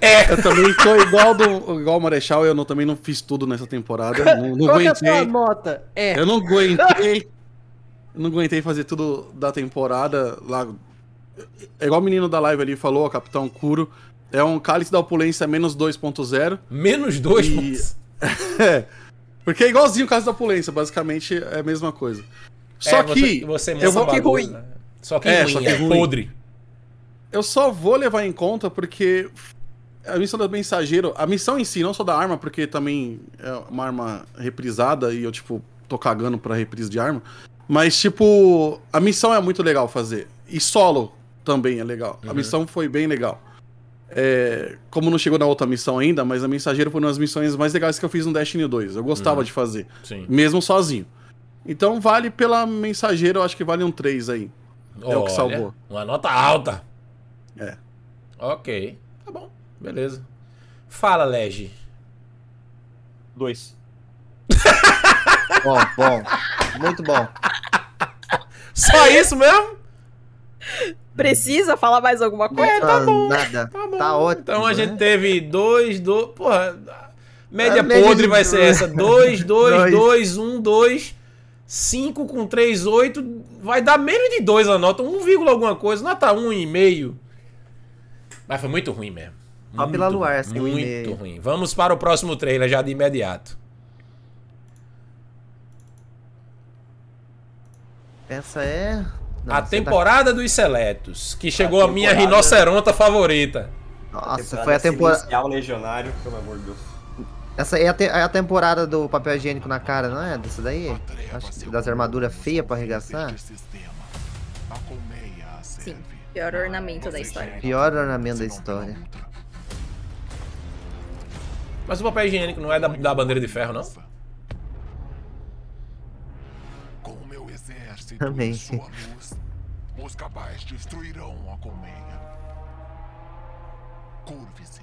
É. Eu também tô igual, do, igual o Marechal, eu não, também não fiz tudo nessa temporada. Não, não Qual que é aguentei. nota? É. Eu não aguentei. Eu não aguentei fazer tudo da temporada lá. É igual o menino da live ali falou, o Capitão Kuro. É um cálice da opulência menos 2.0. Menos 2 E-. (laughs) É. Porque é igualzinho o cálice da opulência, basicamente é a mesma coisa. Só É, que. Você, você eu monta vou- um bagulho, né? Só que É, ruim, só que é ruim. podre. Eu só vou levar em conta porque a missão do mensageiro, a missão em si, não só da arma, porque também é uma arma reprisada e eu, tipo, tô cagando pra reprise de arma. Mas, tipo, a missão é muito legal fazer. E solo também é legal. A Uhum. missão foi bem legal. É, como não chegou na outra missão ainda, mas a mensageiro foi uma das missões mais legais que eu fiz no Destiny 2. Eu gostava Uhum. de fazer, Sim. mesmo sozinho. Então vale pela mensageiro, eu acho que vale um 3 aí. É o que Olha, salvou. Uma nota alta. É. Ok. Tá bom. Beleza. Fala, Lege. Dois. (laughs) Bom, bom. Muito bom. Só isso mesmo? Precisa falar mais alguma coisa? É, tá bom. Nada. Tá bom. Tá ótimo, Então a né? gente teve dois, dois. Porra. Média A média podre de vai ser dois. essa. 2, 2, Dois. 2, 1, 2. 5 com 3, 8. Vai dar menos de 2 a nota. 1, vírgula alguma coisa. Nota 1,5. Mas foi muito ruim mesmo. Só Muito pela luar, ruim, assim, Muito ruim. Vamos para o próximo trailer já de imediato. Essa é. Não, a você temporada dos seletos, que chegou a, minha temporada- rinoceronta favorita. Tá... Nossa, Temporada foi a temporada. Legionário, pelo amor de Deus. Essa é a, te- é a temporada do papel higiênico na cara, não é? Dessa daí? Acho que das armaduras feias pra arregaçar. Sim, pior ornamento da história. Pior ornamento da história. Mas o papel higiênico não é da, da bandeira de ferro, não? Com o meu exército Também. e sua luz, os cabais destruirão a colmeia. Curve-se.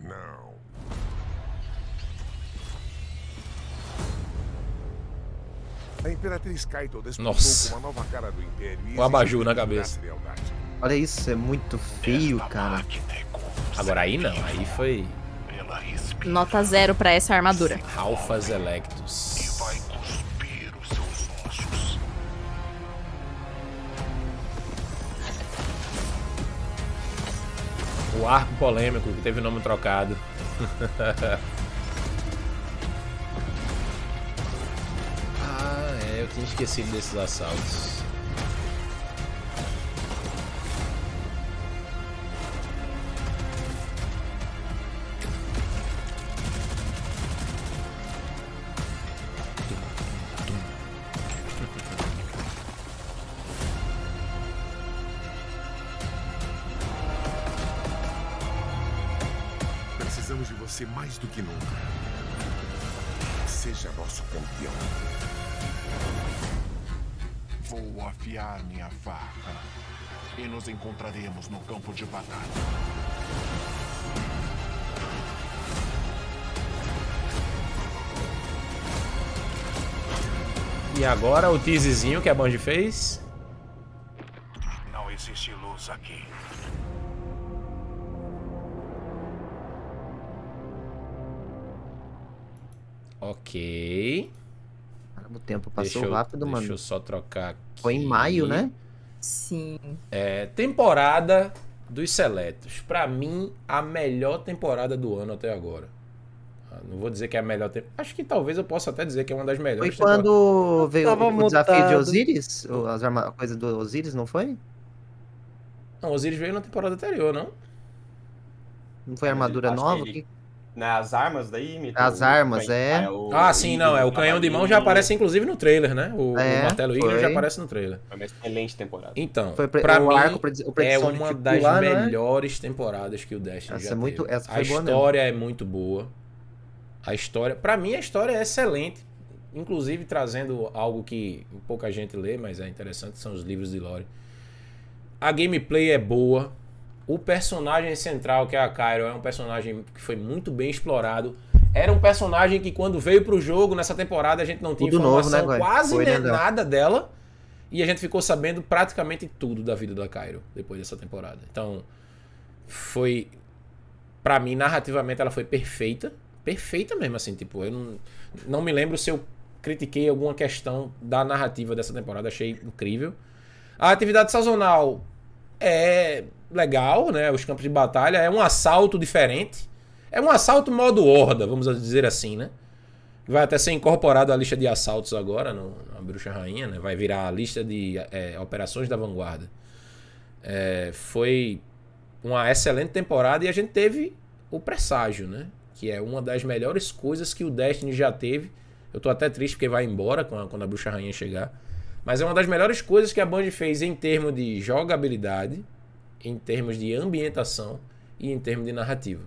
Não. A Imperatriz Kaito despontou Nossa. com uma nova cara do Império e O abajur na cabeça. Olha isso, é muito feio, cara. Agora aí não, aí foi Nota zero pra essa armadura. Alphas Electus. Vai cuspir os seus ossos. O arco polêmico que teve o nome trocado. (laughs) eu tinha esquecido desses assaltos. Encontraremos no campo de batalha. E agora o teaserzinho que a Band fez. Não existe luz aqui. Ok. O tempo passou Deixa eu- rápido, Deixa mano. eu só trocar aqui. Foi em maio, né? Sim. É, temporada dos seletos. Pra mim, a melhor temporada do ano até agora. Ah, Não vou dizer que é a melhor temporada. Acho que talvez eu possa até dizer que é uma das Foi melhores quando veio o desafio de. Osiris? As arma... a coisa do Osiris, não foi? Não, Osiris veio na temporada anterior, não? Não foi armadura Acho que Que- Nas armas daí, Mito? As O armas, canhão- é. o- Ah, sim, não. É o canhão de mão já aparece inclusive no trailer, né? O, o É, martelo Eagle já aparece no trailer. Foi uma excelente temporada. Então, Foi pra o mim, arco o é uma das lá, não é? melhores temporadas que o Destiny Essa já é muito- teve. essa a foi mesmo. história é muito boa. A história, pra mim a história é excelente, inclusive trazendo algo que pouca gente lê, mas é interessante, são os livros de lore. A gameplay é boa. O personagem central, que é a Cairo, é um personagem que foi muito bem explorado. Era um personagem que quando veio pro jogo nessa temporada a gente não tinha Tudo novo, informação né, Goy? quase Foi, né, nada dela. E a gente ficou sabendo praticamente tudo da vida da Cairo depois dessa temporada. Então, foi. Pra mim, narrativamente, ela foi perfeita. Perfeita mesmo, assim. Tipo, eu não, não me lembro se eu critiquei alguma questão da narrativa dessa temporada. Achei incrível. A atividade sazonal é legal, né? Os campos de batalha. É um assalto diferente. É um assalto modo horda, vamos dizer assim, né? Vai até ser incorporado à lista de assaltos agora, no, na Bruxa Rainha, né? Vai virar a lista de é, operações da vanguarda. É, foi uma excelente temporada e a gente teve o presságio, né? Que é uma das melhores coisas que o Destiny já teve. Eu tô até triste porque vai embora quando a, Bruxa Rainha chegar. Mas é uma das melhores coisas que a Band fez em termos de jogabilidade, em termos de ambientação e em termos de narrativa.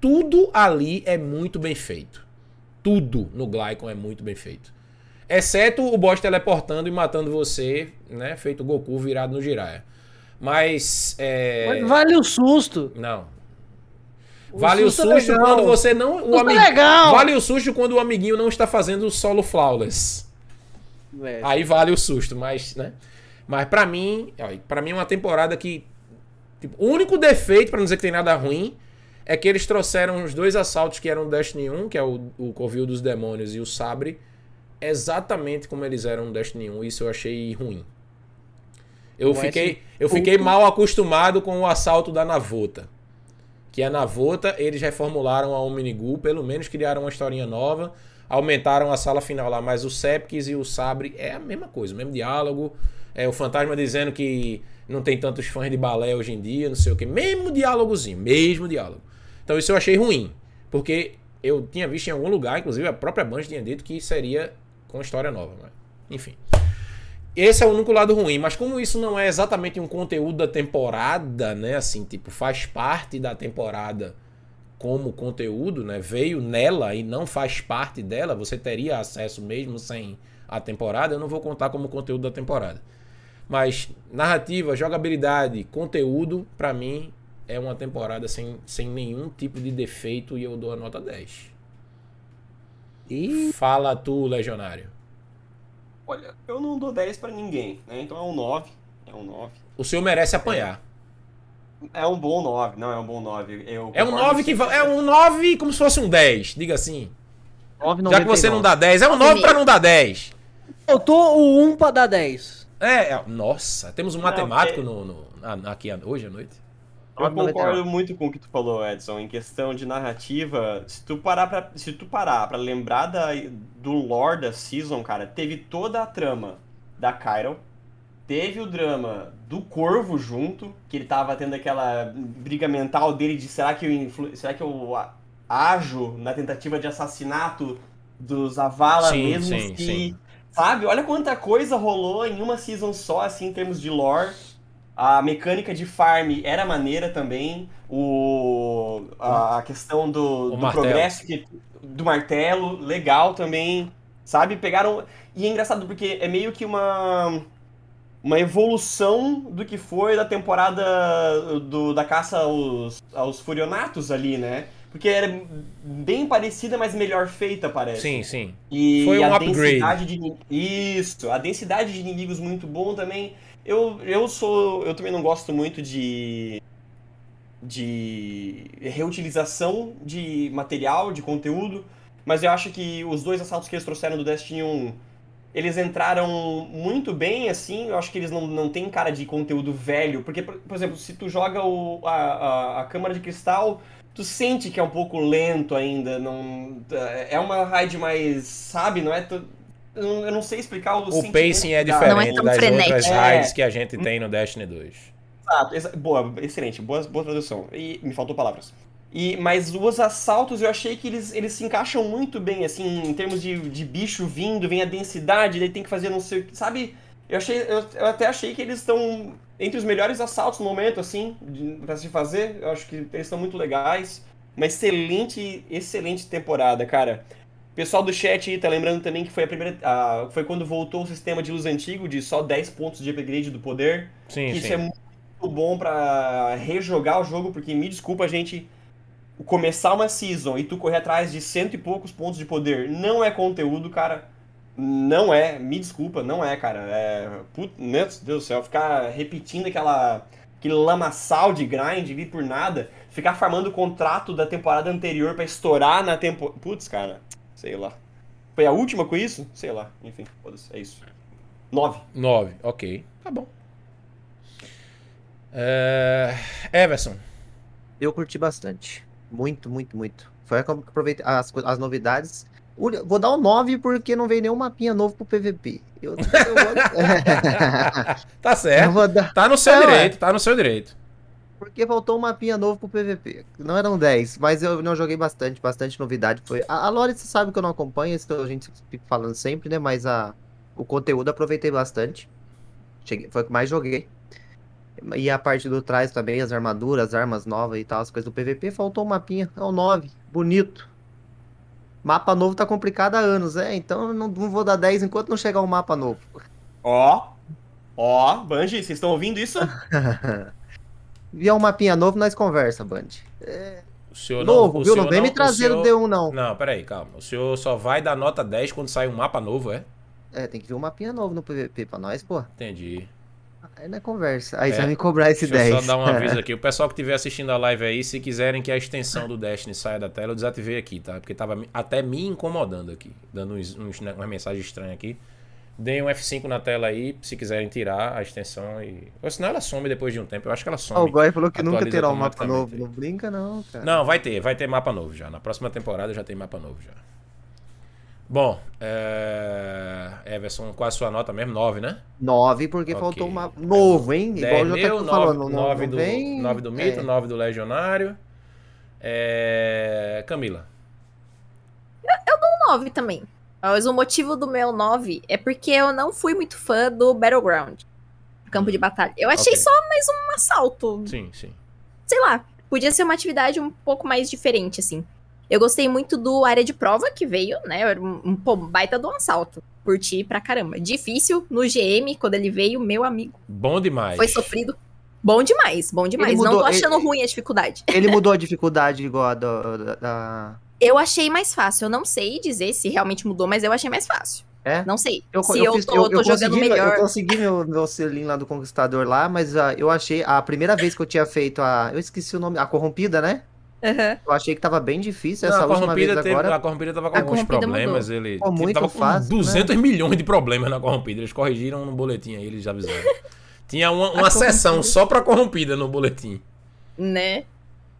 Tudo ali é muito bem feito. Tudo no Glycon é muito bem feito. Exceto o boss teleportando e matando você, né? Feito Goku virado no Jiraiya. Mas. É... Mas vale o susto. Não. O Vale o susto é susto legal. quando você não. O Susto é. Vale o susto quando o amiguinho não está fazendo o solo flawless. É. Aí vale o susto, mas, né? Mas pra mim, ó, pra mim é uma temporada que. Tipo, o único defeito, pra não dizer que tem nada ruim, é que eles trouxeram os dois assaltos que eram o Destiny 1, que é o, o Covil dos Demônios e o Sabre, exatamente como eles eram no Destiny 1. Isso eu achei ruim. Eu fiquei, eu fiquei mal acostumado com o assalto da Navota. Que a Navota, eles reformularam a Omnigul, pelo menos criaram uma historinha nova, aumentaram a sala final lá, mas o Sepkis e o Sabre é a mesma coisa, o mesmo diálogo. É o fantasma dizendo que não tem tantos fãs de balé hoje em dia, não sei o que. Mesmo diálogozinho, mesmo diálogo. Então isso eu achei ruim, porque eu tinha visto em algum lugar, inclusive a própria Band tinha dito que seria com história nova, enfim. Esse é o único lado ruim, mas como isso não é exatamente um conteúdo da temporada, né? Assim, tipo, faz parte da temporada como conteúdo, né? Veio nela e não faz parte dela, você teria acesso mesmo sem a temporada, eu não vou contar como conteúdo da temporada. Mas narrativa, jogabilidade, conteúdo, pra mim é uma temporada sem, sem nenhum tipo de defeito e eu dou a nota 10. E Fala tu, Legionário. Olha, eu não dou 10 pra ninguém, né? Então é um 9. É um 9. O senhor merece apanhar. É um bom 9, não é um bom 9. Eu É um concordo 9 que é um 9 como se fosse um 10, diga assim. 9,99. Já que você não dá 10, é um 9 pra não dar 10. Faltou o 1 pra dar 10. É, é- nossa, temos um Não, matemático é- no, no- ah, aqui hoje à noite. Eu 9,99. concordo muito com o que tu falou, Edson, em questão de narrativa. Se tu parar pra, se tu parar pra lembrar da, do lore da season, cara, teve toda a trama da Cairo, teve o drama do Corvo junto, que ele tava tendo aquela briga mental dele de será que eu, influ- será que eu ajo na tentativa de assassinato dos Avala Sim, mesmo sim, que, sim. Sabe? Olha quanta coisa rolou em uma season só, assim, em termos de lore. A mecânica de farm era maneira também. O, a, a questão do, do progresso que- do martelo, legal também. Sabe? Pegaram. E é engraçado porque é meio que uma. Uma evolução do que foi da temporada do, da caça aos, aos Furionatos ali, né? Porque era bem parecida, mas melhor feita, parece. Sim, sim. E Foi um a upgrade. densidade de isso, a densidade de inimigos muito bom também. Eu, eu sou, eu também não gosto muito de de reutilização de material, de conteúdo, mas eu acho que os dois assaltos que eles trouxeram do Destiny 1, eles entraram muito bem, assim, eu acho que eles não, não têm cara de conteúdo velho, porque, por, por exemplo, se tu joga o, a, a, a Câmara de Cristal, tu sente que é um pouco lento ainda, não é uma raid mais, sabe, não é... tu- eu não- não sei explicar o O pacing é que dá. diferente das outras É. raids que a gente tem no Destiny 2. Exato, exa- boa, excelente, boa, boa tradução. E me faltou palavras. E, mas os assaltos eu achei que eles, eles se encaixam muito bem, assim, em termos de, de bicho vindo, vem a densidade, daí tem que fazer não sei o que. Sabe? Eu, achei, eu, eu até achei que eles estão entre os melhores assaltos no momento, assim, pra se fazer. Eu acho que eles estão muito legais. Uma excelente, excelente temporada, cara. Pessoal do chat aí tá lembrando também que foi a primeira. ah, foi quando voltou o sistema de luz antigo, de só 10 pontos de upgrade do poder. Sim, que isso sim. é muito bom pra rejogar o jogo, porque me desculpa, gente. Começar uma season e tu correr atrás de cento e poucos pontos de poder não é conteúdo, cara. Não é, me desculpa, não é, cara. É. Put... Meu Deus do céu, ficar repetindo aquela. aquele lamaçal de grind ali por nada. Ficar farmando o contrato da temporada anterior pra estourar na temporada. Putz, cara, sei lá. Foi a última com isso? Sei lá, enfim, foda-se, é isso. Nove. 9, ok. Tá bom. É... Everson. Eu curti bastante. Muito, muito, muito. Foi a que eu aproveitei as, as novidades. Vou dar um 9 porque não veio nenhum mapinha novo pro PVP. Eu, eu vou- (laughs) Tá certo. Dar- Tá no seu é. direito, tá no seu direito. Porque faltou um mapinha novo pro PVP. Não eram 10, mas eu não joguei bastante, bastante novidade. Foi... A, a Lore, você sabe que eu não acompanho, isso a gente fica falando sempre, né? Mas a, o conteúdo aproveitei bastante. Cheguei, foi o que mais joguei. E a parte do trás também, as armaduras, as armas novas e tal, as coisas do PVP, faltou um mapinha. É o 9, bonito. Mapa novo tá complicado há anos, é? Então eu não, não vou dar 10 enquanto não chegar um mapa novo. Ó, ó, Bungie, vocês estão ouvindo isso? (laughs) Vier um mapinha novo, nós conversa, Band. O senhor Novo, o viu? senhor Não vem me trazer o senhor- D1 não. Não, peraí, calma. O senhor só vai dar nota 10 quando sai um mapa novo, é? É, tem que vir um mapinha novo no PVP pra nós, pô. Entendi. Aí não é conversa. Aí É. você vai me cobrar esse Deixa 10. eu só dar um aviso (laughs) aqui. O pessoal que estiver assistindo a live aí, se quiserem que a extensão do Destiny saia da tela, eu desativei aqui, tá? Porque tava até me incomodando aqui, dando uns, uns, né, umas mensagens estranhas aqui. Deem um F5 na tela aí, se quiserem tirar a extensão e... Ou senão ela some depois de um tempo. Eu acho que ela some. O Goy falou que nunca terá um mapa novo. Não brinca, não, cara. Não, vai ter, vai ter mapa novo já. Na próxima temporada já tem mapa novo já. Bom, é... Everson, qual a sua nota mesmo? 9, né? 9, porque Ok. faltou um mapa novo, hein? Igual 10 o meu, Jota falou. Não, 9 não do, vem... 9 do Mito, é. 9 do Legionário. É... Camila. Eu dou um 9 também. Mas o motivo do meu 9 é porque eu não fui muito fã do Battleground. Campo de batalha. Eu achei Ok. só mais um assalto. Sim, sim. Sei lá. Podia ser uma atividade um pouco mais diferente, assim. Eu gostei muito do área de prova que veio, né? Era um, um pô, baita do assalto. Curti pra caramba. Difícil no GM, quando ele veio, meu amigo. Bom demais. Foi sofrido. Bom demais, bom demais. Ele não mudou- tô achando ele- ruim a dificuldade. Ele mudou a (laughs) dificuldade igual a da... da- da- Eu achei mais fácil. Eu não sei dizer se realmente mudou, mas eu achei mais fácil. É? Não sei. Eu, se eu, eu, fiz- tô, eu- tô eu jogando consegui, melhor. Eu consegui meu, meu selinho lá do Conquistador lá, mas ah, eu achei... A primeira vez que eu tinha feito a... Eu esqueci o nome. A Corrompida, né? Aham. Eu achei que tava bem difícil. Não, Essa a última corrompida, vez teve, agora... a corrompida tava com A alguns corrompida problemas. mudou. Ele tipo, tava com fácil, né? 200 milhões de problemas na corrompida. Eles corrigiram no boletim aí, eles já avisaram. (laughs) Tinha uma, uma corrompida. só pra corrompida no boletim. Né?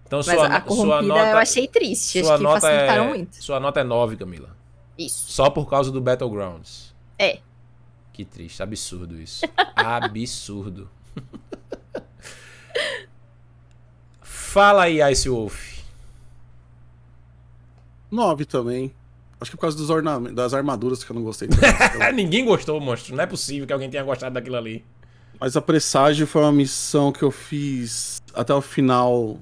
Então Mas sua, a no- sua corrompida nota, eu achei triste. sua Acho que nota facilitaram é, muito. Sua nota é 9, Camila. Isso. Só por causa do Battlegrounds. É. Que triste, absurdo isso. (laughs) absurdo. Fala aí, Ice Wolf. 9 também. Acho que por causa dos ornamentos, das armaduras que eu não gostei. (laughs) Ninguém gostou, monstro. Não é possível que alguém tenha gostado daquilo ali. Mas a Presságio foi uma missão que eu fiz até o final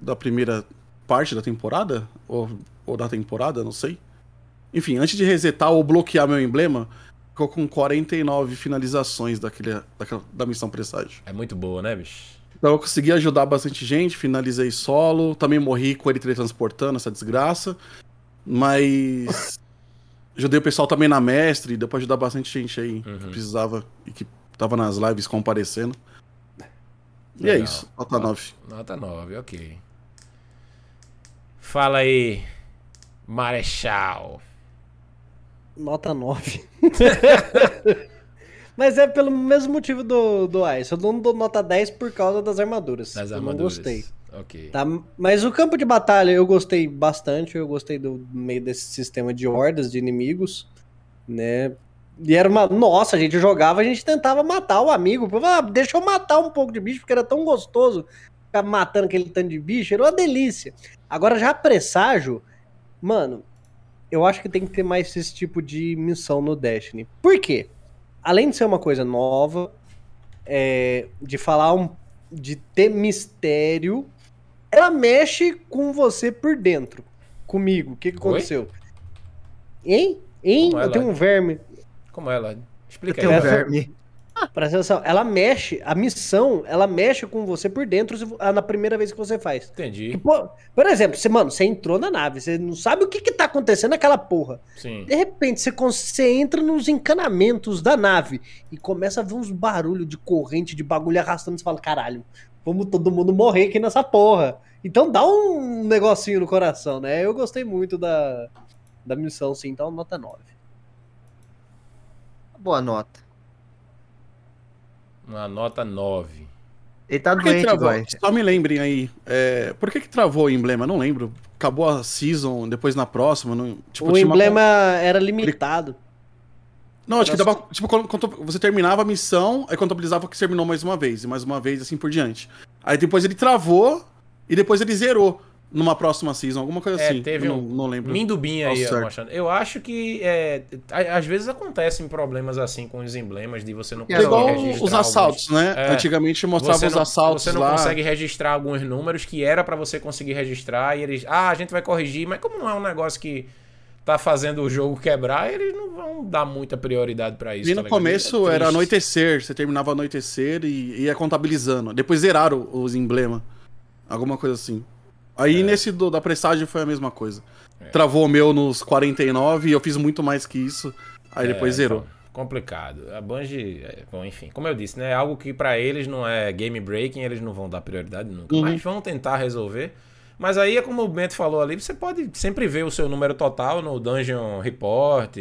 da primeira parte da temporada? Ou, ou da temporada, não sei. Enfim, antes de resetar ou bloquear meu emblema, ficou com 49 finalizações daquele, daquela, da missão Presságio. É muito boa, né, bicho? Então eu consegui ajudar bastante gente, finalizei solo, também morri com ele teletransportando, essa desgraça. Mas ajudei o pessoal também na mestre, deu pra ajudar bastante gente aí que precisava e que tava nas lives comparecendo. E é Legal. isso, nota 9. Nota 9, ok. Fala aí, Marechal. Nota 9. (laughs) Mas é pelo mesmo motivo do, do Ice. Eu não dou nota 10 por causa das armaduras. Das eu armaduras. não gostei. Ok. Tá? Mas o campo de batalha eu gostei bastante. Eu gostei do meio desse sistema de hordas de inimigos, né? E era uma. Nossa, a gente jogava, a gente tentava matar o amigo. Ah, deixa eu matar um pouco de bicho, porque era tão gostoso ficar matando aquele tanto de bicho. Era uma delícia. Agora, já presságio, mano, eu acho que tem que ter mais esse tipo de missão no Destiny. Por quê? Além de ser uma coisa nova, é, de falar um. de ter mistério, ela mexe com você por dentro. Comigo. O que, que Oi? aconteceu? Hein? Hein? Como é, eu tenho um Lloyd? verme. Como é, Lloyd? Explica Eu aí. tenho um verme. Ah, presta atenção. Ela mexe, a missão, ela mexe com você por dentro ah, na primeira vez que você faz. Entendi. Pô, por exemplo, você, mano, você entrou na nave, você não sabe o que que tá acontecendo naquela porra. Sim. De repente, você, você entra nos encanamentos da nave e começa a ver uns barulhos de corrente, de bagulho arrastando. Você fala, caralho, vamos todo mundo morrer aqui nessa porra. Então dá um negocinho no coração, né? Eu gostei muito da, da missão, sim. Então, nota 9. Boa nota. Uma nota 9. Ele tá doente? Góis. Só me lembrem aí. é, por que que travou o emblema? Não lembro. Acabou a season, depois na próxima. Não, tipo, o tinha uma- emblema era limitado. Não, acho que dava. Tipo, quando, quando você terminava a missão, aí contabilizava que terminou mais uma vez, e mais uma vez, assim por diante. Aí depois ele travou e depois ele zerou numa próxima season, alguma coisa É, assim. teve Eu um não, não lembro. Mindubinha aí, certo. mostrando. Eu acho que é, às vezes acontecem problemas assim com os emblemas de você não É conseguir igual registrar. os assaltos, alguns- né? É. Antigamente mostrava Você os não- assaltos Você não lá. consegue registrar alguns números que era pra você conseguir registrar e eles, ah, a gente vai corrigir, mas como não é um negócio que tá fazendo o jogo quebrar, eles não vão dar muita prioridade pra isso. E tá no ligado? começo É era anoitecer, você terminava anoitecer e ia contabilizando. Depois zeraram os emblemas. Alguma coisa assim. Aí nesse do- da presságio foi a mesma coisa. Travou o meu nos 49 e eu fiz muito mais que isso. Aí depois É, zerou. então, complicado. A Bungie, é, bom, enfim, como eu disse, né, é algo que pra eles não é game breaking, eles não vão dar prioridade nunca, Uhum. mas vão tentar resolver. Mas aí é como o Bento falou ali, você pode sempre ver o seu número total no Dungeon Report,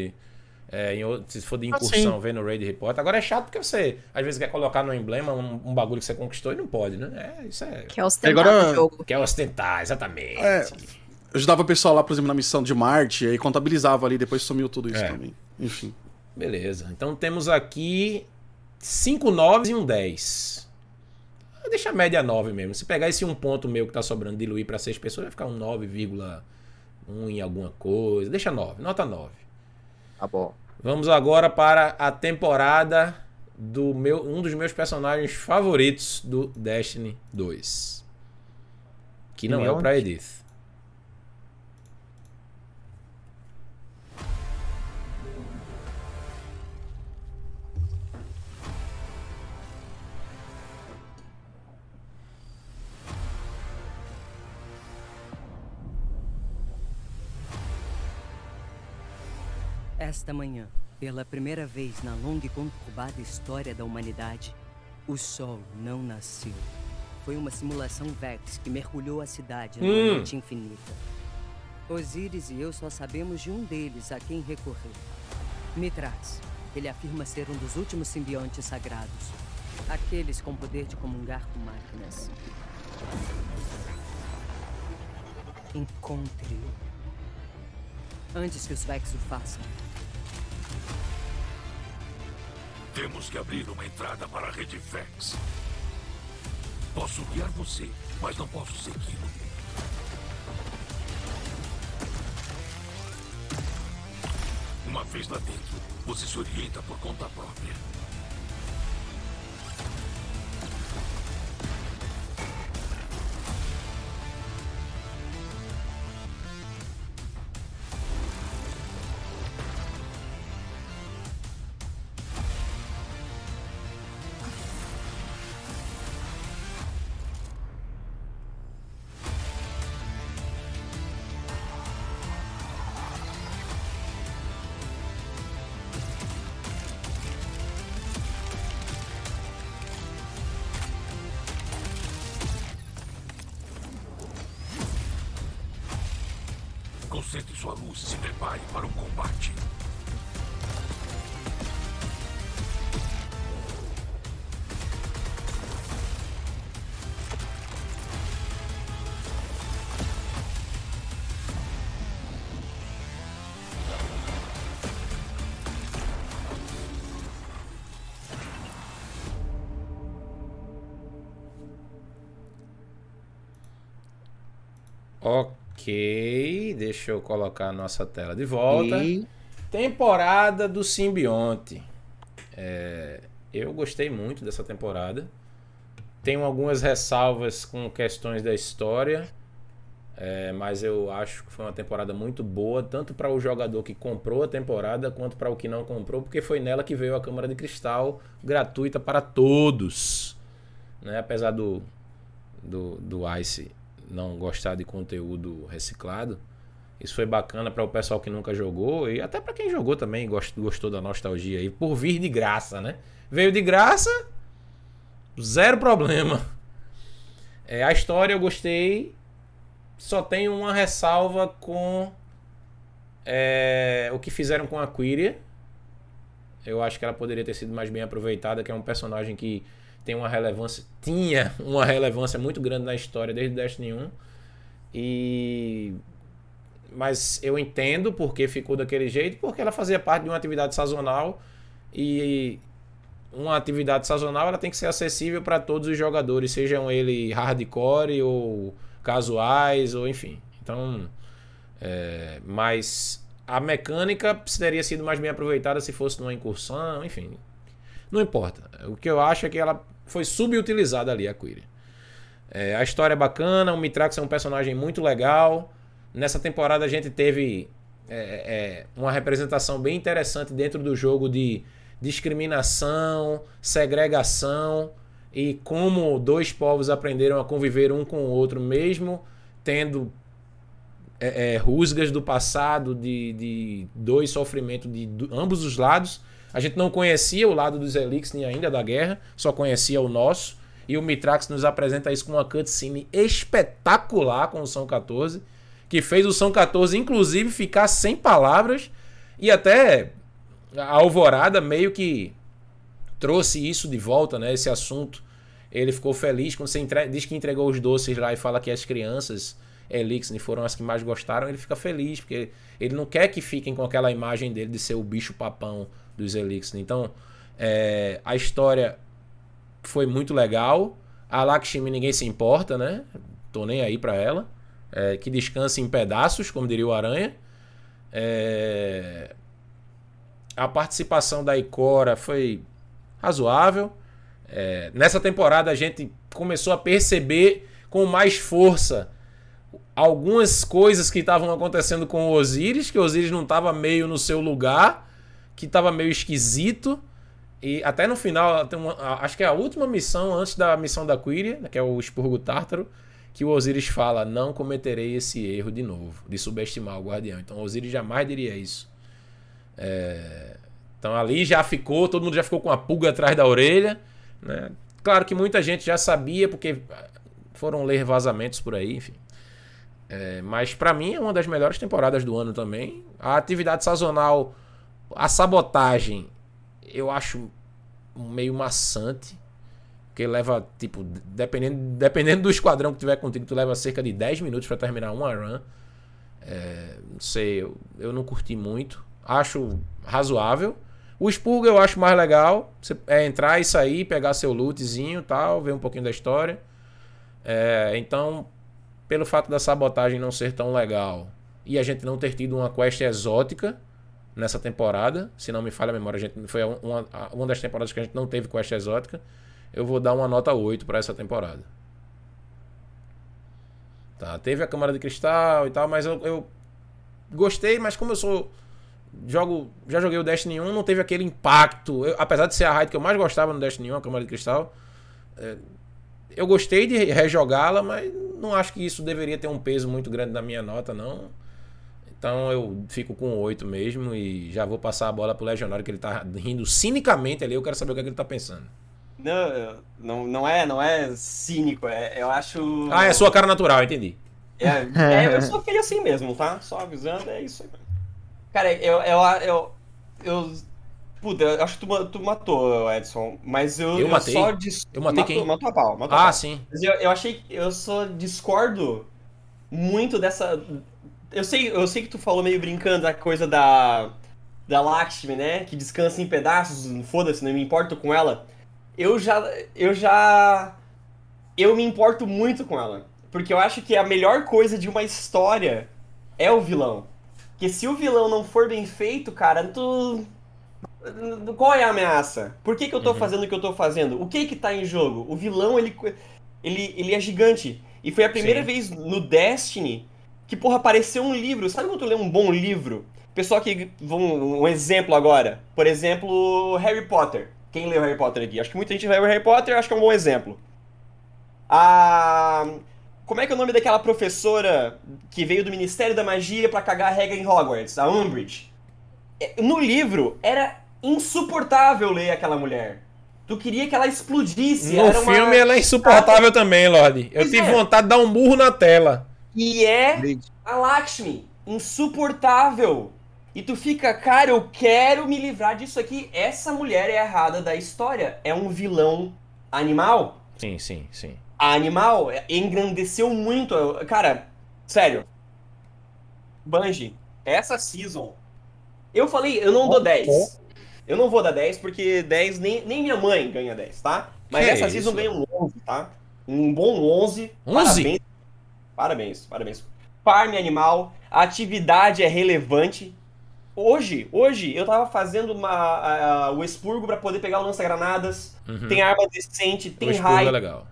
é, em outro- se for de Ah, incursão, ver no Raid Report. Agora é chato porque você, às vezes, quer colocar no emblema um, um bagulho que você conquistou e não pode, né? É, isso é... Quer ostentar Agora- no jogo. Quer ostentar, exatamente. É, eu ajudava o pessoal lá, por exemplo, na missão de Marte, aí contabilizava ali, depois sumiu tudo isso É. também. Enfim. Beleza. Então temos aqui 5 9 e um 10. Deixa a média 9 mesmo. Se pegar esse um ponto meu que tá sobrando, diluir pra 6 pessoas, vai ficar um 9,1 em alguma coisa. Deixa 9, nota 9. Tá bom. Vamos agora para a temporada do meu um dos meus personagens favoritos do Destiny 2. Que não é o Leon? Esta manhã, pela primeira vez na longa e conturbada história da humanidade, o Sol não nasceu. Foi uma simulação Vex que mergulhou a cidade numa Hum. noite infinita. Osíris e eu só sabemos de um deles a quem recorrer. Mitraz. Ele afirma ser um dos últimos simbiontes sagrados. Aqueles com poder de comungar com máquinas. Encontre-o. Antes que os Vex o façam. Temos que abrir uma entrada para a rede Vex. Posso guiar você, mas não posso segui-lo. Uma vez lá dentro, você se orienta por conta própria. Concentre sua luz e se prepare para o combate. Ok, deixa eu colocar a nossa tela de volta. E- Temporada do Simbionte. É, eu gostei muito dessa temporada. Tenho algumas ressalvas com questões da história, é, mas eu acho que foi uma temporada muito boa, tanto para o jogador que comprou a temporada, quanto para o que não comprou, porque foi nela que veio a Câmara de Cristal gratuita para todos. Né? Apesar do, do, do Ice não gostar de conteúdo reciclado. Isso foi bacana para o pessoal que nunca jogou e até para quem jogou também gost- gostou da nostalgia aí, por vir de graça, né? Veio de graça, zero problema. É, a história eu gostei, só tenho uma ressalva com é, o que fizeram com a Quiria. Eu acho que ela poderia ter sido mais bem aproveitada, que é um personagem que tem uma relevância, tinha uma relevância muito grande na história desde o Destiny 1. E mas eu entendo porque ficou daquele jeito, porque ela fazia parte de uma atividade sazonal e uma atividade sazonal ela tem que ser acessível para todos os jogadores, sejam ele hardcore ou casuais ou enfim. Então, é, mas a mecânica teria sido mais bem aproveitada se fosse numa incursão, enfim. Não importa. O que eu acho é que ela foi subutilizada ali, a Query. É, a história é bacana, o Mitrax é um personagem muito legal. Nessa temporada a gente teve é, é, uma representação bem interessante dentro do jogo de discriminação, segregação e como dois povos aprenderam a conviver um com o outro, mesmo tendo é, é, rusgas do passado, de, de dois sofrimentos de do- ambos os lados. A gente não conhecia o lado dos Elixir ainda da guerra, só conhecia o nosso. E o Mitrax nos apresenta isso com uma cutscene espetacular com o São 14, que fez o São 14, inclusive, ficar sem palavras. E até a Alvorada meio que trouxe isso de volta, né? Esse assunto. Ele ficou feliz quando você entre... diz que entregou os doces lá e fala que as crianças Elixir foram as que mais gostaram. Ele fica feliz, porque ele não quer que fiquem com aquela imagem dele de ser o bicho papão dos Elixir. Então, é, a história foi muito legal. A Lakshmi ninguém se importa, né? Tô nem aí pra ela. É, que descanse em pedaços, como diria o Aranha. É, a participação da Ikora foi razoável. É, nessa temporada a gente começou a perceber com mais força algumas coisas que estavam acontecendo com o Osiris, que o Osiris não estava meio no seu lugar, que estava meio esquisito. E até no final, uma- acho que é a última missão antes da missão da Quiria, que é o Expurgo Tártaro, que o Osiris fala: Não cometerei esse erro de novo, de subestimar o guardião. Então o Osiris jamais diria isso. É, Então ali já ficou, todo mundo já ficou com a pulga atrás da orelha. Né? Claro que muita gente já sabia, porque foram ler vazamentos por aí, enfim. É, mas pra mim é uma das melhores temporadas do ano também. A atividade sazonal, a sabotagem, eu acho meio maçante. Porque leva, tipo, dependendo, dependendo do esquadrão que tiver contigo, tu leva cerca de 10 minutos pra terminar uma run. É, não sei, eu, eu não curti muito. Acho razoável. O Spurgo eu acho mais legal. Você é entrar e sair, pegar seu lootzinho e tal, ver um pouquinho da história. É, então, pelo fato da sabotagem não ser tão legal e a gente não ter tido uma quest exótica nessa temporada, se não me falha a memória, a gente foi uma, uma das temporadas que a gente não teve quest exótica, eu vou dar uma nota 8 para essa temporada. Tá, teve a Câmara de Cristal e tal, mas eu, eu gostei, mas como eu sou jogo, já joguei o Destiny 1, não teve aquele impacto. Eu- apesar de ser a raid que eu mais gostava no Destiny 1, a Câmara de Cristal, é, eu gostei de rejogá-la, mas não acho que isso deveria ter um peso muito grande na minha nota, não. Então eu fico com 8 mesmo e já vou passar a bola pro Legionário, que ele tá rindo cinicamente ali. Eu quero saber o que, é que ele tá pensando. Não, não, não é, não é cínico, é, eu acho. Ah, é sua cara natural, entendi. É, (laughs) é, eu sou feio assim mesmo, tá? Só avisando, é isso aí. Cara, eu. eu, eu, eu Puta, eu acho que tu, tu matou, Edson. Mas eu, Eu matei? só. dis- Eu matei matou, quem? Matou a pau. Matou a Ah, pau. sim. Mas eu, eu achei. que- Eu só discordo muito dessa. Eu sei, eu sei que tu falou meio brincando da coisa da. Da Lakshmi, né? Que descansa em pedaços, foda-se, não me importo com ela. Eu já. Eu já. Eu me importo muito com ela. Porque eu acho que a melhor coisa de uma história é o vilão. Porque se o vilão não for bem feito, cara, tu. Qual é a ameaça? Por que, que eu tô fazendo o que eu tô fazendo? O que que tá em jogo? O vilão, ele, ele, ele é gigante. E foi a primeira Sim. vez no Destiny que, porra, apareceu um livro. Sabe quando tu lê um bom livro? Pessoal que. Um exemplo agora. Por exemplo, Harry Potter. Quem leu Harry Potter aqui? Acho que muita gente leu Harry Potter, acho que é um bom exemplo. A. Como é que é o nome daquela professora que veio do Ministério da Magia pra cagar a regra em Hogwarts? A Umbridge. É, No livro, era insuportável ler aquela mulher. Tu queria que ela explodisse. No era uma- filme ela é insuportável também, Lorde. Eu tive é. vontade de dar um burro na tela. E é a Lakshmi. Insuportável. E tu fica, cara, eu quero me livrar disso aqui. Essa mulher é errada da história. É um vilão animal. Sim, sim, sim. A animal engrandeceu muito. Cara, sério. Bungie, essa season. Eu falei, eu não dou 10. Eu não vou dar 10 porque 10 nem, nem minha mãe ganha 10, tá? Mas Que essa isso? season ganha um 11, tá? Um bom 11. 11? Parabéns. Parabéns, parabéns. Farm animal, a atividade é relevante. Hoje, hoje eu tava fazendo uma, a- a- o expurgo pra poder pegar o lança-granadas. Uhum. Tem arma decente, tem raio. é legal.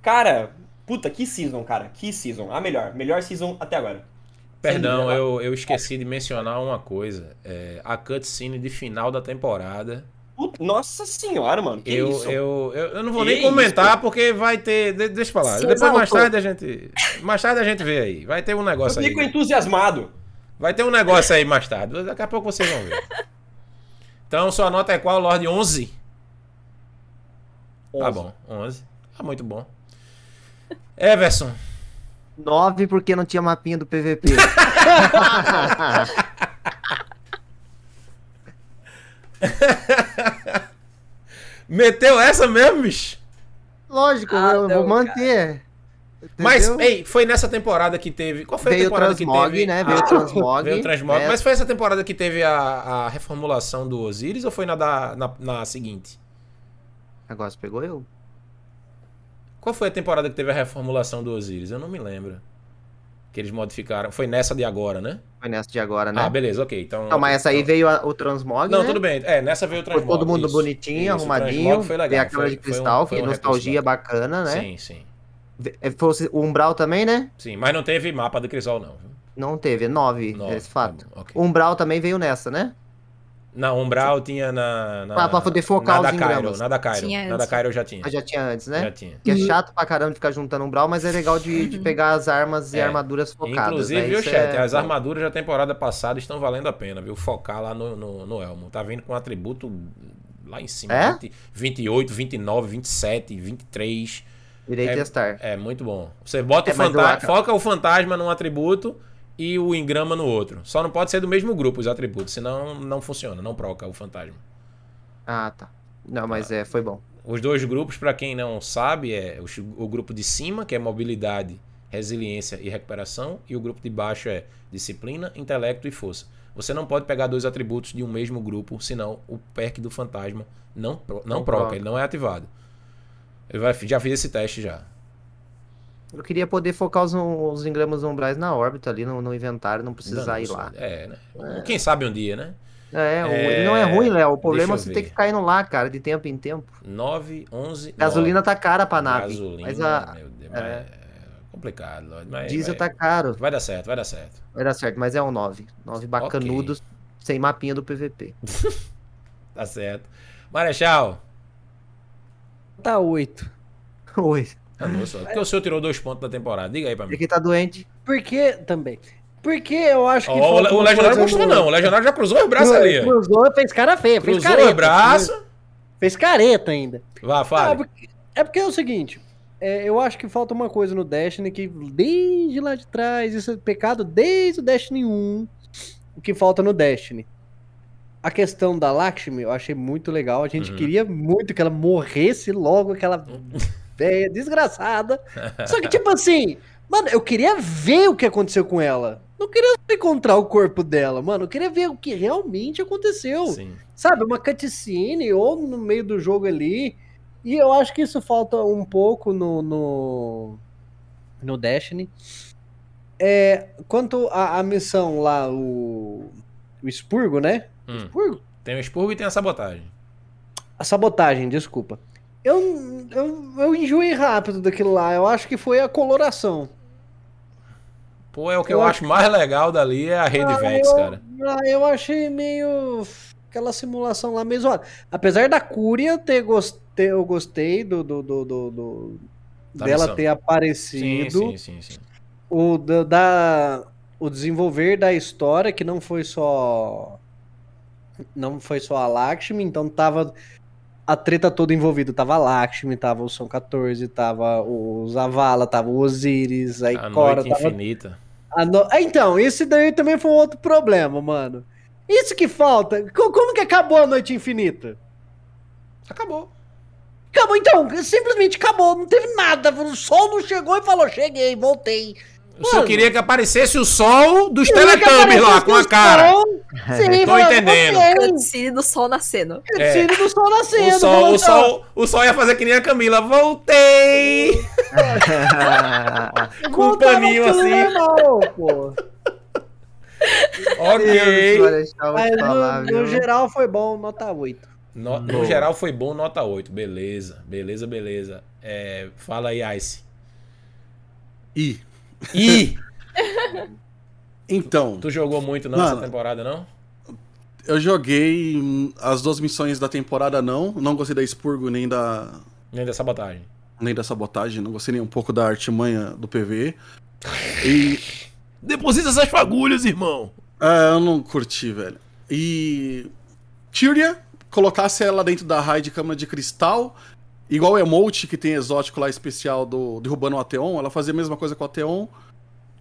Cara, puta, que season, cara. Que season. A melhor. Melhor season até agora. Perdão, eu, eu esqueci de mencionar uma coisa. É, a cutscene de final da temporada. Puta, nossa senhora, mano. Que Eu, isso? eu, eu, eu não vou Que nem comentar isso? porque vai ter. de- deixa eu falar. Depois mais tarde a gente. Mais tarde a gente vê aí. Vai ter um Eu negócio aí. fico entusiasmado. Vai ter um negócio aí mais tarde. Daqui a pouco vocês vão ver. Então, sua nota é qual, Lorde? 11? Tá 11. bom, 11. Tá muito bom. Everson. 9 porque não tinha mapinha do PVP. (laughs) Meteu essa mesmo, bicho? Lógico, Ah, eu não, vou manter. Mas, Entendeu? ei, foi nessa temporada que teve. Qual foi Veio a temporada que Transmog, teve? né? Veio o Ah, (laughs) Transmog, Veio o Transmog. né? Mas foi essa temporada que teve a, a reformulação do Osiris ou foi na, da, na, na seguinte? Agora você pegou eu? Qual foi a temporada que teve a reformulação do Osiris? Eu não me lembro. Que eles modificaram. Foi nessa de agora, né? Foi nessa de agora, né? Ah, beleza, ok. Então. Não, mas essa aí então- veio a- o Transmog, Não, né? tudo bem. É, nessa veio o Transmog. todo mundo isso. bonitinho, Isso, arrumadinho. Foi legal. Veio a câmera foi- de foi um- cristal, foi que nostalgia bacana, né? Sim, sim. É, Fosse o Umbral também, né? Sim, mas não teve mapa do Crisol, não. viu? Não teve, 9, Nove, esse fato. tá bom, ok. O Umbral também veio nessa, né? Não, Umbral tinha na. na Pra- pra poder focar na os da Cairo, engramas. Na da Cairo. Tinha Na da antes. Cairo já tinha. Mas já tinha antes, né? Já tinha. Que é chato pra caramba de ficar juntando Umbral, mas é legal de, de (laughs) pegar as armas e É. armaduras focadas. Inclusive, né? viu, Isso chat? é As armaduras da temporada passada estão valendo a pena, viu? Focar lá no, no, no Elmo. Tá vindo com atributo lá em cima. É? 20, 28, 29, 27, 23. Irei é, testar. É muito bom. Você bota É, o fantasma, foca o fantasma num atributo e o engrama no outro. Só não pode ser do mesmo grupo os atributos, senão não funciona, não proca o fantasma. Ah, tá. Não, mas é, foi bom. Os dois grupos, para quem não sabe, é o, o grupo de cima, que é mobilidade, resiliência e recuperação, e o grupo de baixo é disciplina, intelecto e força. Você não pode pegar dois atributos de um mesmo grupo, senão o perk do fantasma não, não, Não proca, proca. ele não é ativado. Eu já fiz esse teste já. Eu queria poder focar os, os engramas umbrais na órbita ali, no, no inventário, não precisar ir lá. É, né? Quem sabe um dia, né? É, É, não é ruim, Léo. O problema é você ter que ficar indo lá, cara, de tempo em tempo. 9, 11. Gasolina 9. tá cara pra nave. Gasolina, mas a, meu Deus, é. é complicado. Mas, diesel vai, tá caro. vai dar certo, vai dar certo. Vai dar certo, mas é um 9. 9 bacanudos, sem mapinha do PVP. (laughs) Tá certo. Marechal. Tá 8. Oi. Ah, nossa, por que o senhor tirou dois pontos da temporada? Diga aí pra mim. Porque tá doente. Por que também? Porque eu acho que. Ó, o, o Legionário no- não. O Legionário já cruzou os braços ali. Cruzou, fez cara feia, fez Cruzou careta. o braço. Fez careta ainda. Vá, Ah, fale. porque- é porque é o seguinte. é, eu acho que falta uma coisa no Destiny que desde lá de trás, isso é pecado desde o Destiny 1, o que falta no Destiny. A questão da Lakshmi eu achei muito legal. A gente Uhum. queria muito que ela morresse logo, aquela velha (laughs) desgraçada. Só que, (laughs) tipo assim, mano, eu queria ver o que aconteceu com ela. Não queria encontrar o corpo dela, mano. Eu queria ver o que realmente aconteceu. Sim. Sabe, uma cutscene ou no meio do jogo ali. E eu acho que isso falta um pouco no, no, no Destiny. É, quanto à à missão lá, o, o Expurgo, né? Hum. Expurgo? Tem o expurgo e tem a sabotagem. A sabotagem, desculpa. Eu, eu, eu enjoei rápido daquilo lá. Eu acho que foi a coloração. Pô, é o que eu, Eu acho mais legal dali é a rede Ah, Vex, eu, cara. ah, eu achei meio. Aquela simulação lá meio zoada. Apesar da Cúria ter gostei, eu gostei do, do, do, do- do- dela missão. ter Sim, aparecido. sim, sim, sim. O, da, da- o desenvolver da história, que não foi só. Não foi só a Lakshmi, então tava a treta toda envolvida. Tava a Lakshmi, tava o São 14, tava o Zavala, tava o Osiris, aí A Cora noite tava. infinita. A no- Ah, Então, esse daí também foi um outro problema, mano. Isso que falta. Co- Como que acabou a Noite Infinita? Acabou. Acabou, então. Simplesmente acabou. Não teve nada. O sol não chegou e falou: cheguei, voltei. Eu só queria que aparecesse o sol dos Teletubbies lá, com a cara. sol. (laughs) Sim, Tô mano, entendendo. Cutscene do sol nascendo. Cutscene do sol nascendo. O sol, o, sol, o sol ia fazer que nem a Camila. Voltei! (laughs) Com um paninho assim. normal, pô. (laughs) Ok. Mas no, no geral foi bom, nota 8. No, no geral foi bom, nota 8. Beleza, beleza, beleza. É, fala aí, Ice. I. I! (laughs) Então. Tu jogou muito não Mano, essa temporada, não? Eu joguei as duas missões da temporada, não. Não gostei da Expurgo nem da. Nem da sabotagem. Nem da sabotagem. Não gostei nem um pouco da artimanha do PV. (laughs) E. Deposita essas fagulhas, irmão. É, eu não curti, velho. E. Tyria, colocasse ela dentro da raid de câmara de cristal. Igual o emote que tem exótico lá especial do derrubando o Ateon, ela fazia a mesma coisa com o Ateon.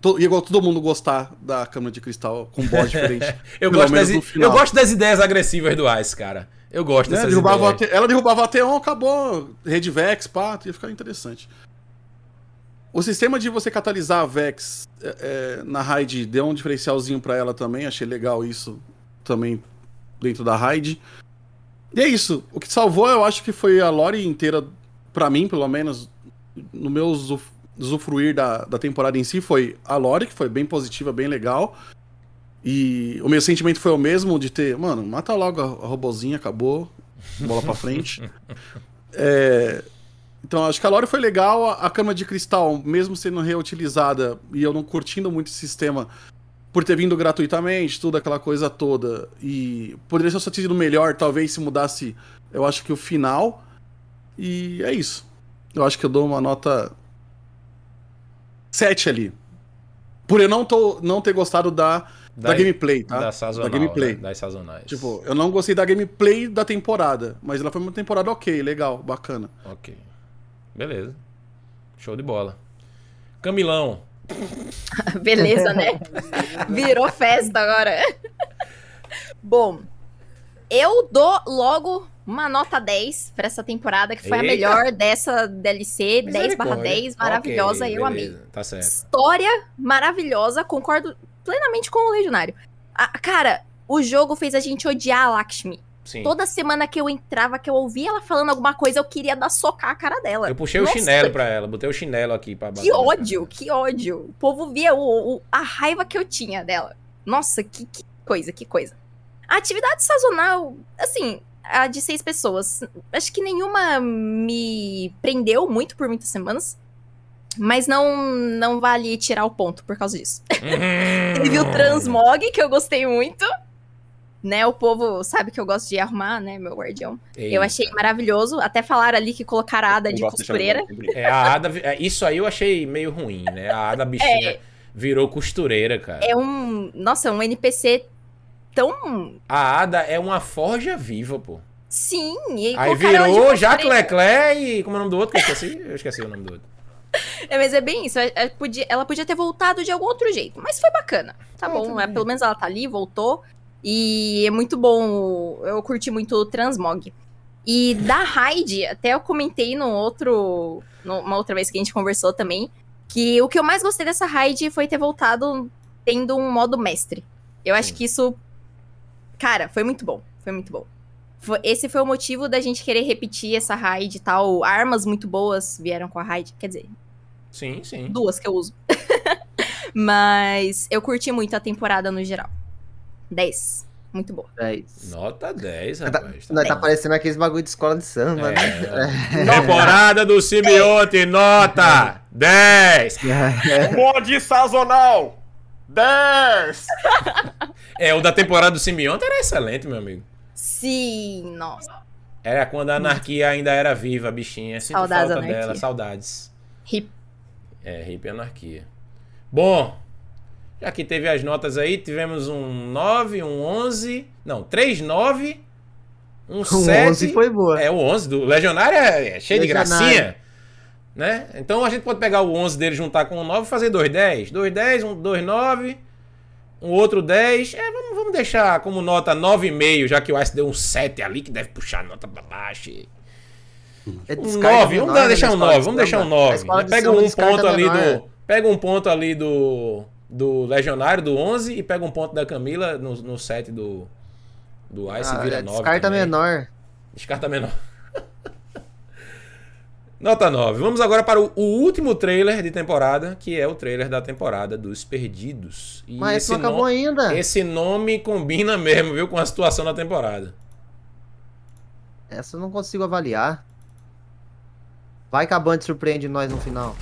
To- Igual todo mundo gostar da câmara de cristal com boss diferente. (laughs) eu, gosto das, eu gosto das ideias agressivas do Ice, cara. Eu gosto Né? dessas Derrubava ideias. Ela derrubava o Ateon, acabou. Red Vex, pá, ia ficar interessante. O sistema de você catalisar a Vex é, é, na raid deu um diferencialzinho pra ela também, achei legal isso também dentro da raid. E é isso. O que salvou, eu acho que foi a lore inteira, pra mim, pelo menos, no meu usuf- usufruir da, da temporada em si, foi a lore, que foi bem positiva, bem legal. E o meu sentimento foi o mesmo de ter, mano, mata logo a, a robozinha, acabou, bola pra frente. (laughs) É, então, acho que a lore foi legal. A, a cama de cristal, mesmo sendo reutilizada e eu não curtindo muito esse sistema, por ter vindo gratuitamente, tudo aquela coisa toda. E poderia ser só ter sido melhor, talvez, se mudasse, eu acho que o final. E é isso. Eu acho que eu dou uma nota 7 ali. Por eu não, tô, não ter gostado da, da, Da- gameplay, tá? Da sazonal, da gameplay. né? Das sazonais. Tipo, eu não gostei da gameplay da temporada, mas ela foi uma temporada ok, legal, bacana. Ok. Beleza. Show de bola. Camilão. (laughs) Beleza, né? (laughs) Virou festa agora. (laughs) Bom, eu dou logo uma nota 10 pra essa temporada, que foi a Eita. melhor dessa DLC, 10 barra Misericórdia. 10, maravilhosa, Ok, eu amei. beleza, Tá certo. História maravilhosa, concordo plenamente com o Legionário. Ah, cara, o jogo fez a gente odiar a Lakshmi. Sim. Toda semana que eu entrava, que eu ouvia ela falando alguma coisa, eu queria dar socar a cara dela. Eu puxei o Nossa, chinelo pra ela, botei o chinelo aqui pra bater. Que ódio, que ódio. O povo via o, o- a raiva que eu tinha dela. Nossa, que, que coisa, que coisa. A atividade sazonal, assim, a de seis pessoas, acho que nenhuma me prendeu muito por muitas semanas. Mas não, não vale tirar o ponto por causa disso. (laughs) Teve o Transmog, que eu gostei muito. Né, o povo sabe que eu gosto de arrumar, né, meu guardião. Eita. Eu achei maravilhoso. Até falaram ali que colocaram a Ada de costureira. É, a Ada, é, isso aí eu achei meio ruim, né? A Ada bichinha É. virou costureira, cara. É um. Nossa, um NPC tão. A Ada é uma forja viva, pô. Sim, e Aí virou de Jacques Leclerc e. Como é o nome do outro que eu esqueci? Eu esqueci o nome do outro. É, mas é bem isso. é- é- podia- ela podia ter voltado de algum outro jeito, mas foi bacana. Tá bom, é, pelo menos ela tá ali, voltou. E é muito bom. Eu curti muito o Transmog. E da Raid, até eu comentei no outro. Numa outra vez que a gente conversou também. Que o que eu mais gostei dessa Raid foi ter voltado tendo um modo mestre. Eu acho que isso. Cara, foi muito bom. Foi muito bom. Esse foi o motivo da gente querer repetir essa raid e tal. Armas muito boas vieram com a raid. Quer dizer, Sim, sim. duas que eu uso. (laughs) Mas eu curti muito a temporada no geral. 10. Muito boa. 10. Nota 10, Tá, rapaz. nós tá parecendo aqueles bagulho de escola de samba, né? (laughs) Temporada do simbionte, nota 10. (laughs) Mod sazonal! 10! É, o da temporada do simbionte era excelente, meu amigo. Sim, nossa. Era quando a anarquia ainda era viva, a bichinha. Sinto Saudades falta da anarquia. dela, saudades. Hip. É, hip anarquia. Bom, já que teve as notas aí, tivemos um 9, um 11. Não, 3, 9. Um O 7. 11 foi boa. É, o 11 do Legionário é, cheio de Legionário. gracinha. Né? Então a gente pode pegar o 11 dele, juntar com o 9 e fazer 2, 10. 2, 10, um 2, 9. Um outro 10. É, vamos, vamos deixar como nota 9,5, já que o Ice deu um 7 ali, que deve puxar a nota pra baixo. É Um descarga 9, menor, vamos né, deixar um escola 9, de vamos deixar um samba. A 9. escola de Pega um ponto ali do. Pega um ponto ali do. Do Legionário, do 11, e pega um ponto da Camila no, no 7 do. Do Ice Ah, e vira é, 9. descarta também. menor. Descarta menor. (laughs) Nota 9. Vamos agora para o, último trailer de temporada, que é o trailer da temporada dos Perdidos. E Mas esse não acabou no- ainda. Esse nome combina mesmo, viu, com a situação da temporada. Essa eu não consigo avaliar. Vai que a Band surpreende nós no final.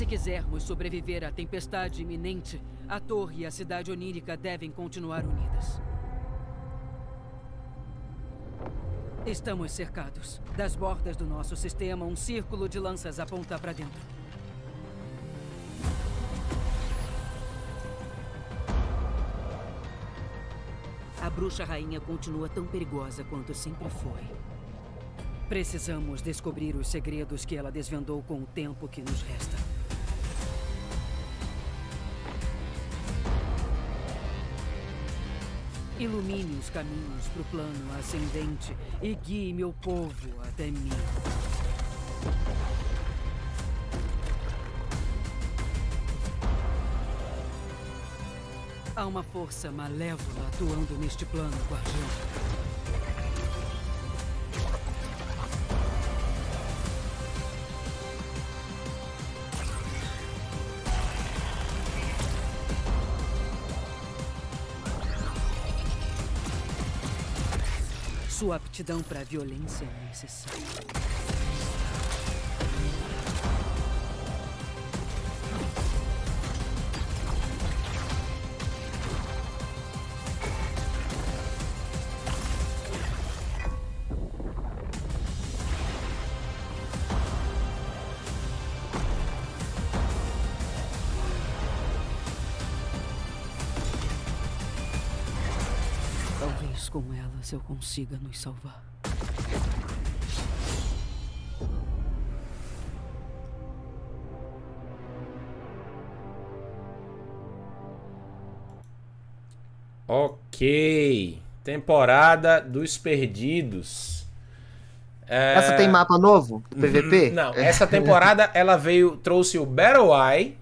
Se quisermos sobreviver à tempestade iminente, a torre e a cidade onírica devem continuar unidas. Estamos cercados. Das bordas do nosso sistema, um círculo de lanças aponta para dentro. A bruxa rainha continua tão perigosa quanto sempre foi. Precisamos descobrir os segredos que ela desvendou com o tempo que nos resta. Ilumine os caminhos para o plano ascendente e guie meu povo até mim. Há uma força malévola atuando neste plano, guardião. Sua aptidão para a violência é necessária. Elas eu consiga nos salvar. Ok. Temporada dos Perdidos. É, Essa tem mapa novo? do PVP? Não, essa temporada ela veio, trouxe o Battle Eye.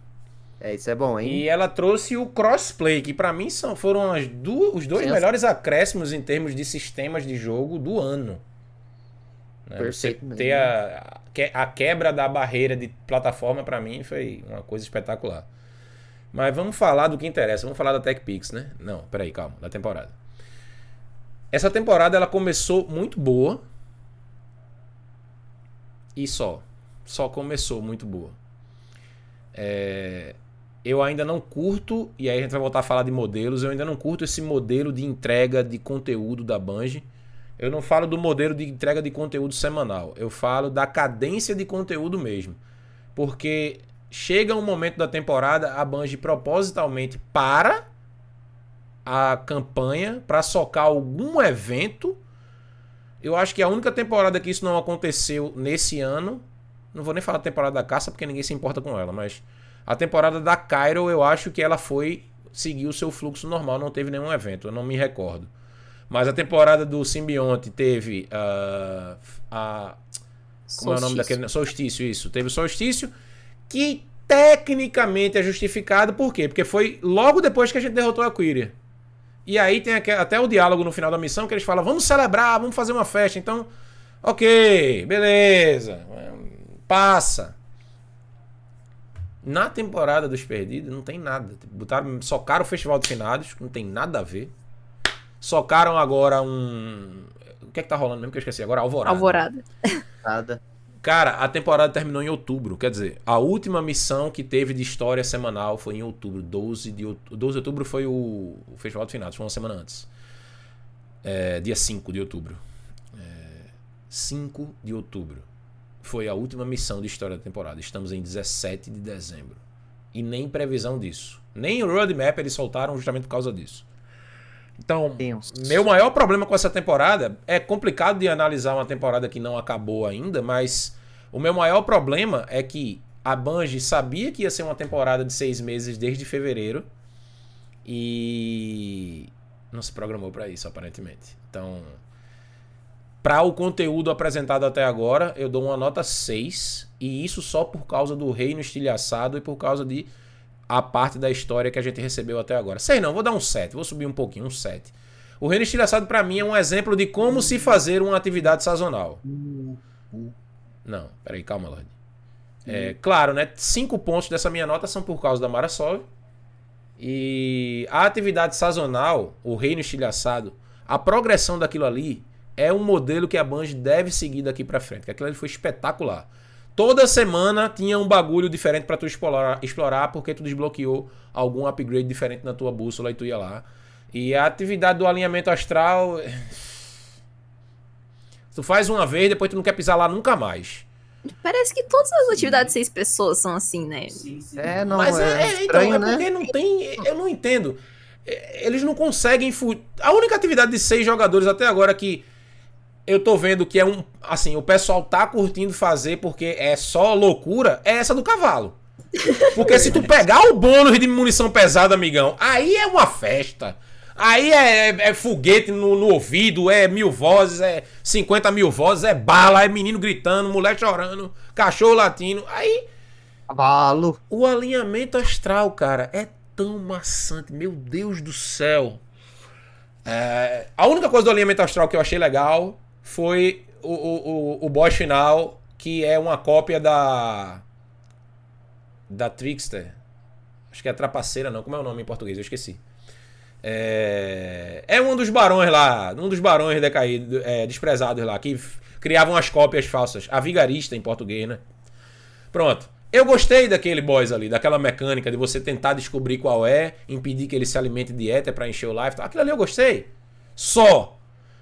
É, isso é bom, hein? E ela trouxe o crossplay, que pra mim são, foram as du- os dois Sim, melhores acréscimos em termos de sistemas de jogo do ano. Né? Você ter a, a que- a quebra da barreira de plataforma pra mim foi uma coisa espetacular. Mas vamos falar do que interessa, vamos falar da TechPix, né? Não, peraí, calma, da temporada. Essa temporada ela começou muito boa. E só. Só começou muito boa. É, eu ainda não curto, e aí a gente vai voltar a falar de modelos, eu ainda não curto esse modelo de entrega de conteúdo da Bungie. Eu não falo do modelo de entrega de conteúdo semanal, eu falo da cadência de conteúdo mesmo. Porque chega um momento da temporada, a Bungie propositalmente para a campanha para socar algum evento Eu acho que a única temporada que isso não aconteceu nesse ano. Não vou nem falar temporada da caça, porque ninguém se importa com ela, mas. A temporada da Cairo, eu acho que ela foi. Seguiu o seu fluxo normal, não teve nenhum evento, eu não me recordo. Mas a temporada do Simbionte teve. ah, a. Como é o nome Solstício. daquele? Solstício, isso. Teve o solstício, que tecnicamente é justificado, por quê? Porque foi logo depois que a gente derrotou a Quiria. E aí tem até o diálogo no final da missão que eles falam: vamos celebrar, vamos fazer uma festa. Então, ok, beleza, passa. Na temporada dos Perdidos não tem nada. Botaram, socaram o Festival de Finados, não tem nada a ver. Socaram agora um. O que é que tá rolando mesmo que eu esqueci? Agora Alvorada. Alvorada. Nada. Cara, a temporada terminou em outubro. Quer dizer, a última missão que teve de história semanal foi em outubro. 12 de outubro, 12 de outubro foi o, o Festival de Finados, foi uma semana antes. É, dia 5 de outubro. É, 5 de outubro. Foi a última missão de história da temporada. Estamos em 17 de dezembro. E nem previsão disso. Nem o roadmap eles soltaram justamente por causa disso. Então, meu maior problema com essa temporada é complicado de analisar uma temporada que não acabou ainda, mas o meu maior problema é que a Bungie sabia que ia ser uma temporada de seis meses desde fevereiro e não se programou para isso, aparentemente. Então, para o conteúdo apresentado até agora, eu dou uma nota 6, e isso só por causa do reino estilhaçado e por causa de a parte da história que a gente recebeu até agora. Sei não, vou dar um 7, vou subir um pouquinho, um 7. O reino estilhaçado para mim é um exemplo de como se fazer uma atividade sazonal. Não, peraí, calma, Lorde. É, claro, né? Cinco pontos dessa minha nota são por causa da Marasov. E a atividade sazonal, o reino estilhaçado, a progressão daquilo ali é um modelo que a Bungie deve seguir daqui pra frente. Que aquilo ali foi espetacular. Toda semana tinha um bagulho diferente pra tu explorar, explorar porque tu desbloqueou algum upgrade diferente na tua bússola e tu ia lá. E a atividade do alinhamento astral. (sighs) Tu faz uma vez, depois tu não quer pisar lá nunca mais. Parece que todas as atividades de seis pessoas são assim, né? É, não, Mas é, é, é, então, estranho, é né? porque não tem. Eu não entendo. É, Eles não conseguem. fu- A única atividade de seis jogadores até agora que eu tô vendo que é um. Assim, o pessoal tá curtindo fazer porque é só loucura, é essa do cavalo. Porque se tu pegar o bônus de munição pesada, amigão, aí é uma festa. Aí é, é- é foguete no, no ouvido, é mil vozes, é 50 mil vozes, é bala, é menino gritando, mulher chorando, cachorro latindo. Aí. Cavalo. O alinhamento astral, cara, é tão maçante. Meu Deus do céu. É, a única coisa do alinhamento astral que eu achei legal foi o, o, o, o boss final, que é uma cópia da. Da Trickster. Acho que é Trapaceira, não. Como é o nome em português? Eu esqueci. É, é um dos barões lá, um dos barões decaídos, é, desprezados lá, que criavam as cópias falsas. A vigarista em português, né? Pronto. Eu gostei daquele boss ali, daquela mecânica de você tentar descobrir qual é, impedir que ele se alimente de éter pra encher o life. Aquilo ali eu gostei. Só.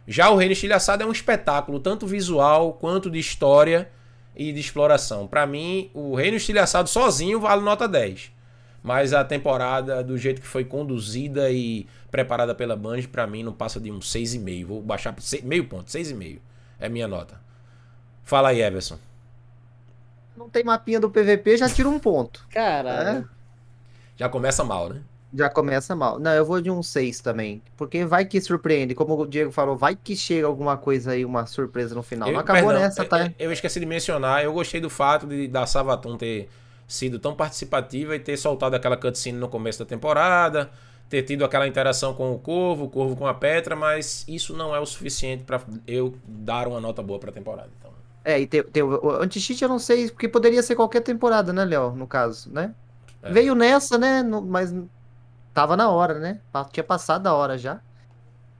Já o Reino Estilhaçado é um espetáculo, tanto visual quanto de história e de exploração. Pra mim, o Reino Estilhaçado sozinho vale nota 10. Mas a temporada, do jeito que foi conduzida e preparada pela Bungie, pra mim não passa de um 6,5. Vou baixar para meio ponto, 6,5. É minha nota. Fala aí, Everson. Não tem mapinha do PVP, já tira um ponto. Caralho. Já começa mal, né? Já começa mal. Não, eu vou de um 6 também. Porque vai que surpreende. Como o Diego falou, vai que chega alguma coisa aí, uma surpresa no final. Não acabou perdão, nessa, eu- tá? Eu, eu esqueci de mencionar, eu gostei do fato de da Savatun ter sido tão participativa e ter soltado aquela cutscene no começo da temporada, ter tido aquela interação com o Corvo, o Corvo com a Petra, mas isso não é o suficiente pra eu dar uma nota boa pra temporada. Então, É, e tem, tem o, o anti-cheat eu não sei, porque poderia ser qualquer temporada, né, Léo? No caso, né? É. Veio nessa, né? no- mas tava na hora, né? Tinha passado a hora já.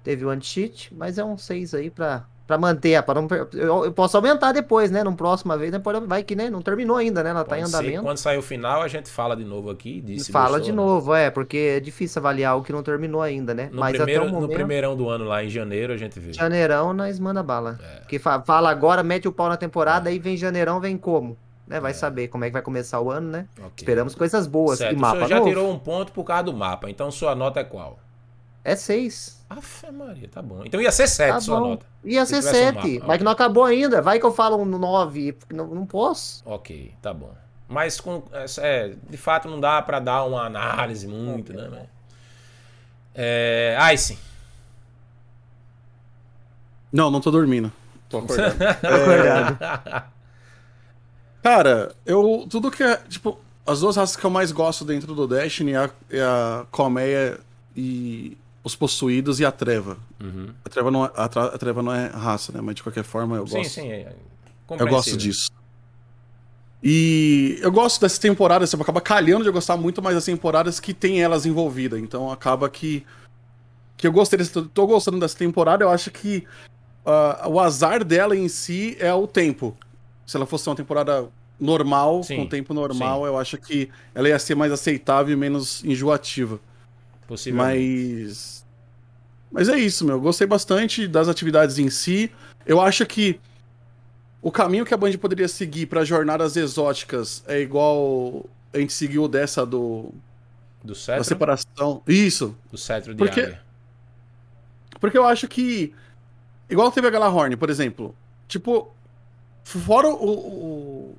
Teve o anti-cheat, mas é um 6 aí pra, pra manter. Pra não, eu, eu posso aumentar depois, né? Numa próxima vez, né? pode- Vai que né? não terminou ainda, né? Ela tá em pode ser que andamento. quando sair o final, a gente fala de novo aqui. Se Fala gostou, de né? novo, é, porque é difícil avaliar o que não terminou ainda, né? No, mas primeiro, até o no momento, primeirão do ano, lá em janeiro, a gente vê. janeirão, nós manda bala. É. Fa- fala agora, mete o pau na temporada, aí vem janeirão, vem como? Né? Vai saber como é que vai começar o ano, né? Ok. Esperamos coisas boas. Certo, E o mapa senhor já novo. tirou um ponto por causa do mapa, então sua nota é qual? É 6. Afe Maria, tá bom. Então ia ser 7 Tá sua bom. nota. Ia Se ser tivesse um 7, mapa. mas que não acabou ainda. Vai que eu falo um 9, não, não posso. Ok, tá bom. Mas com, é, de fato não dá pra dar uma análise muito, né? mas- É, Ice. Não, não tô dormindo. Tô acordado. acordado. (laughs) (laughs) Cara, eu. Tudo que é. Tipo, as duas raças que eu mais gosto dentro do Destiny é a, é a Colmeia e os possuídos e a Treva. Uhum. A, treva não é, a, tra- a Treva não é raça, né? Mas de qualquer forma eu Sim, gosto. sim, é eu compreensível. gosto disso. E eu gosto dessas temporadas, você acaba calhando de eu gostar muito mais das temporadas que tem elas envolvidas. Então acaba que. Que eu gostei desse, tô gostando dessa temporada, eu acho que ah, o azar dela em si é o tempo. Se ela fosse uma temporada normal, Sim, com tempo normal, eu acho que ela ia ser mais aceitável e menos enjoativa. Possivelmente. Mas. Mas é isso, meu. Gostei bastante das atividades em si. Eu acho que o caminho que a Band poderia seguir para jornadas exóticas é igual a gente seguiu dessa do. Do Da cetro? separação. Isso. Do cetro de Porque- águia. Porque eu acho que. Igual teve a Galahorn, por exemplo. Tipo. Fora o, o.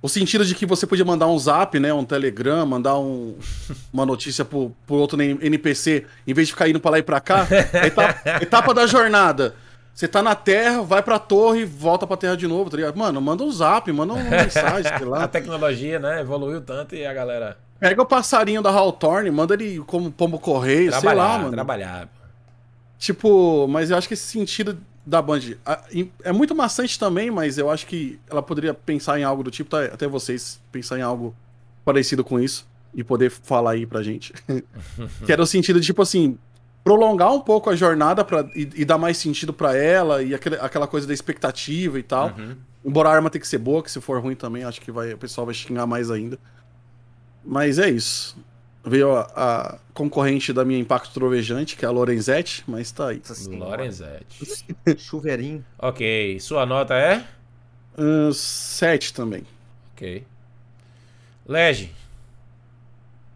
O sentido de que você podia mandar um zap, né? Um telegram, mandar um, uma notícia pro, pro outro NPC, em vez de ficar indo pra lá e pra cá. (laughs) Etapa, etapa da jornada. Você tá na Terra, vai pra torre, volta pra Terra de novo, tá ligado? Mano, manda um zap, manda uma mensagem, sei lá. A tecnologia, né, evoluiu tanto e a galera Pega o passarinho da Hawthorne, manda ele como pombo correio, sei trabalhar, lá, mano. trabalhar. Tipo, mas eu acho que esse sentido da Band é muito maçante também, mas eu acho que ela poderia pensar em algo do tipo, tá, até vocês pensar em algo parecido com isso e poder falar aí pra gente. (laughs) que era o sentido de, tipo assim, prolongar um pouco a jornada pra, e, e dar mais sentido pra ela e aquele- aquela coisa da expectativa e tal. Uhum. Embora a arma tenha que ser boa, que se for ruim também, acho que vai, o pessoal vai xingar mais ainda. Mas é isso. Veio a, a concorrente da minha Impacto Trovejante, que é a Lorenzetti, mas tá aí. Lorenzetti. (laughs) Chuveirinho. Ok, sua nota é? Uh, sete também. Ok. Lege.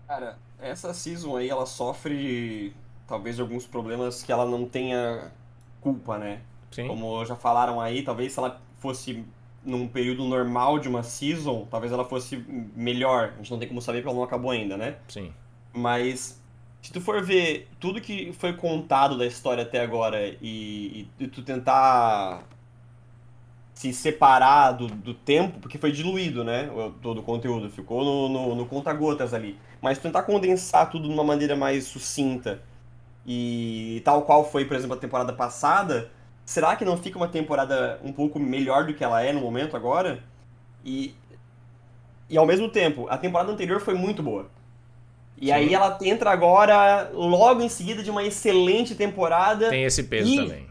Cara, essa season aí, ela sofre talvez alguns problemas que ela não tenha culpa, né? Sim. Como já falaram aí, talvez se ela fosse num período normal de uma season, talvez ela fosse melhor. A gente não tem como saber porque ela não acabou ainda, né? Sim. Mas se tu for ver tudo que foi contado da história até agora e, e tu tentar se separar do, do tempo, porque foi diluído, né? Todo o conteúdo, ficou no, no, no conta-gotas ali. Mas tentar condensar tudo de uma maneira mais sucinta e tal qual foi, por exemplo, a temporada passada, será que não fica uma temporada um pouco melhor do que ela é no momento agora? E, e ao mesmo tempo, a temporada anterior foi muito boa. E Sim. aí ela entra agora, logo em seguida de uma excelente temporada. Tem esse peso também.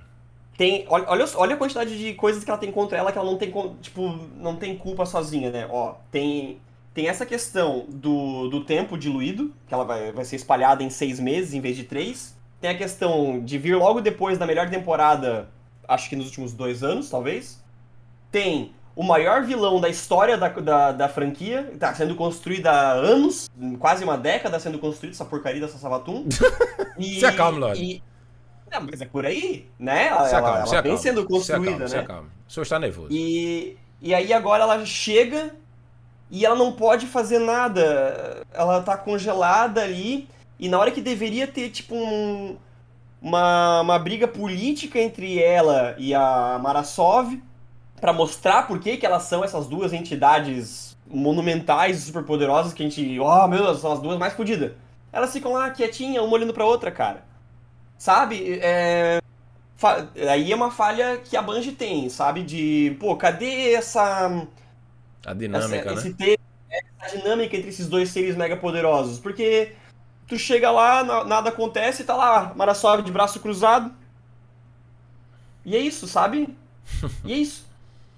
Tem, olha, olha, olha a quantidade de coisas que ela tem contra ela que ela não tem, tipo, não tem culpa sozinha, né? Ó, tem, tem essa questão do, do tempo diluído, que ela vai, vai ser espalhada em seis meses em vez de três. Tem a questão de vir logo depois da melhor temporada, acho que nos últimos dois anos, talvez. Tem o maior vilão da história da, da, da franquia, tá sendo construído há anos, quase uma década sendo construído, essa porcaria dessa Sabatum. (laughs) E, Se acalme, Lorde. e- Não, mas é por aí, né? Ela, Se ela- acalme, ela se vem sendo Se construída, se né? acalme. O senhor está nervoso. E, e aí agora ela chega e ela não pode fazer nada. Ela tá congelada ali. E na hora que deveria ter, tipo, um- uma, uma briga política entre ela e a Marasov pra mostrar por que, que elas são essas duas entidades monumentais e superpoderosas que a gente. Oh, meu Deus, são as duas mais fodidas. Elas ficam lá quietinhas, uma olhando pra outra, cara. Sabe? É. fa- Aí é uma falha que a Bungie tem, sabe? De, pô, cadê essa. A dinâmica, essa, né? esse te- essa dinâmica entre esses dois seres mega poderosos? Porque tu chega lá, na- nada acontece, tá lá, Marasov de braço cruzado. E é isso, sabe? E é isso.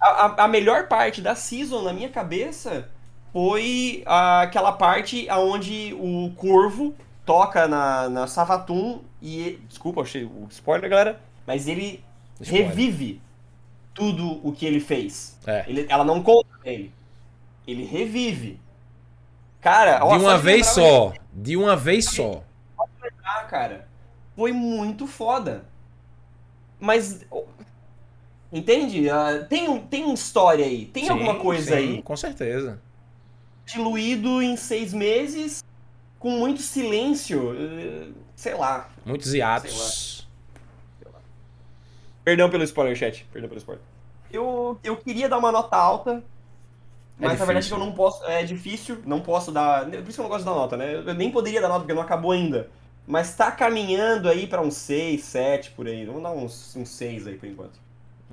A, a- melhor parte da season, na minha cabeça, foi aquela parte onde o Corvo toca na, na Savatum e. Desculpa, achei o spoiler, galera. Mas ele Spoiler. revive tudo o que ele fez. É. Ele- ela não conta ele. Ele revive. Cara, ó, De uma vez só. De uma vez só. Ah, cara. foi muito foda. Mas. Entende? Ah, tem, um- tem uma história aí, tem Sim, alguma coisa sim, aí. Com certeza. Diluído em seis meses, com muito silêncio. eh, Sei lá. Muitos hiatos. Perdão pelo spoiler, chat. Perdão pelo spoiler. Eu, eu queria dar uma nota alta, mas na verdade eu não posso. É difícil, não posso dar. Por isso que eu não gosto de dar nota, né? Eu nem poderia dar nota porque não acabou ainda. Mas tá caminhando aí pra uns 6, 7 por aí. Vamos dar uns 6 aí por enquanto.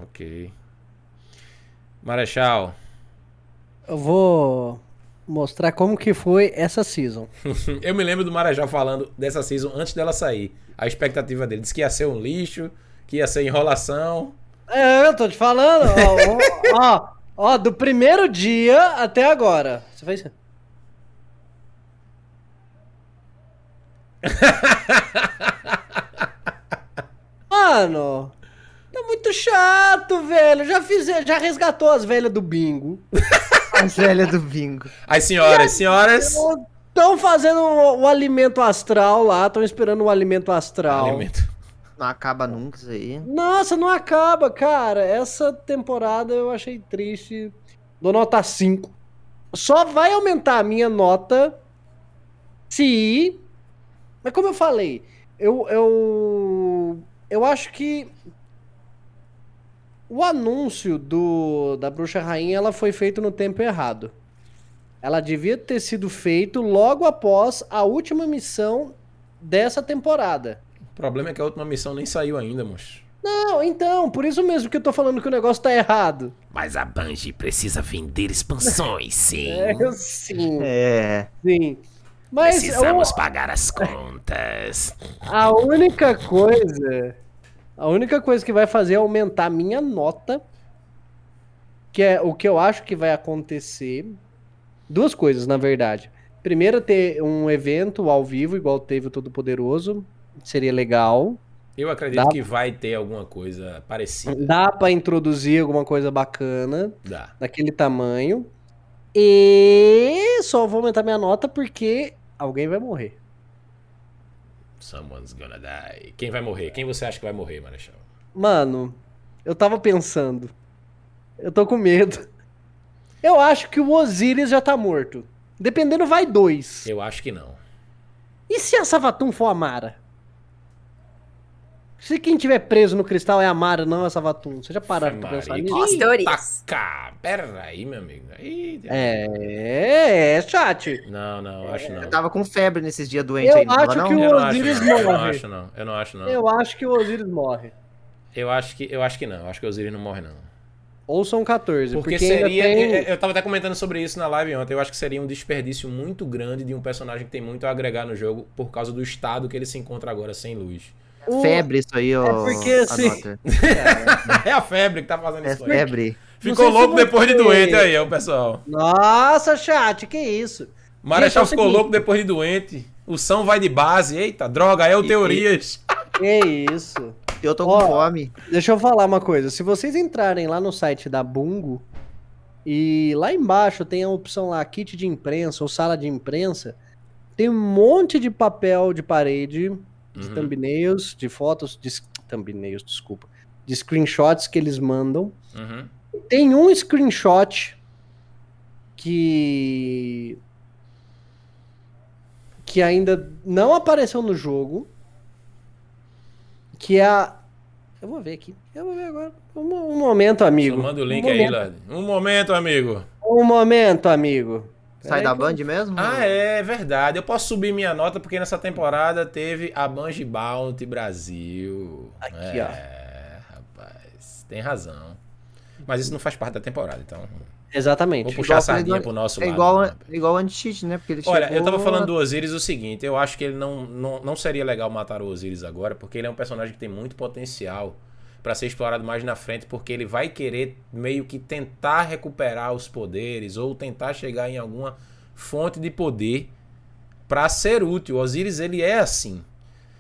Ok. Marechal. Eu vou mostrar como que foi essa season. (laughs) Eu me lembro do Marajá falando dessa season antes dela sair. A expectativa dele. Disse que ia ser um lixo, que ia ser enrolação. É, eu tô te falando, ó, ó, (laughs) ó, do primeiro dia até agora. Você fez? (laughs) Mano, muito chato, velho. Já fiz, já resgatou as velhas do bingo. (laughs) As velhas do bingo. As senhoras, senhoras. Estão fazendo o, o alimento astral lá, estão esperando o alimento astral. Alimento. Não acaba nunca isso aí. Nossa, não acaba, cara. Essa temporada eu achei triste. Dou nota 5. Só vai aumentar a minha nota se. Mas como eu falei, eu. Eu, eu acho que. O anúncio do, da Bruxa Rainha ela foi feito no tempo errado. Ela devia ter sido feito logo após a última missão dessa temporada. O problema é que a última missão nem saiu ainda, moço. Não, então, por isso mesmo que eu tô falando que o negócio tá errado. Mas a Bungie precisa vender expansões, (laughs) sim. É, eu sim. É. Sim. Mas Precisamos eu- pagar as contas. a única coisa. A única coisa que vai fazer é aumentar a minha nota. Que é o que eu acho que vai acontecer. Duas coisas, na verdade. Primeiro, ter um evento ao vivo, igual teve o Todo-Poderoso. Seria legal. Eu acredito Dá- que vai ter alguma coisa parecida. Dá pra introduzir alguma coisa bacana. Dá. daquele tamanho. E só vou aumentar minha nota porque alguém vai morrer. Someone's gonna die. Quem vai morrer? Quem você acha que vai morrer, Marechal? Mano, eu tava pensando. Eu tô com medo. (laughs) Eu acho que o Osiris já tá morto. Dependendo, vai dois. Eu acho que não. E se a Savatum for a Mara? Se quem tiver preso no cristal é a Mara, não a Savatum. Você já pararam pra pensar Maria, nisso? taca- Pera aí, meu amigo. Ih, É, é, chat. Não, não, eu acho não. Eu tava com febre nesses dias doente Eu aí, não acho não? que o Eu não acho Osiris não, eu não morre. acho não. Eu não acho não. Eu acho que o Osiris morre. Eu acho que, eu acho que não. Eu acho que o Osiris não morre, não. Ou são 14. Porque, Porque, seria. tem- Eu eu tava até comentando sobre isso na live ontem. Eu acho que seria um desperdício muito grande de um personagem que tem muito a agregar no jogo por causa do estado que ele se encontra agora sem luz. O- Febre isso aí, ó. É porque, assim, (laughs) é a febre que tá fazendo É isso aí. febre. Não Ficou sei se louco depois de doente aí, ó, o pessoal. Nossa, chat, que isso? Marechal é ficou seguinte- louco depois de doente. O São vai de base. Eita, droga, é o Teorias. Que isso? Eu tô com Ó, fome. Deixa eu falar uma coisa. Se vocês entrarem lá no site da Bungo e lá embaixo tem a opção lá kit de imprensa ou sala de imprensa, tem um monte de papel de parede, de Uhum. thumbnails, de fotos, de thumbnails, desculpa, de screenshots que eles mandam. Uhum. Tem um screenshot que que ainda não apareceu no jogo, que é a eu vou ver aqui. Eu vou ver agora. Um, um momento, amigo. Só manda o link um aí, momento. Lad. Um momento, amigo. Um momento, amigo. Sai Peraí da que Band mesmo? Ah, é verdade. Eu posso subir minha nota porque nessa temporada teve a Bungie Bounty Brasil. Aqui, é, rapaz. Tem razão. Mas isso não faz parte da temporada, então. Exatamente. Vou puxar a Igual sardinha foi- pro nosso É lado. igual, né? é igual anti-cheat, né? Porque ele Olha, chegou... eu tava falando do Osiris o seguinte, eu acho que ele não, não, não seria legal matar o Osiris agora, porque ele é um personagem que tem muito potencial pra ser explorado mais na frente, porque ele vai querer meio que tentar recuperar os poderes ou tentar chegar em alguma fonte de poder pra ser útil. O Osiris ele é assim.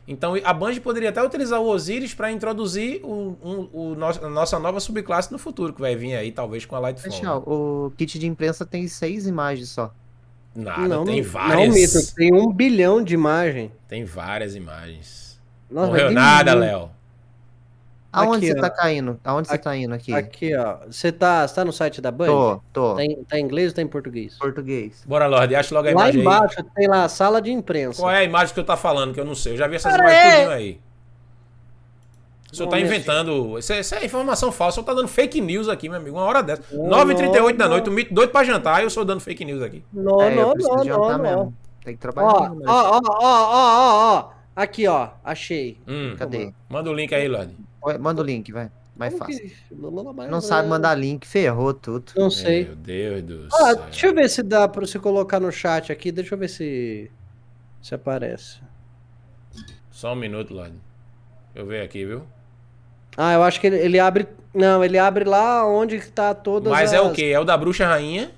Então a Bungie poderia até utilizar o Osiris pra introduzir o, um- o nosso- a nossa nova subclasse no futuro, que vai vir aí talvez com a Lightfall. Pessoal, o kit de imprensa tem seis imagens só. Nada, não, tem várias. Não, Mito, tem um bilhão de imagem. Tem várias imagens. Nossa, Morreu nada. Léo. Aonde Aqui, você ó. tá caindo? Aonde você tá indo aqui? Aqui, ó. Você tá, você tá no site da Band? Tô, tô. Tá em, tá em inglês ou tá em português? Português. Bora, Lorde, acha logo a Lá imagem aí. embaixo tem lá a sala de imprensa. Qual é a imagem que eu tá falando, que eu não sei. Eu já vi essas Cara, imagens é- aí. O senhor tá inventando. Isso é, isso é informação falsa. O senhor tá dando fake news aqui, meu amigo. Uma hora dessa. Não, 9h38 da noite, o mito doido pra jantar e eu sou dando fake news aqui. Não, É, não, não, jantar não, não. mesmo. Tem que trabalhar. Ó, ó, ó, ó, ó, ó, ó. Aqui, ó. Achei. Hum, Cadê? manda o link aí, Lorde. Manda o link, vai. Mais Como fácil. que- Não sabe mandar link, ferrou tudo. Não sei. Meu Deus do Ah, céu. deixa eu ver se dá pra você colocar no chat aqui. Deixa eu ver se. Se aparece. Só um minuto, Lorde. Eu ver aqui, viu? Ah, eu acho que ele, ele abre. Não, ele abre lá onde tá todas Mas as... é o quê? É o da Bruxa Rainha?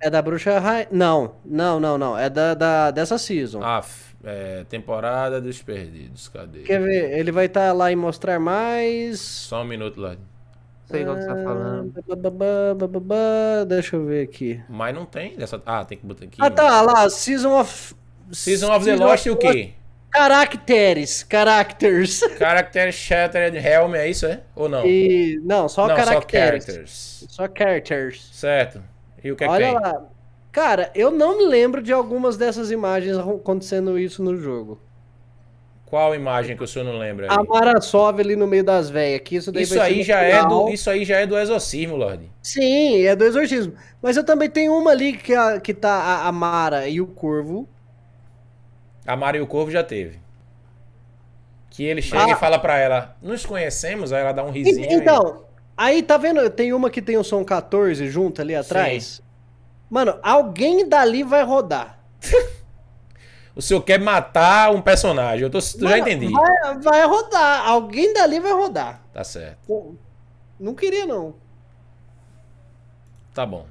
É da bruxa rainha. Não, não, não, não. É da, da, dessa season. Ah, f- é, temporada dos perdidos. Cadê? Quer ver? Ele vai estar lá em mostrar mais. Só um minuto, Lorde. Sei qual que você tá falando. Ah, Deixa eu ver aqui. Mas não tem dessa. Ah, tem que botar aqui. Ah, tá, lá, Season of. Season of the Lost e o quê? Caracteres. Characters. (laughs) Character Shattered Helm, é isso, é? Ou não? E, não, só não, só caracteres. characters. Só characters. Certo. E o que é que Olha tem? lá. Cara, eu não me lembro de algumas dessas imagens acontecendo isso no jogo. Qual imagem que o senhor não lembra aí? A Mara Sov ali no meio das velhas. Que isso daí Isso aí já é do, isso aí já é do exorcismo, Lorde. Sim, é do exorcismo. Mas eu também tenho uma ali que, a, que tá a, a Mara e o Corvo. A Mara e o Corvo já teve. Que ele chega Ah. e fala pra ela, nos conhecemos, aí ela dá um risinho. E- então, aí tá vendo? Tem uma que tem o som 14 junto ali atrás. Mano, alguém dali vai rodar. O senhor quer matar um personagem, eu tô, eu já Mano, entendi. Vai, vai rodar. Alguém dali vai rodar. Tá certo, Pô, Não queria, não. tá bom.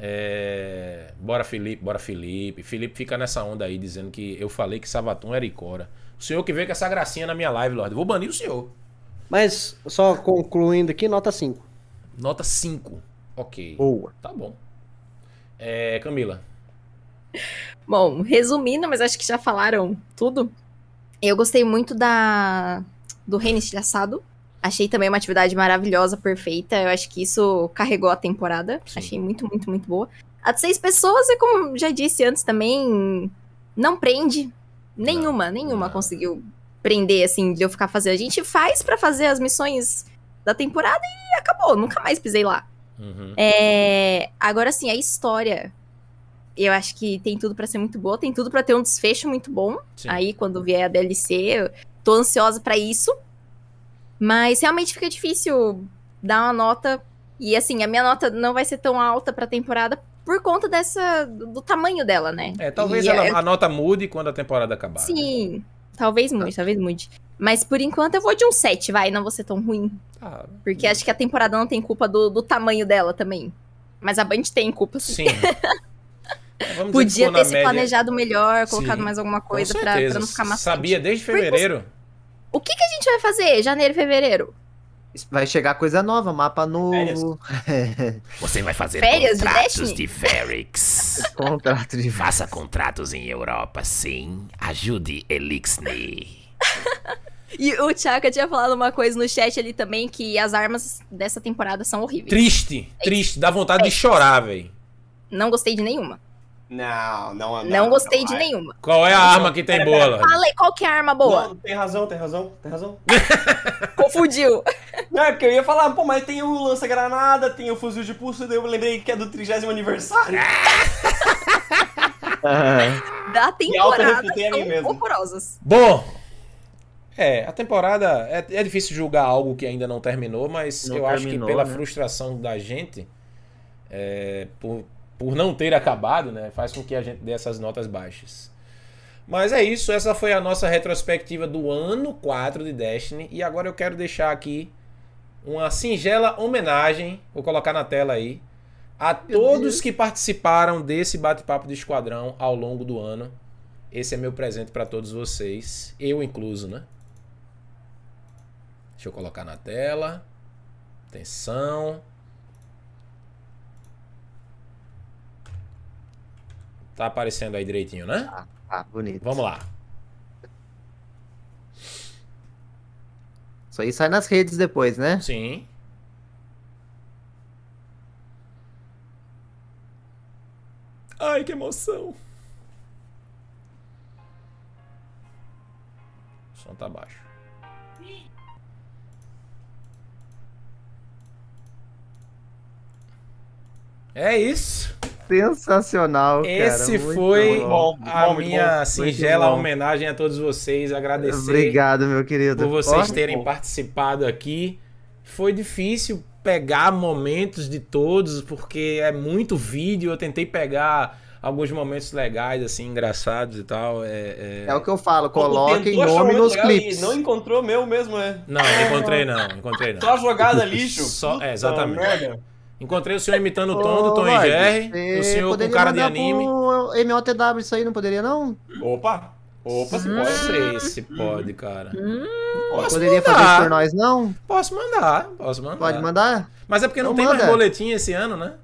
É, Bora Felipe, bora Felipe. Felipe fica nessa onda aí, dizendo que eu falei que Sabaton era Icora. O senhor que veio com essa gracinha na minha live, Lorde. Vou banir o senhor. Mas, só concluindo aqui, nota 5. Nota 5. Ok. Boa. Tá bom. É, Camila. Bom, resumindo, mas acho que já falaram tudo. Eu gostei muito da do reino estilhaçado. Achei também uma atividade maravilhosa, perfeita. Eu acho que isso carregou a temporada. Sim. Achei muito, muito, muito boa. A de seis pessoas, é como já disse antes também, não prende. Nenhuma, nenhuma não. conseguiu prender, assim, de eu ficar fazendo. A gente faz pra fazer as missões da temporada e acabou. Nunca mais pisei lá. Uhum. É, agora sim, a história. Eu acho que tem tudo pra ser muito boa, tem tudo pra ter um desfecho muito bom. Sim. Aí, quando vier a DLC, eu tô ansiosa pra isso. Mas realmente fica difícil dar uma nota. E assim, a minha nota não vai ser tão alta pra temporada por conta dessa. do, tamanho dela, né? É, talvez ela- é, a nota mude quando a temporada acabar. né? Sim, talvez mude, talvez mude. Mas por enquanto eu vou de um 7, vai, não vou ser tão ruim. Ah, Porque acho que a temporada não tem culpa do, do tamanho dela também. Mas a Band tem culpa, sim. sim. (laughs) É, vamos Podia ter se média- planejado melhor, colocado Sim, mais alguma coisa pra, pra não ficar maçante. Sabia desde fevereiro. O que, que a gente vai fazer? Janeiro e fevereiro? Vai chegar coisa nova, mapa novo. (laughs) Você vai fazer Férias de contratos de Ferrix. (laughs) Contrato de Faça contratos em Europa, sim. Ajude Elixni. E o Chaka tinha falado uma coisa no chat ali também, que as armas dessa temporada são horríveis. Triste, É triste. Dá vontade de chorar, velho. Não gostei de nenhuma. Não, não, não. Não, gostei de vai. nenhuma. Qual é a arma que tem boa? Fala aí, qual que é a arma boa? Não, tem razão, tem razão, tem razão. (laughs) Confundiu. Não, é porque eu ia falar, pô, mas tem o lança-granada, tem o fuzil de pulso, daí eu lembrei que é do 30 aniversário. Da temporada são mesmo. horrorosas. Bom, é, a temporada. É, é difícil julgar algo que ainda não terminou, mas Não eu acho que terminou, pela né? frustração da gente, é, por, por não ter acabado, né, faz com que a gente dê essas notas baixas. Mas é isso, essa foi a nossa retrospectiva do ano 4 de Destiny. E agora eu quero deixar aqui uma singela homenagem, vou colocar na tela aí, a todos que participaram desse bate-papo de esquadrão ao longo do ano. Esse é meu presente para todos vocês, eu incluso, né? Deixa eu colocar na tela. Atenção. Tá aparecendo aí direitinho, né? Ah, bonito. Vamos lá. Isso aí sai nas redes depois, né? Sim. Ai, que emoção. O som tá baixo. É isso. Sensacional, cara. Esse muito foi bom. a muito minha singela bom. homenagem a todos vocês. Agradecer Obrigado, meu querido. por vocês terem participado aqui. Foi difícil pegar momentos de todos, porque é muito vídeo. Eu tentei pegar alguns momentos legais, assim, engraçados e tal. É, é- É o que eu falo, coloquem nome nos clipes. Não encontrou meu mesmo, é. Não, não encontrei não, encontrei não. Só jogada (laughs) lixo. Só, é, exatamente. merda. Encontrei o senhor imitando o tom Ô, do Tom e Jerry, o senhor com cara de anime. pro MOTW isso aí, não poderia não? Opa! Opa, se Não pode. sei se pode, cara. Posso poderia fazer mandar. isso por nós, não? Posso mandar, posso mandar. Pode mandar? Mas é porque não Então tem mais manda. boletim esse ano, né?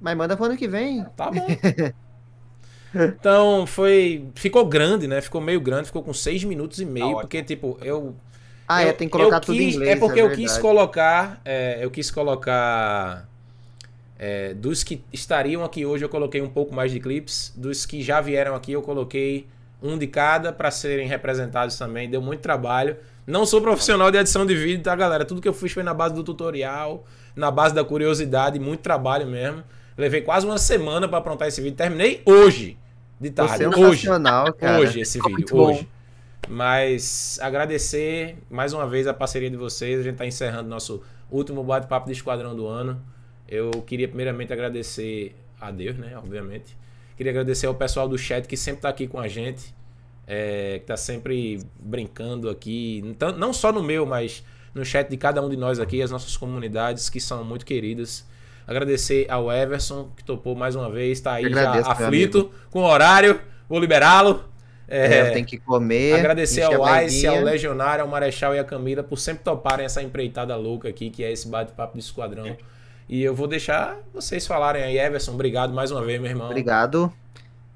Mas manda pro ano que vem. Tá bom. (laughs) Então foi. Ficou grande, né? Ficou meio grande, ficou com seis minutos e meio, ótimo. porque, tipo, eu. Ah, eu, é, tem que colocar tudo em quis- inglês. É porque é eu quis colocar. é, eu quis colocar. É, dos que estariam aqui hoje, eu coloquei um pouco mais de clipes. Dos que já vieram aqui, eu coloquei um de cada para serem representados também. Deu muito trabalho. Não sou profissional de edição de vídeo, tá, galera? Tudo que eu fiz foi na base do tutorial, na base da curiosidade, muito trabalho mesmo. Levei quase uma semana para aprontar esse vídeo. Terminei hoje, de tarde. Hoje. sensacional, cara. Hoje esse vídeo, muito bom. hoje. Mas agradecer mais uma vez a parceria de vocês. A gente está encerrando nosso último bate-papo de Esquadrão do ano. Eu queria primeiramente agradecer a Deus, né? Obviamente. Queria agradecer ao pessoal do chat que sempre está aqui com a gente. é, que está sempre brincando aqui. Não só no meu, mas no chat de cada um de nós aqui, as nossas comunidades que são muito queridas. Agradecer ao Everson, que topou mais uma vez, está aí Agradeço, já aflito, com horário. Vou liberá-lo. É, tem que comer. Agradecer ao Ice, ao. Legionário, ao Marechal e à Camila por sempre toparem essa empreitada louca aqui, que é esse bate-papo do Esquadrão. E eu vou deixar vocês falarem aí, Everson. Obrigado mais uma vez, meu irmão. Obrigado.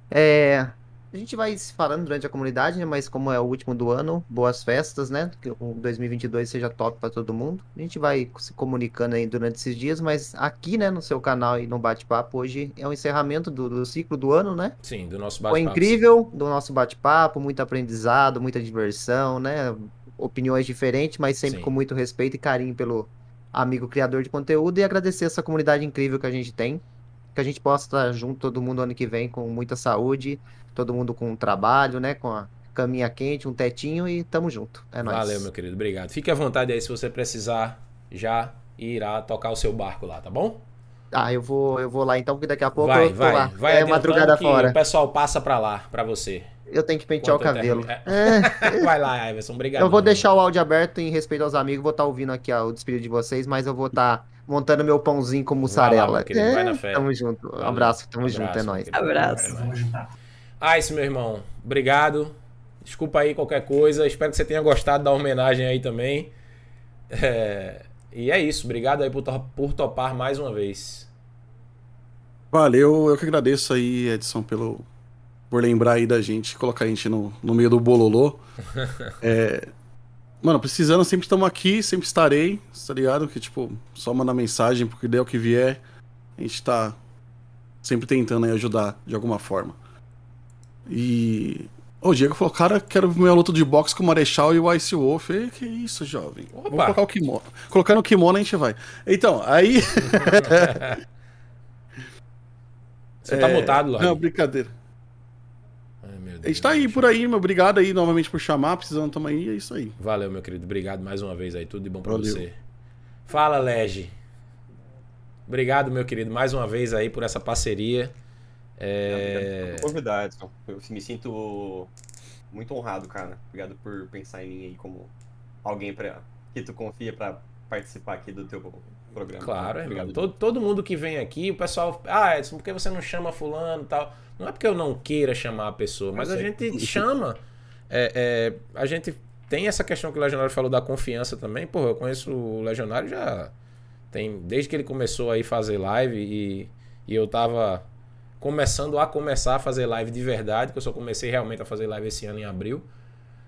É, a gente vai se falando durante a comunidade, né? Mas como é o último do ano, boas festas, né? Que o 2022 seja top para todo mundo. A gente vai se comunicando aí durante esses dias, mas aqui, né, no seu canal e no bate-papo, hoje é o encerramento do, do ciclo do ano, né? Sim, do nosso Foi bate-papo. incrível do nosso bate-papo, muito aprendizado, muita diversão, né? Opiniões diferentes, mas sempre Sim. com muito respeito e carinho pelo amigo criador de conteúdo e agradecer essa comunidade incrível que a gente tem. Que a gente possa estar junto todo mundo ano que vem com muita saúde, todo mundo com trabalho, né? Com a caminha quente, um tetinho e tamo junto. É nóis. Valeu, meu querido. Obrigado. Fique à vontade aí se você precisar já irá tocar o seu barco lá, tá bom? Ah, eu vou, eu vou lá então, porque daqui a pouco vai, eu tô vai. lá. Vai é madrugada fora. O pessoal passa pra lá, pra você. Eu tenho que pentear Enquanto o cabelo. termino- É. (laughs) Vai lá, Everson. Obrigado. Eu vou deixar o áudio aberto em respeito aos amigos, vou estar ouvindo aqui ó, o despedido de vocês, mas eu vou estar montando meu pãozinho com mussarela. meu querido, vai na É, fé. Tamo junto. Um abraço, tamo junto, é Abraço, nóis. querido. Ah, esse meu irmão. Obrigado. Desculpa aí qualquer coisa. Espero que você tenha gostado da homenagem aí também. É, E é isso. Obrigado aí por, por topar mais uma vez. Valeu, eu que agradeço aí, Edson, pelo, por lembrar aí da gente, colocar a gente no, no meio do bololô. (laughs) É, mano, precisando, sempre estamos aqui, sempre estarei, tá ligado? Que, tipo, só mandar mensagem, porque der o que vier, a gente tá sempre tentando aí ajudar de alguma forma. E. O Diego falou, cara, quero ver minha luta de boxe com o Marechal e o Ice Wolf. E, que isso, jovem? Vou Opa. colocar o kimono. Colocando o kimono a gente vai. Então, aí. (laughs) Você tá mutado, Lorde. Não, brincadeira. Ai, meu A Deus. gente tá aí por aí, meu. Obrigado aí novamente por chamar. Precisando, tamo aí. É isso aí. Valeu, meu querido. Obrigado mais uma vez aí. Tudo de bom pra Valeu. você. Fala, Lege. Obrigado, meu querido, mais uma vez aí por essa parceria. É... Edson. Eu me sinto muito honrado, cara. Obrigado por pensar em mim aí como alguém pra... que tu confia pra participar aqui do teu programa. Claro, é, Obrigado. Todo, todo mundo que vem aqui, o pessoal. Ah, Edson, por que você não chama fulano e tal? Não é porque eu não queira chamar a pessoa, mas a gente (laughs) chama. É, é, a gente tem essa questão que o Legionário falou da confiança também. Pô, eu conheço o Legionário já. Tem, desde que ele começou aí fazer live e, e eu tava começando a começar a fazer live de verdade, que eu só comecei realmente a fazer live esse ano em abril,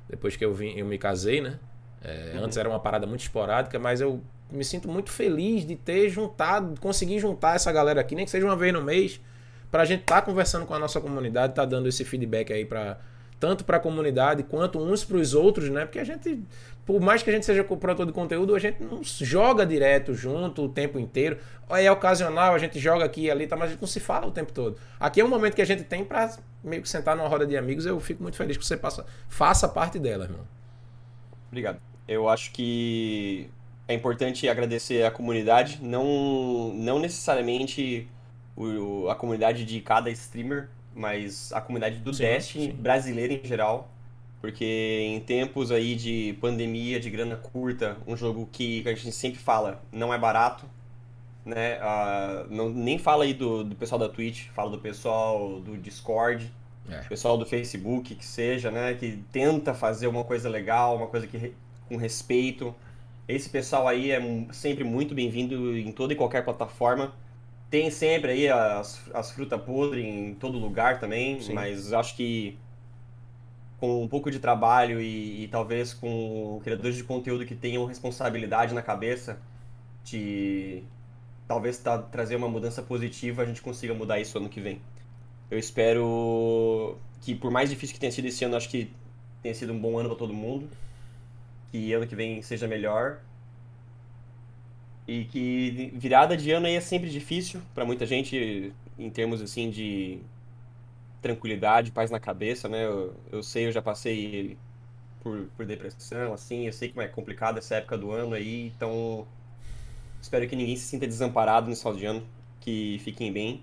depois que eu vim, eu me casei, né? É, Uhum. Antes era uma parada muito esporádica, mas eu me sinto muito feliz de ter juntado, conseguir juntar essa galera aqui, nem que seja uma vez no mês, pra gente estar conversando com a nossa comunidade, tá dando esse feedback aí para tanto para a comunidade quanto uns para os outros, né? Porque a gente, por mais que a gente seja produtor de conteúdo, a gente não joga direto junto o tempo inteiro. É ocasional, a gente joga aqui e ali, tá, mas a gente não se fala o tempo todo. Aqui é um momento que a gente tem para meio que sentar numa roda de amigos. Eu fico muito feliz que você passa, faça parte dela, irmão. Obrigado. Eu acho que é importante agradecer a comunidade, não, não necessariamente o, a comunidade de cada streamer, mas a comunidade do Sim, Destiny sim. brasileira em geral. Porque em tempos aí de pandemia, de grana curta, um jogo que a gente sempre fala não é barato, né? Ah, não, nem fala aí do, do pessoal da Twitch, fala do pessoal do Discord, É. pessoal do Facebook, que seja, né? Que tenta fazer uma coisa legal, uma coisa que com respeito. Esse pessoal aí é sempre muito bem-vindo em toda e qualquer plataforma. Tem sempre aí as, as frutas podres em todo lugar também, Sim. mas acho que com um pouco de trabalho e, e talvez com criadores de conteúdo que tenham responsabilidade na cabeça de talvez tá- trazer uma mudança positiva, a gente consiga mudar isso ano que vem. Eu espero que, por mais difícil que tenha sido esse ano, acho que tenha sido um bom ano para todo mundo. Que ano que vem seja melhor. E que virada de ano aí é sempre difícil para muita gente, em termos assim de tranquilidade, paz na cabeça, né? Eu, eu sei, eu já passei por, por depressão, assim, eu sei como é complicado essa época do ano aí, então espero que ninguém se sinta desamparado nesse final de ano, que fiquem bem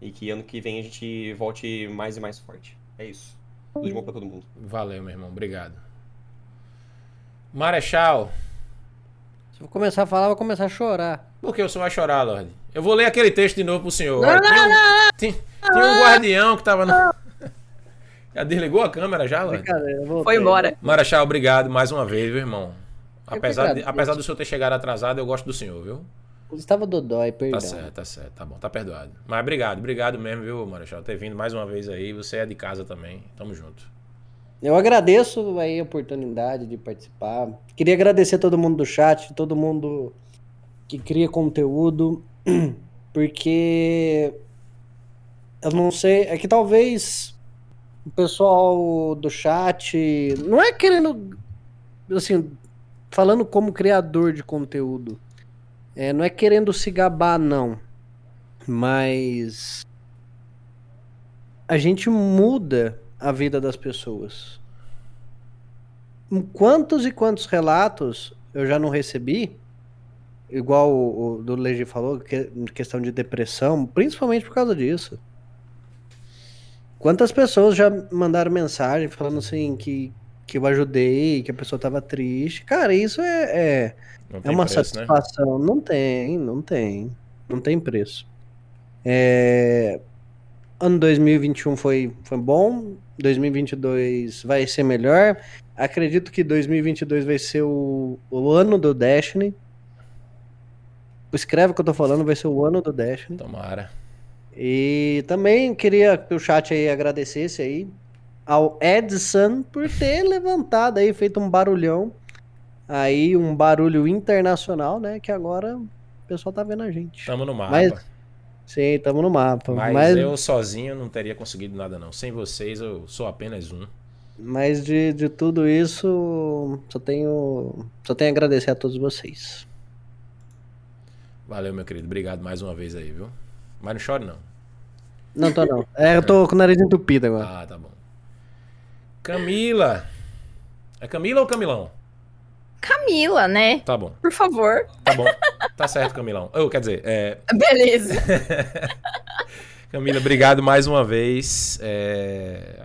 e que ano que vem a gente volte mais e mais forte. É isso. Tudo de bom pra todo mundo. Valeu, meu irmão. Obrigado. Marechal. Se eu começar a falar, eu vou começar a chorar. Por que o senhor vai chorar, Lorde? Eu vou ler aquele texto de novo pro senhor. Não, Olha, não, tinha, um, não, tinha- tinha um guardião que tava no. (laughs) Já desligou a câmera já, Lorde? Eu. Foi embora. Marechal, obrigado mais uma vez, viu, irmão? Eu Apesar, de, apesar do senhor ter chegado atrasado, eu gosto do senhor, viu? Estava dodói, perdão. Tá certo, tá certo, tá bom, tá perdoado. Mas obrigado, obrigado mesmo, viu, Marechal, ter vindo mais uma vez aí. Você é de casa também. Tamo junto. Eu agradeço aí a oportunidade de participar. Queria agradecer todo mundo do chat, todo mundo que cria conteúdo, (clears throat) porque eu não sei, é que talvez o pessoal do chat não é querendo assim, falando como criador de conteúdo, é, não é querendo se gabar não, mas a gente muda a vida das pessoas. Quantos e quantos relatos eu já não recebi, igual o, o do Legi falou, que, questão de depressão, principalmente por causa disso. Quantas pessoas já mandaram mensagem falando assim que, que eu ajudei, que a pessoa tava triste. Cara, isso é, é, é uma preço, né? satisfação. Não tem, não tem. Não tem preço. É, Ano 2021 foi, foi bom. 2022 vai ser melhor. Acredito que 2022 vai ser o, o ano do Destiny. Escreve o que eu tô falando, vai ser o ano do Destiny. Tomara. E também queria que o chat aí agradecesse aí ao Edson por ter levantado aí, feito um barulhão. Aí, um barulho internacional, né? Que agora o pessoal tá vendo a gente. Tamo no mapa. Mas, sim, tamo no mapa. Mas, Mas, eu sozinho não teria conseguido nada, não. Sem vocês, eu sou apenas um. mas de, de tudo isso, só tenho, só tenho a agradecer a todos vocês. Valeu, meu querido. Obrigado mais uma vez aí, viu? Mas não chore, não. Não tô não. É, eu tô com o nariz entupido agora. Ah, tá bom. Camila. É Camila ou Camilão? Camila, né? Tá bom, Por favor. tá bom. Tá certo, Camilão. Oh, quer dizer, é, Beleza. (laughs) Camila, obrigado mais uma vez. É...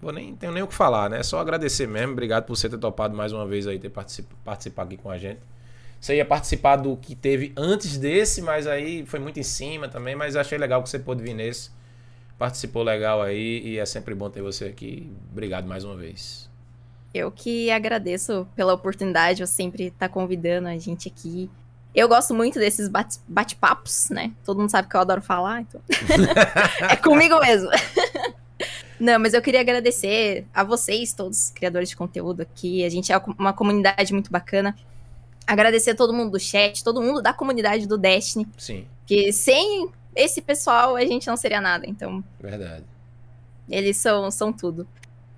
Vou nem, tenho nem o que falar, né? Só agradecer mesmo. Obrigado por você ter topado mais uma vez aí, ter particip... participado aqui com a gente. Você ia participar do que teve antes desse, mas aí foi muito em cima também. Mas achei legal que você pôde vir nesse. Participou legal aí e é sempre bom ter você aqui. Obrigado mais uma vez. Eu que agradeço pela oportunidade, eu sempre tá convidando a gente aqui. Eu gosto muito desses bate- bate-papos, né? Todo mundo sabe que eu adoro falar, então. (laughs) é comigo mesmo. Não, mas eu queria agradecer a vocês, todos os criadores de conteúdo aqui. A gente é uma comunidade muito bacana. Agradecer a todo mundo do chat, todo mundo da comunidade do Destiny. Sim, Que sem esse pessoal a gente não seria nada. Então, verdade. eles são, são tudo.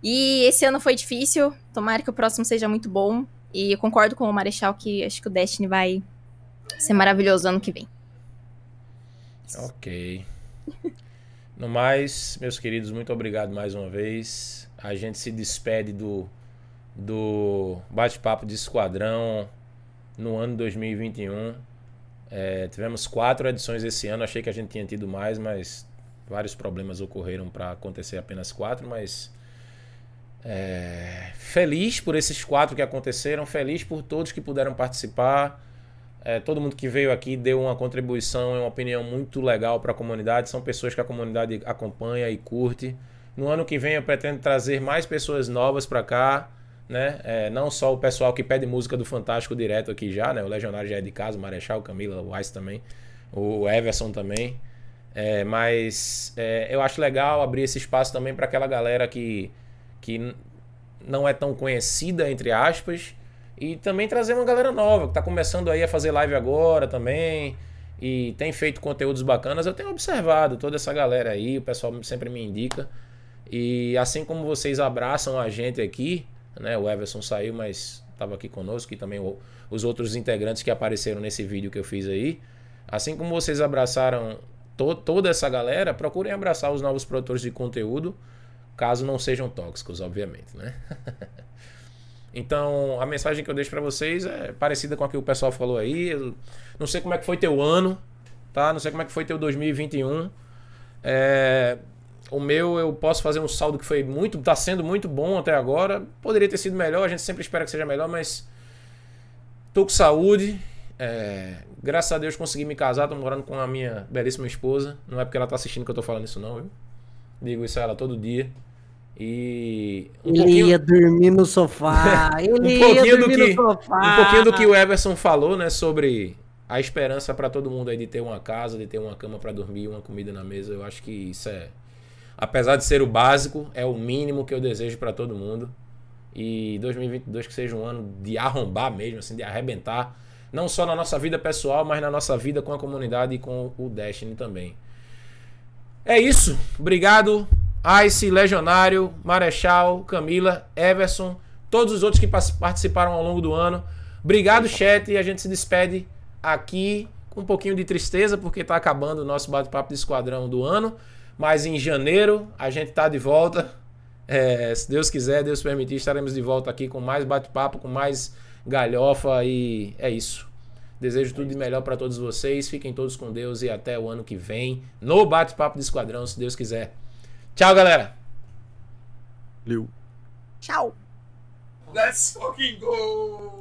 E esse ano foi difícil. Tomara que o próximo seja muito bom. E eu concordo com o Marechal que acho que o Destiny vai ser maravilhoso ano que vem. Ok. No mais, meus queridos, muito obrigado mais uma vez. A gente se despede do, do bate-papo de esquadrão no ano 2021. É, tivemos quatro edições esse ano. Achei que a gente tinha tido mais, mas vários problemas ocorreram para acontecer apenas quatro. Mas é, feliz por esses quatro que aconteceram, feliz por todos que puderam participar. É, todo mundo que veio aqui deu uma contribuição, é uma opinião muito legal para a comunidade. São pessoas que a comunidade acompanha e curte. No ano que vem eu pretendo trazer mais pessoas novas para cá, né? É, não só o pessoal que pede música do Fantástico direto aqui já, né? O Legionário já é de casa, o Marechal, Camila, o Ice também, o Everson também. É, mas é, eu acho legal abrir esse espaço também para aquela galera que, que não é tão conhecida, entre aspas, e também trazer uma galera nova, que tá começando aí a fazer live agora também. E tem feito conteúdos bacanas. Eu tenho observado toda essa galera aí, o pessoal sempre me indica. E assim como vocês abraçam a gente aqui, né? O Everson saiu, mas estava aqui conosco, e também o- os outros integrantes que apareceram nesse vídeo que eu fiz aí. Assim como vocês abraçaram to- toda essa galera, procurem abraçar os novos produtores de conteúdo, caso não sejam tóxicos, obviamente, né? (laughs) Então, a mensagem que eu deixo pra vocês é parecida com a que o pessoal falou aí. Eu não sei como é que foi teu ano, tá? Não sei como é que foi teu 2021. É, o meu, eu posso fazer um saldo que foi muito, tá sendo muito bom até agora. Poderia ter sido melhor, a gente sempre espera que seja melhor, mas tô com saúde. É, graças a Deus consegui me casar, tô morando com a minha belíssima esposa. Não é porque ela tá assistindo que eu tô falando isso, não, viu? Digo isso a ela todo dia. E um Ele pouquinho- ia dormir no sofá. (laughs) Ele um ia pouquinho do que no sofá. um pouquinho do que o Everson falou, né, sobre a esperança para todo mundo aí de ter uma casa, de ter uma cama para dormir, uma comida na mesa. Eu acho que isso é apesar de ser o básico, é o mínimo que eu desejo para todo mundo. E 2022 que seja um ano de arrombar mesmo, assim, de arrebentar, não só na nossa vida pessoal, mas na nossa vida com a comunidade e com o Destiny também. É isso. Obrigado, Ice, Legionário, Marechal, Camila, Everson, todos os outros que participaram ao longo do ano. Obrigado, chat. E a gente se despede aqui com um pouquinho de tristeza, porque está acabando o nosso bate-papo de esquadrão do ano. Mas em janeiro a gente está de volta. É, se Deus quiser, Deus permitir, estaremos de volta aqui com mais bate-papo, com mais galhofa. E é isso. Desejo tudo de melhor para todos vocês. Fiquem todos com Deus e até o ano que vem no bate-papo de esquadrão, se Deus quiser. Tchau, galera. Valeu. Tchau. Let's fucking go!